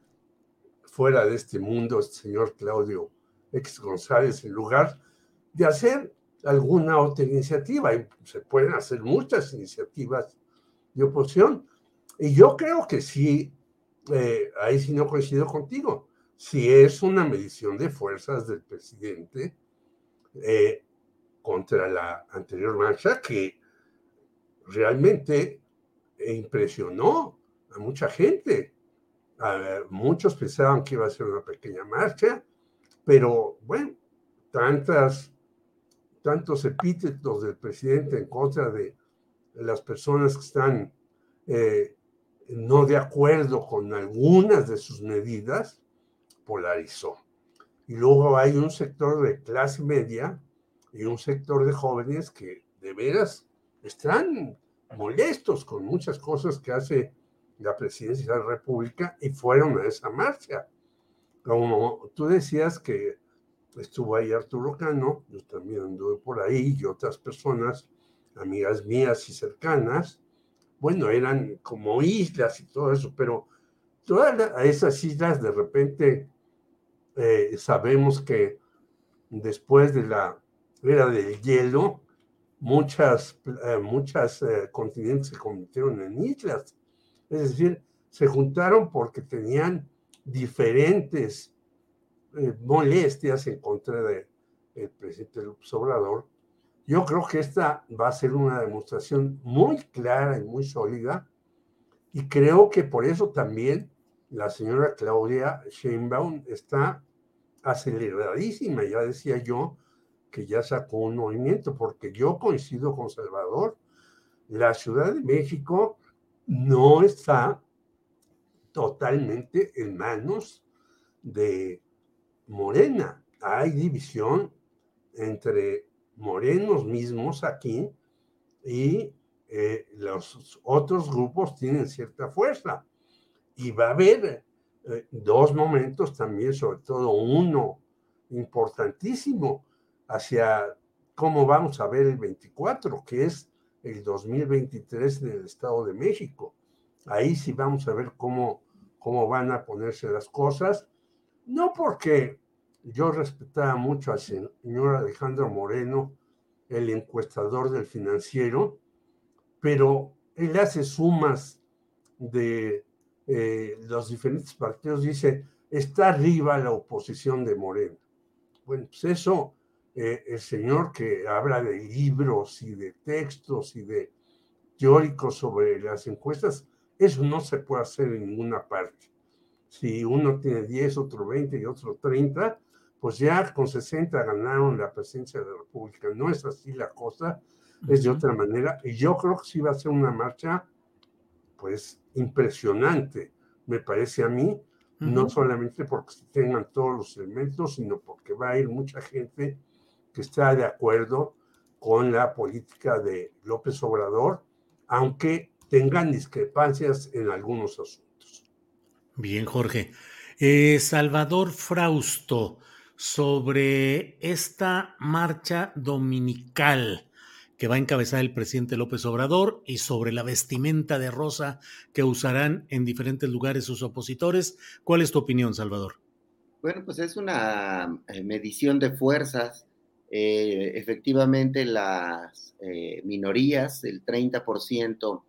fuera de este mundo el señor Claudio X González en lugar de hacer alguna otra iniciativa. Y se pueden hacer muchas iniciativas de oposición. Y yo creo que sí, eh, ahí sí no coincido contigo, si es una medición de fuerzas del presidente, eh, contra la anterior marcha que realmente impresionó a mucha gente. muchos pensaban que iba a ser una pequeña marcha, pero bueno, tantas, tantos epítetos del presidente en contra de las personas que están eh, no de acuerdo con algunas de sus medidas, polarizó. Y luego hay un sector de clase media y un sector de jóvenes que de veras están molestos con muchas cosas que hace la presidencia de la República y fueron a esa marcha. Como tú decías que estuvo ahí Arturo Cano, yo también anduve por ahí y otras personas, amigas mías y cercanas, bueno, eran como islas y todo eso, pero todas esas islas de repente eh, sabemos que después de la era del hielo, muchas, eh, muchas eh, continentes se convirtieron en islas. Es decir, se juntaron porque tenían diferentes eh, molestias en contra del el presidente López Obrador. Yo creo que esta va a ser una demostración muy clara y muy sólida y creo que por eso también la señora Claudia Sheinbaum está aceleradísima, ya decía yo, que ya sacó un movimiento, porque yo coincido con Salvador, la Ciudad de México no está totalmente en manos de Morena. Hay división entre morenos mismos aquí y eh, los otros grupos tienen cierta fuerza. Y va a haber eh, dos momentos también, sobre todo uno importantísimo, hacia cómo vamos a ver el 24, que es el 2023 en el Estado de México. Ahí sí vamos a ver cómo, cómo van a ponerse las cosas. No porque yo respetaba mucho al señor Alejandro Moreno, el encuestador del financiero, pero él hace sumas de eh, los diferentes partidos, dice, está arriba la oposición de Moreno. Bueno, pues eso eh, el señor que habla de libros y de textos y de teóricos sobre las encuestas, eso no se puede hacer en ninguna parte. Si uno tiene 10, otro 20 y otro 30, pues ya con 60 ganaron la presidencia de la República. No es así la cosa, es de otra manera. Y yo creo que sí va a ser una marcha, pues, impresionante, me parece a mí, no solamente porque tengan todos los elementos, sino porque va a ir mucha gente que está de acuerdo con la política de López Obrador, aunque tengan discrepancias en algunos asuntos. Bien, Jorge. Eh, Salvador Frausto, sobre esta marcha dominical que va a encabezar el presidente López Obrador y sobre la vestimenta de rosa que usarán en diferentes lugares sus opositores. ¿Cuál es tu opinión, Salvador? Bueno, pues es una eh, medición de fuerzas. Eh, efectivamente, las eh, minorías, el 30%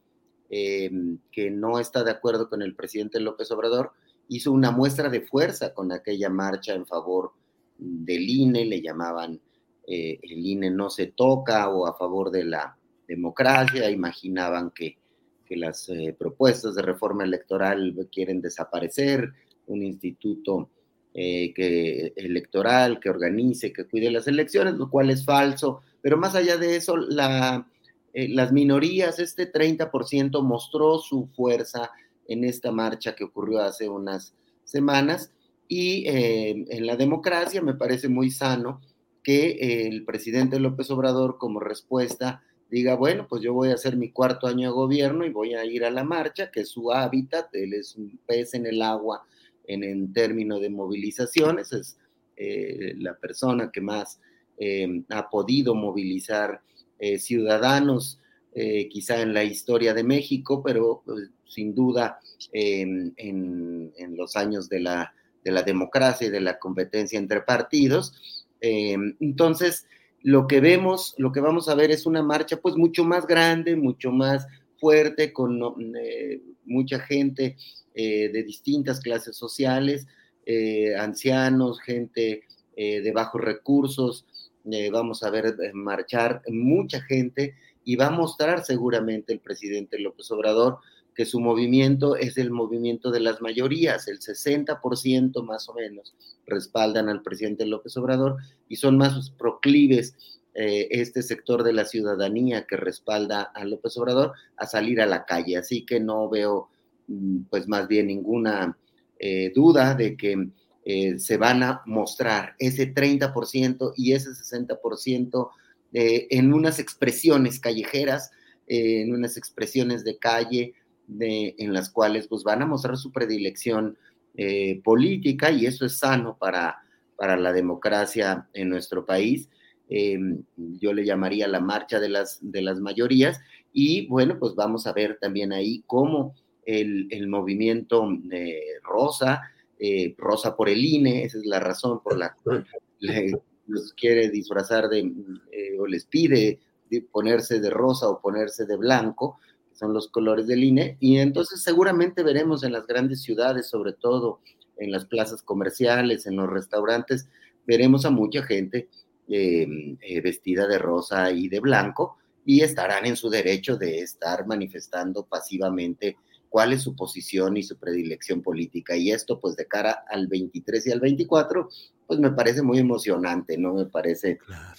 que no está de acuerdo con el presidente López Obrador, hizo una muestra de fuerza con aquella marcha en favor del INE, le llamaban el INE no se toca o a favor de la democracia, imaginaban que, que las propuestas de reforma electoral quieren desaparecer, un instituto eh, que, electoral que organice, que cuide las elecciones, lo cual es falso. Pero más allá de eso, eh, las minorías, este 30% mostró su fuerza en esta marcha que ocurrió hace unas semanas. Y eh, en la democracia me parece muy sano que el presidente López Obrador como respuesta diga, bueno, pues yo voy a hacer mi cuarto año de gobierno y voy a ir a la marcha, que su hábitat, él es un pez en el agua en, términos de movilizaciones, es eh, la persona que más eh, ha podido movilizar eh, ciudadanos, quizá en la historia de México, pero sin duda en, los años de la, de la democracia y de la competencia entre partidos. entonces, lo que vemos, lo que vamos a ver es una marcha pues mucho más grande, mucho más fuerte, con mucha gente eh, de distintas clases sociales, eh, ancianos, gente eh, de bajos recursos. vamos a ver marchar mucha gente y va a mostrar seguramente el presidente López Obrador que su movimiento es el movimiento de las mayorías, el 60% más o menos respaldan al presidente López Obrador y son más proclives este sector de la ciudadanía que respalda a López Obrador a salir a la calle. Así que no veo pues más bien ninguna eh, duda de que eh, se van a mostrar ese 30% y ese 60% eh, en unas expresiones callejeras, en unas expresiones de calle, en las cuales pues van a mostrar su predilección política y eso es sano para, para la democracia en nuestro país. Em, yo le llamaría la marcha de las, de las mayorías y bueno, pues vamos a ver también ahí cómo el, movimiento eh, rosa, eh, rosa por el INE, esa es la razón por la cual los quiere disfrazar de, eh, o les pide ponerse de rosa o ponerse de blanco, que son los colores del INE, y entonces seguramente veremos en las grandes ciudades, sobre todo en las plazas comerciales, en los restaurantes, veremos a mucha gente vestida de rosa y de blanco, y estarán en su derecho de estar manifestando pasivamente cuál es su posición y su predilección política. Y esto, pues de cara al 23 y al 24, pues me parece muy emocionante, ¿no? Me parece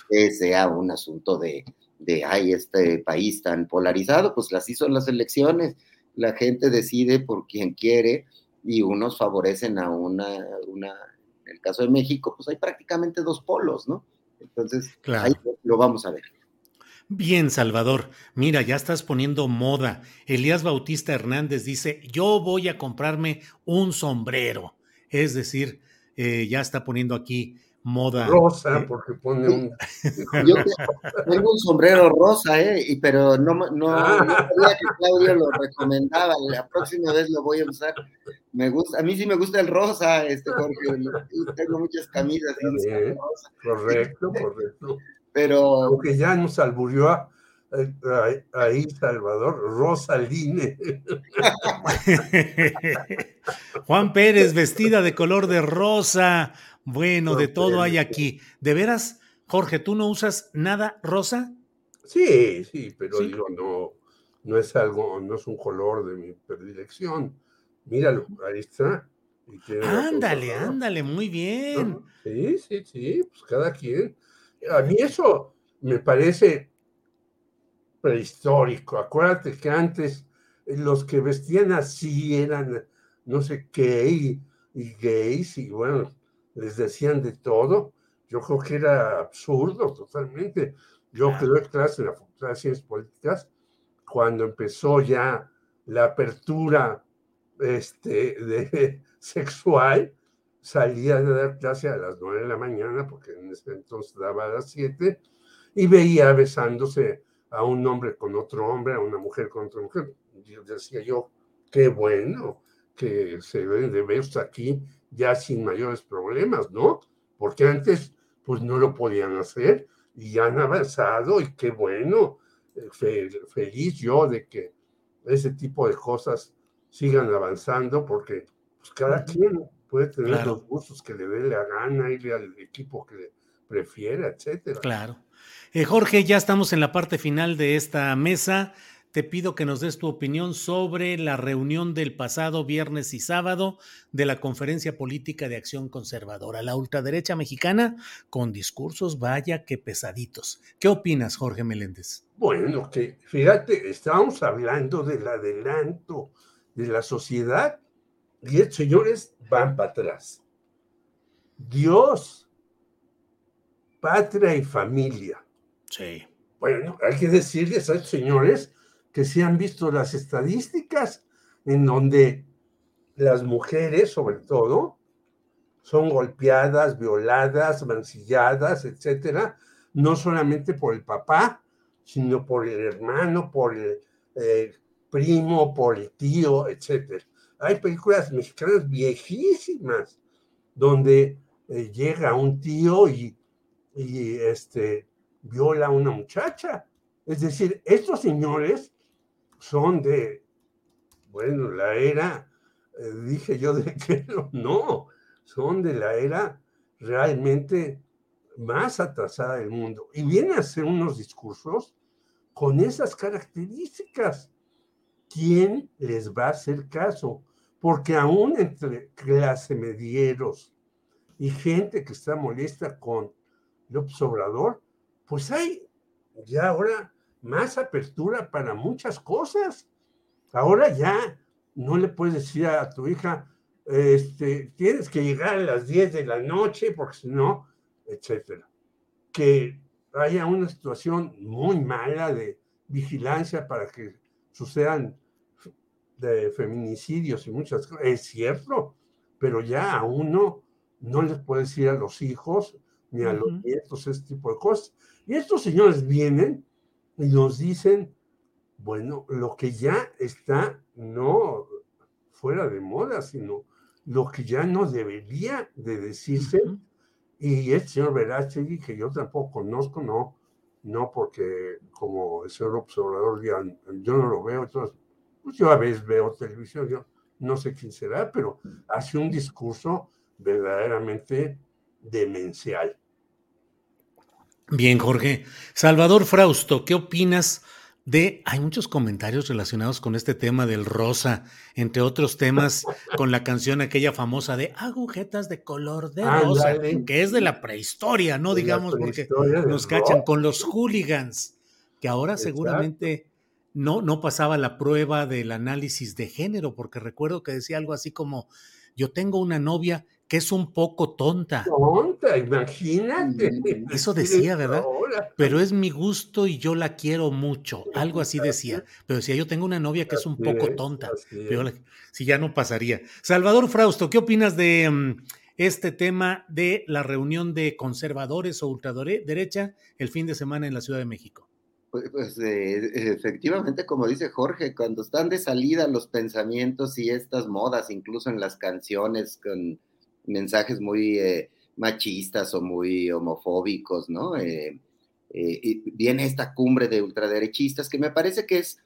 que sea un asunto de, de, ay, este país tan polarizado, pues las hizo las elecciones, la gente decide por quien quiere y unos favorecen a una, una en el caso de México, pues hay prácticamente dos polos, ¿no? Entonces, ahí lo vamos a ver. Bien, Salvador. Mira, ya estás poniendo moda. Elías Bautista Hernández dice, yo voy a comprarme un sombrero. Es decir, eh, ya está poniendo aquí moda. Rosa, eh, porque pone un... Yo tengo un sombrero rosa, ¿eh? pero no, no, ah. no sabía que Claudio lo recomendaba. La próxima vez lo voy a usar. Me gusta, a mí sí me gusta el rosa, este Jorge. Tengo muchas camisas. correcto, correcto. Pero. Aunque ya nos alburió ahí Salvador Rosaline. Juan Pérez, vestida de color de rosa. Bueno, de todo hay aquí. ¿De veras, Jorge, tú no usas nada rosa? Sí, sí, pero digo, no, no es algo, no es un color de mi predilección. Míralo, ahí está. Ándale, ándale, muy bien. Sí, sí, sí, pues cada quien a mí eso me parece prehistórico. Acuérdate que antes los que vestían así eran, no sé qué, y, gays, y bueno, les decían de todo. Yo creo que era absurdo totalmente. Yo que doy clase en la Facultad de Ciencias Políticas, cuando empezó ya la apertura este, de, sexual, salía de dar clase a las nueve de la mañana, porque en ese entonces daba a las siete, y veía besándose a un hombre con otro hombre, a una mujer con otra mujer. Y decía yo, qué bueno que se ven de besos aquí ya sin mayores problemas, ¿no? Porque antes, pues no lo podían hacer y ya han avanzado y qué bueno, eh, feliz yo de que ese tipo de cosas sigan avanzando porque pues, cada quien puede tener los gustos que le dé la gana, irle al equipo que le prefiera, etcétera. Claro. Eh, Jorge, ya estamos en la parte final de esta mesa. Te pido que nos des tu opinión sobre la reunión del pasado viernes y sábado de la Conferencia Política de Acción Conservadora, la ultraderecha mexicana, con discursos vaya que pesaditos. ¿Qué opinas, Jorge Meléndez? Bueno, que fíjate, estábamos hablando del adelanto de la sociedad el señores van para atrás. Dios, patria y familia. Sí. Bueno, hay que decirles a estos señores que se han visto las estadísticas en donde las mujeres, sobre todo, son golpeadas, violadas, mancilladas, etcétera, no solamente por el papá, sino por el hermano, por el eh, primo, por el tío, etcétera. Hay películas mexicanas viejísimas donde eh, llega un tío y, y este, viola a una muchacha. Es decir, estos señores son de, bueno, la era, eh, dije yo de que no, son de la era realmente más atrasada del mundo. Y viene a hacer unos discursos con esas características. ¿Quién les va a hacer caso? Porque aún entre clase medieros y gente que está molesta con López Obrador, pues hay ya ahora más apertura para muchas cosas. Ahora ya no le puedes decir a tu hija, este, tienes que llegar a las 10 de la noche porque si no, etcétera. Que haya una situación muy mala de vigilancia para que sucedan de feminicidios y muchas cosas, es cierto, pero ya a uno no les puede decir a los hijos ni a los nietos ese tipo de cosas. Y estos señores vienen y nos dicen, bueno, lo que ya está no fuera de moda, sino lo que ya no debería de decirse. Y el señor Verástegui, que yo tampoco conozco, no, no porque como el señor observador yo no lo veo, entonces, pues yo a veces veo televisión, yo no sé quién será, pero hace un discurso verdaderamente demencial. Bien, Jorge. Salvador Frausto, ¿qué opinas de... Hay muchos comentarios relacionados con este tema del rosa, entre otros temas con la canción aquella famosa de agujetas de color de rosa, que es de la prehistoria, ¿no? Digamos, porque nos cachan con los hooligans, que ahora seguramente no, no pasaba la prueba del análisis de género, porque recuerdo que decía algo así como, yo tengo una novia que es un poco tonta. Tonta, imagínate. Eso decía, ¿verdad? Pero es mi gusto y yo la quiero mucho. Algo así decía. Pero decía, yo tengo una novia que es un poco tonta. si ya no pasaría. Salvador Frausto, ¿qué opinas de mm, este tema de la reunión de conservadores o ultraderecha el fin de semana en la Ciudad de México? Pues, pues eh, efectivamente, como dice Jorge, cuando están de salida los pensamientos y estas modas, incluso en las canciones con mensajes muy eh, machistas o muy homofóbicos, ¿no? Eh, eh, viene esta cumbre de ultraderechistas que me parece que es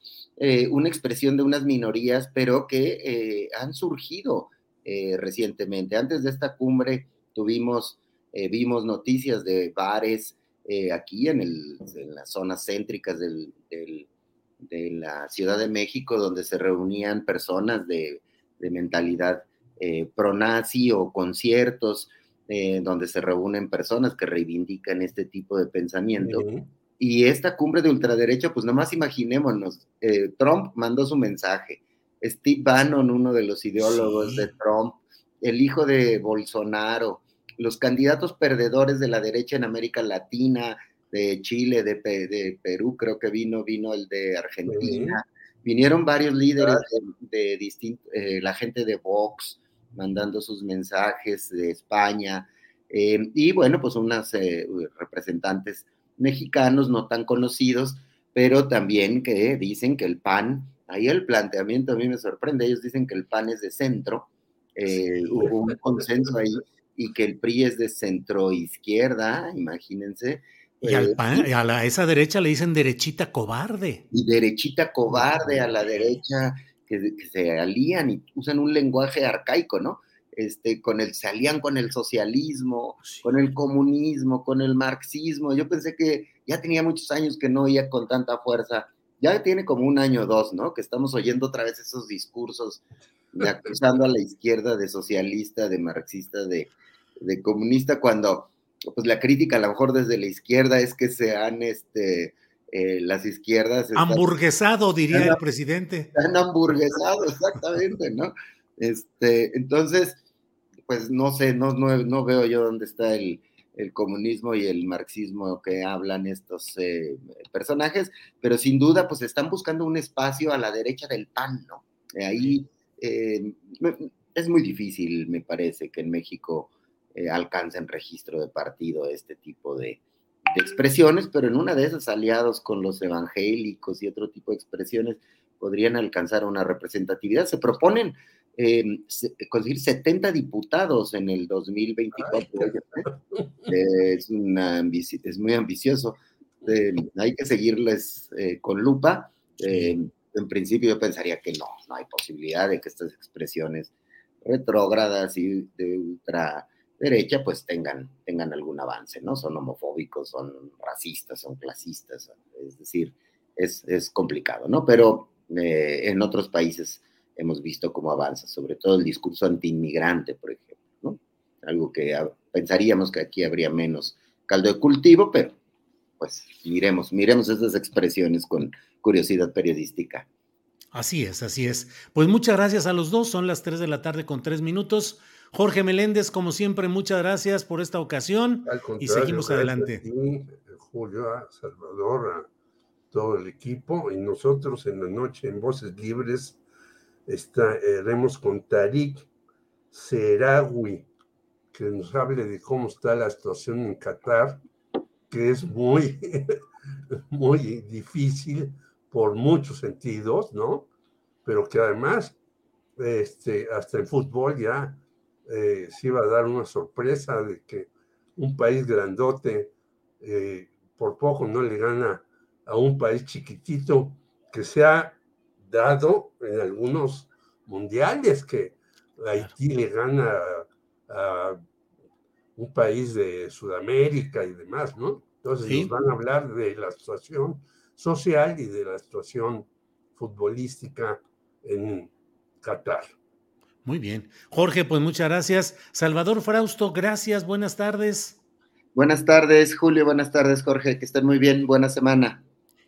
una expresión de unas minorías, pero que han surgido recientemente. Antes de esta cumbre tuvimos, vimos noticias de bares aquí en, el, en, las zonas céntricas del, de la Ciudad de México, donde se reunían personas de, de mentalidad eh, pronazi o conciertos eh, donde se reúnen personas que reivindican este tipo de pensamiento. Y esta cumbre de ultraderecha, pues nomás imaginémonos, eh, Trump mandó su mensaje, Steve Bannon, uno de los ideólogos de Trump, el hijo de Bolsonaro, los candidatos perdedores de la derecha en América Latina, de Chile, de, de Perú, creo que vino, vino el de Argentina, vinieron varios líderes de, de, la gente de Vox, mandando sus mensajes de España. Eh, y bueno, pues unas eh, representantes mexicanos no tan conocidos, pero también que dicen que el PAN, ahí el planteamiento a mí me sorprende, ellos dicen que el PAN es de centro. Eh, hubo un consenso ahí y que el PRI es de centro izquierda, imagínense. Y, al eh, PAN- a la, esa derecha le dicen derechita cobarde. y derechita cobarde a la derecha que, que se alían y usan un lenguaje arcaico, ¿no? Este, con el, se alían con el socialismo, con el comunismo, con el marxismo. Yo pensé que ya tenía muchos años que no oía con tanta fuerza. Ya tiene como un año o dos, ¿no? Que estamos oyendo otra vez esos discursos de acusando a la izquierda de socialista, de marxista, de, de comunista, cuando pues la crítica a lo mejor desde la izquierda es que se han, este, eh, las izquierdas... están- Hamburguesado, diría están- el presidente. están hamburguesados, exactamente, ¿no? Este, entonces, pues no sé, no, no, no veo yo dónde está el, el comunismo y el marxismo que hablan estos eh, personajes, pero sin duda, pues están buscando un espacio a la derecha del PAN, ¿no? Eh, Ahí eh, es muy difícil, me parece, que en México eh, alcancen registro de partido este tipo de, de expresiones, pero en una de esas, aliados con los evangélicos y otro tipo de expresiones, podrían alcanzar una representatividad. Se proponen eh, se- conseguir 70 diputados en el 2024. Eh, es, una es muy ambicioso. Eh, hay que seguirles eh, con lupa. Eh, en principio yo pensaría que no, no hay posibilidad de que estas expresiones retrógradas y de ultraderecha pues tengan, tengan algún avance, ¿no? Son homofóbicos, son racistas, son clasistas, es decir, es, es complicado, ¿no? Pero eh, en otros países hemos visto cómo avanza, sobre todo el discurso antiinmigrante, por ejemplo, ¿no? Algo que pensaríamos que aquí habría menos caldo de cultivo, pero pues miremos, miremos esas expresiones con curiosidad periodística. Así es, así es. Pues muchas gracias a los dos. Son las 3 de la tarde con 3 minutos. Jorge Meléndez, como siempre, muchas gracias por esta ocasión Al y contrario, seguimos adelante. a ti, Julio, a Salvador, a todo el equipo y nosotros en la noche en Voces Libres estaremos con Tarik Serawi, que nos hable de cómo está la situación en Qatar, que es muy, muy difícil por muchos sentidos, ¿no? Pero que además, este, hasta en fútbol ya eh, se iba a dar una sorpresa de que un país grandote eh, por poco no le gana a un país chiquitito que se ha dado en algunos mundiales que Haití le gana a, a un país de Sudamérica y demás, ¿no? Entonces Sí. nos van a hablar de la situación social y de la situación futbolística en Qatar. Muy bien. Jorge, pues muchas gracias. Salvador Frausto, gracias. Buenas tardes. Buenas tardes, Julio, buenas tardes, Jorge, que estén muy bien, buena semana.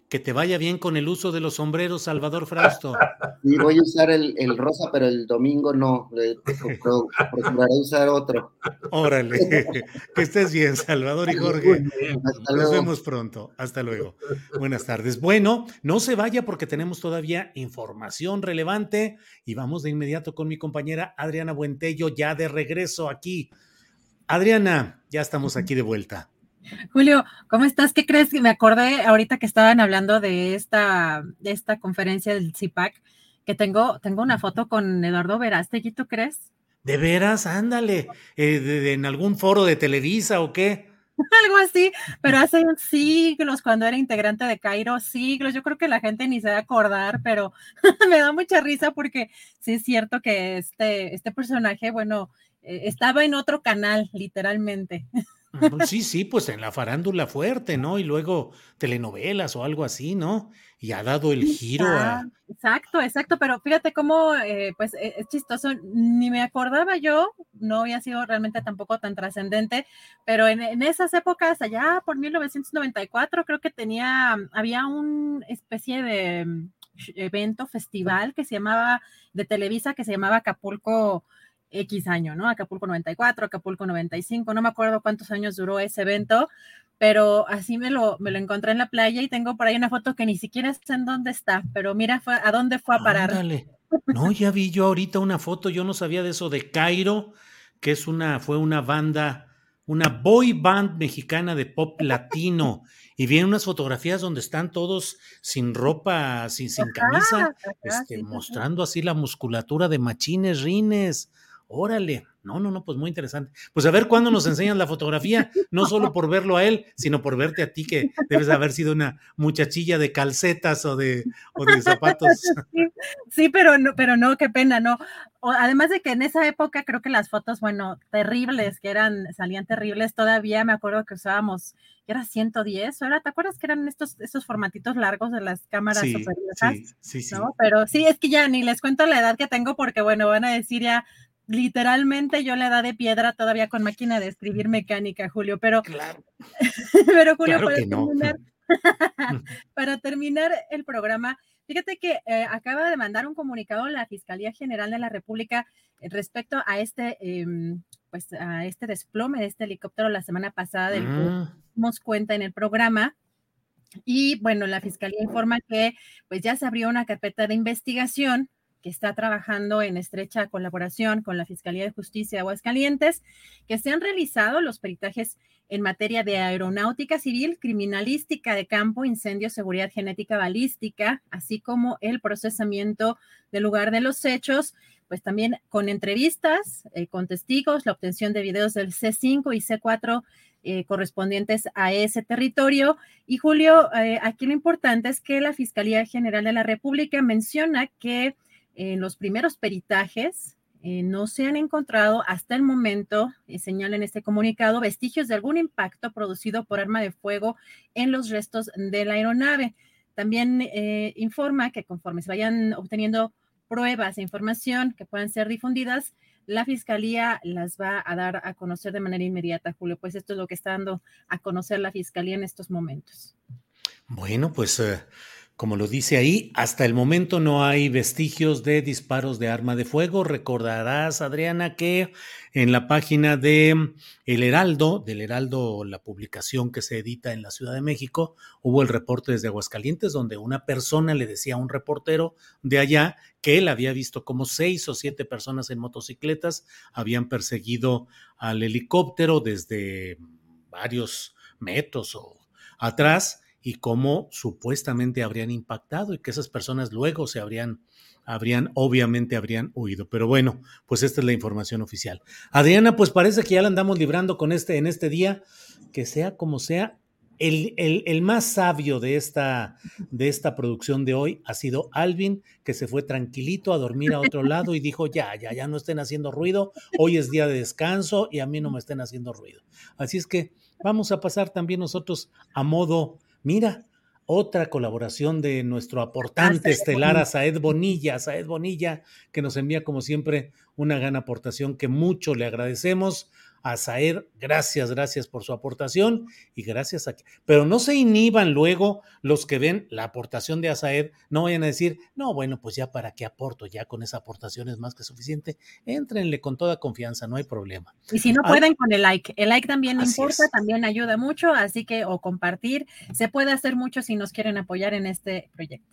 Que te vaya bien con el uso de los sombreros, Salvador Frausto. Y voy a usar el, el rosa, pero el domingo no, pro- pro- procuraré usar otro. Órale. Que estés bien, Salvador y Jorge. Nos vemos pronto. Hasta luego. Buenas tardes. Bueno, no se vaya porque tenemos todavía información relevante y vamos de inmediato con mi compañera Adriana Buentello, ya de regreso aquí. Adriana, ya estamos aquí de vuelta. Julio, ¿cómo estás? ¿Qué crees? Me acordé ahorita que estaban hablando de esta, de esta conferencia del CIPAC, que tengo, tengo una foto con Eduardo Verástegui, ¿tú crees? De veras, ándale. Eh, de- de- ¿En algún foro de Televisa o qué? Algo así, pero hace siglos, cuando era integrante de Cairo, siglos, yo creo que la gente ni se va a acordar, pero me da mucha risa porque sí es cierto que este, este personaje, bueno, eh, estaba en otro canal, literalmente. Sí, sí, pues en la farándula fuerte, ¿no? Y luego telenovelas o algo así, ¿no? Y ha dado el giro a... Exacto, exacto, pero fíjate cómo, eh, pues e- es chistoso, ni me acordaba yo, no había sido realmente tampoco tan trascendente, pero en, esas épocas, allá por 1994, creo que tenía, había una especie de mm, evento, festival que se llamaba, de Televisa, que se llamaba Acapulco X año, ¿no? Acapulco 94, Acapulco 95, no me acuerdo cuántos años duró ese evento, pero así me lo, me lo encontré en la playa y tengo por ahí una foto que ni siquiera sé en dónde está, pero mira fue, a dónde fue a parar. Ándale. No, ya vi yo ahorita una foto, yo no sabía de eso de Cairo, que es una, fue una banda, una boy band mexicana de pop latino. Y vienen unas fotografías donde están todos sin ropa, sin, sin camisa, ajá, este, sí, sí, sí. mostrando así la musculatura de machines rines. Órale, no, no, no, pues muy interesante. Pues a ver cuándo nos enseñan la fotografía, no solo por verlo a él, sino por verte a ti, que debes haber sido una muchachilla de calcetas o de, o de zapatos. Sí, pero no, pero no, qué pena, no. además de que en esa época creo que las fotos, bueno, terribles, que eran, salían terribles, todavía me acuerdo que usábamos, era 110, ¿o era? ¿Te acuerdas que eran estos, estos formatitos largos de las cámaras Sí, super sí, sí, sí. ¿no? Pero sí, es que ya ni les cuento la edad que tengo porque, bueno, van a decir ya literalmente yo la edad de piedra todavía con máquina de escribir mecánica, Julio, pero, pero Julio, Claro para, que no. terminar, para terminar el programa, fíjate que eh, acaba de mandar un comunicado la Fiscalía General de la República respecto a este, em, pues, a este desplome de este helicóptero la semana pasada del que Mm. dimos cuenta en el programa. Y bueno, la fiscalía informa que pues ya se abrió una carpeta de investigación que está trabajando en estrecha colaboración con la Fiscalía de Justicia de Aguascalientes, que se han realizado los peritajes en materia de aeronáutica civil, criminalística de campo, incendio, seguridad genética balística, así como el procesamiento del lugar de los hechos, pues también con entrevistas, eh, con testigos, la obtención de videos del C5 y C4 eh, correspondientes a ese territorio. Y Julio, eh, aquí lo importante es que la Fiscalía General de la República menciona que en los primeros peritajes eh, no se han encontrado hasta el momento, eh, señala este comunicado, vestigios de algún impacto producido por arma de fuego en los restos de la aeronave. También eh, informa que conforme se vayan obteniendo pruebas e información que puedan ser difundidas, la fiscalía las va a dar a conocer de manera inmediata, Julio. Pues esto es lo que está dando a conocer la fiscalía en estos momentos. Bueno, pues eh, como lo dice ahí, hasta el momento no hay vestigios de disparos de arma de fuego. Recordarás, Adriana, que en la página de El Heraldo, del Heraldo, la publicación que se edita en la Ciudad de México, hubo el reporte desde Aguascalientes, donde una persona le decía a un reportero de allá que él había visto como seis o siete personas en motocicletas habían perseguido al helicóptero desde varios metros o atrás y cómo supuestamente habrían impactado y que esas personas luego se habrían, habrían, obviamente habrían huido. Pero bueno, pues esta es la información oficial. Adriana, pues parece que ya la andamos librando con este, en este día, que sea como sea, el, el- el más sabio de esta, de esta producción de hoy ha sido Alvin, que se fue tranquilito a dormir a otro lado y dijo, ya, ya, ya no estén haciendo ruido, hoy es día de descanso y a mí no me estén haciendo ruido. Así es que vamos a pasar también nosotros a modo, mira, otra colaboración de nuestro aportante Azaed estelar, Bonilla. Saed Bonilla, Saed Bonilla, que nos envía como siempre una gran aportación que mucho le agradecemos. A gracias, gracias por su aportación y gracias a... Pero no se inhiban luego los que ven la aportación de Asaed, no vayan a decir, no, bueno, pues ya para qué aporto, ya con esa aportación es más que suficiente. Éntrenle con toda confianza, no hay problema. Y si no Ah, pueden con el like, el like también importa, es. también ayuda mucho, así que o compartir, se puede hacer mucho si nos quieren apoyar en este proyecto.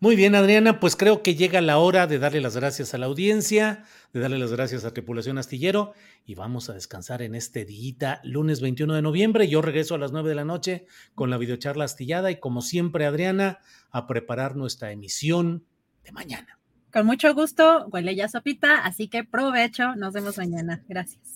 Muy bien, Adriana, pues creo que llega la hora de darle las gracias a la audiencia, de darle las gracias a Tripulación Astillero y vamos a descansar en este día, lunes 21 de noviembre. Yo regreso a las 9 de la noche con la videocharla astillada y como siempre, Adriana, a preparar nuestra emisión de mañana. Con mucho gusto, huele ya sopita, así que provecho, nos vemos mañana. Gracias.